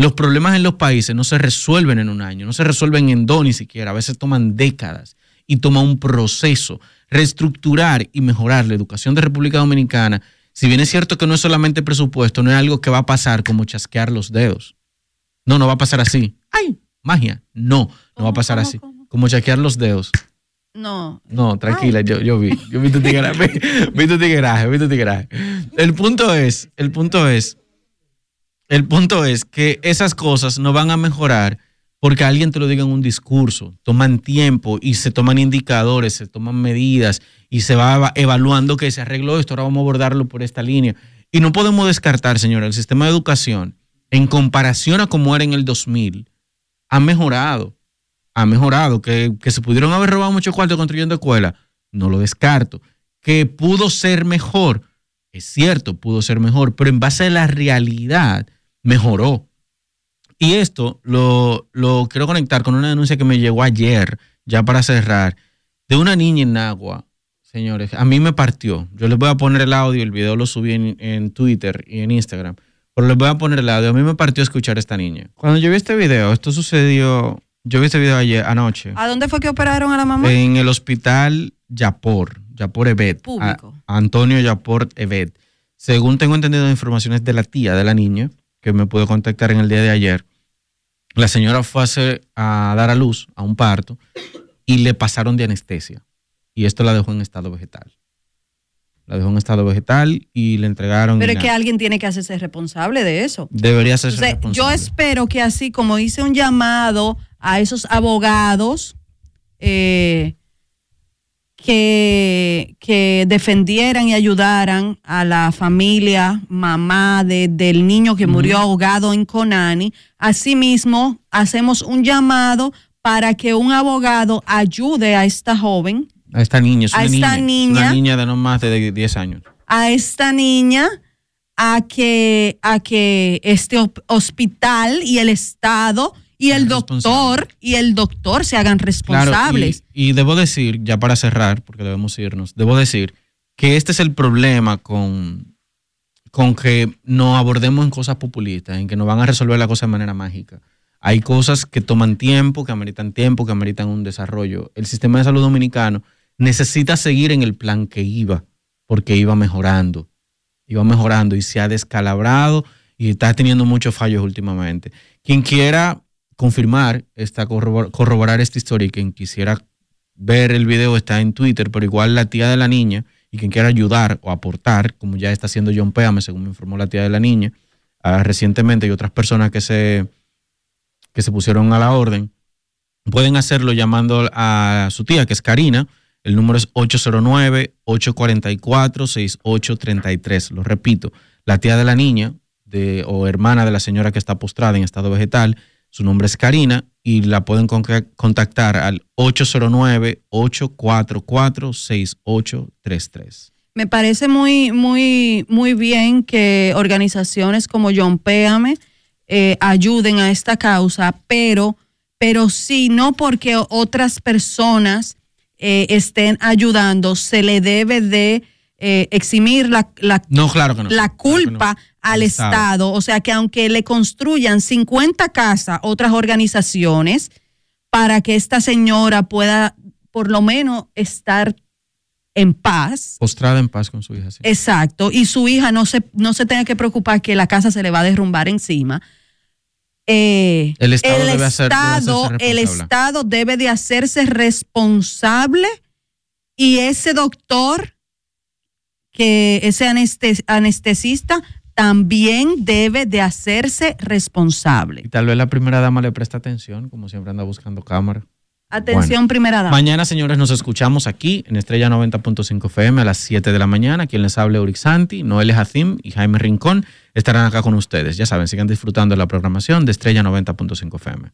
Los problemas en los países no se resuelven en un año, no se resuelven en dos ni siquiera, a veces toman décadas y toma un proceso. Reestructurar y mejorar la educación de República Dominicana, si bien es cierto que no es solamente presupuesto, no es algo que va a pasar como chasquear los dedos. No, no va a pasar así. ¡Ay! Magia. No, no va a pasar así. Como chasquear los dedos. No. No, tranquila, yo, yo vi. Yo vi tu tigueraje. vi, tu tigueraje, vi tu tigueraje. El punto es, el punto es, el punto es que esas cosas no van a mejorar porque alguien te lo diga en un discurso, toman tiempo y se toman indicadores, se toman medidas y se va evaluando que se arregló esto, ahora vamos a abordarlo por esta línea. Y no podemos descartar, señora, el sistema de educación, en comparación a cómo era en el 2000, ha mejorado, ha mejorado, que, que se pudieron haber robado muchos cuartos construyendo escuelas, no lo descarto, que pudo ser mejor, es cierto, pudo ser mejor, pero en base a la realidad, mejoró y esto lo, quiero conectar con una denuncia que me llegó ayer, ya para cerrar, de una niña en Agua. Señores, a mí me partió. Yo les voy a poner el audio, el video lo subí en, Twitter y en Instagram, pero les voy a poner el audio. A mí me partió escuchar a esta niña. Cuando yo vi este video, esto sucedió, yo vi este video ayer, anoche. ¿A dónde fue que operaron a la mamá? En el hospital Yapor, Yapor Evet. Público. Antonio Yapor Evet. Según tengo entendido informaciones de la tía de la niña, que me pudo contactar en el día de ayer, la señora fue a, dar a luz a un parto y le pasaron de anestesia. Y esto la dejó en estado vegetal. La dejó en estado vegetal y le entregaron. Pero es que alguien tiene que hacerse responsable de eso. Debería ser responsable. Yo espero que así como hice un llamado a esos abogados eh, que, que, defendieran y ayudaran a la familia, mamá del niño que murió ahogado en Conani. Asimismo, hacemos un llamado para que un abogado ayude a esta joven. A esta niña, a esta niña, una niña de no más de 10 años. A esta niña a que, a que este hospital y el Estado y el doctor y el doctor se hagan responsables. y, debo decir, ya para cerrar, porque debemos irnos, debo decir que este es el problema con, con que no abordemos en cosas populistas, en que nos van a resolver la cosa de manera mágica. Hay cosas que toman tiempo, que ameritan tiempo, que ameritan un desarrollo. El sistema de salud dominicano necesita seguir en el plan que iba, porque iba mejorando, iba mejorando y se ha descalabrado y está teniendo muchos fallos últimamente. Quien quiera confirmar, esta, corroborar esta historia y quien quisiera ver el video está en Twitter, pero igual la tía de la niña y quien quiera ayudar o aportar, como ya está haciendo John Péame, según me informó la tía de la niña, ah, recientemente y otras personas que se, que se pusieron a la orden, pueden hacerlo llamando a su tía, que es Karina. El número es 809-844-6833. Lo repito, la tía de la niña de, o hermana de la señora que está postrada en estado vegetal su nombre es Karina y la pueden contactar al 809-844-6833. Me parece muy, muy, muy bien que organizaciones como John Péame eh, ayuden a esta causa, pero, pero sí, no porque otras personas eh, estén ayudando, se le debe de eh, eximir la, la, la culpa al Estado. O sea que aunque le construyan 50 casas, otras organizaciones, para que esta señora pueda por lo menos estar en paz. Postrada en paz con su hija. Exacto. Y su hija no se, no se tenga que preocupar que la casa se le va a derrumbar encima. Eh, el Estado, debe, estado el Estado debe de hacerse responsable y ese doctor que ese anestesista también debe de hacerse responsable. Y tal vez la primera dama le presta atención, como siempre anda buscando cámara. Atención, primera dama. Mañana, señores, nos escuchamos aquí en Estrella 90.5 FM a las 7 de la mañana. Quien les hable, Uric Santi, Noel Jacim y Jaime Rincón estarán acá con ustedes. Ya saben, sigan disfrutando de la programación de Estrella 90.5 FM.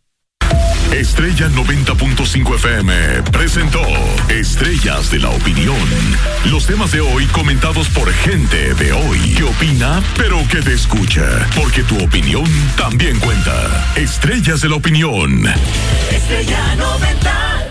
Estrella 90.5 FM presentó Estrellas de la Opinión. Los temas de hoy comentados por gente de hoy que opina, pero que te escucha. Porque tu opinión también cuenta. Estrellas de la Opinión. Estrella 90.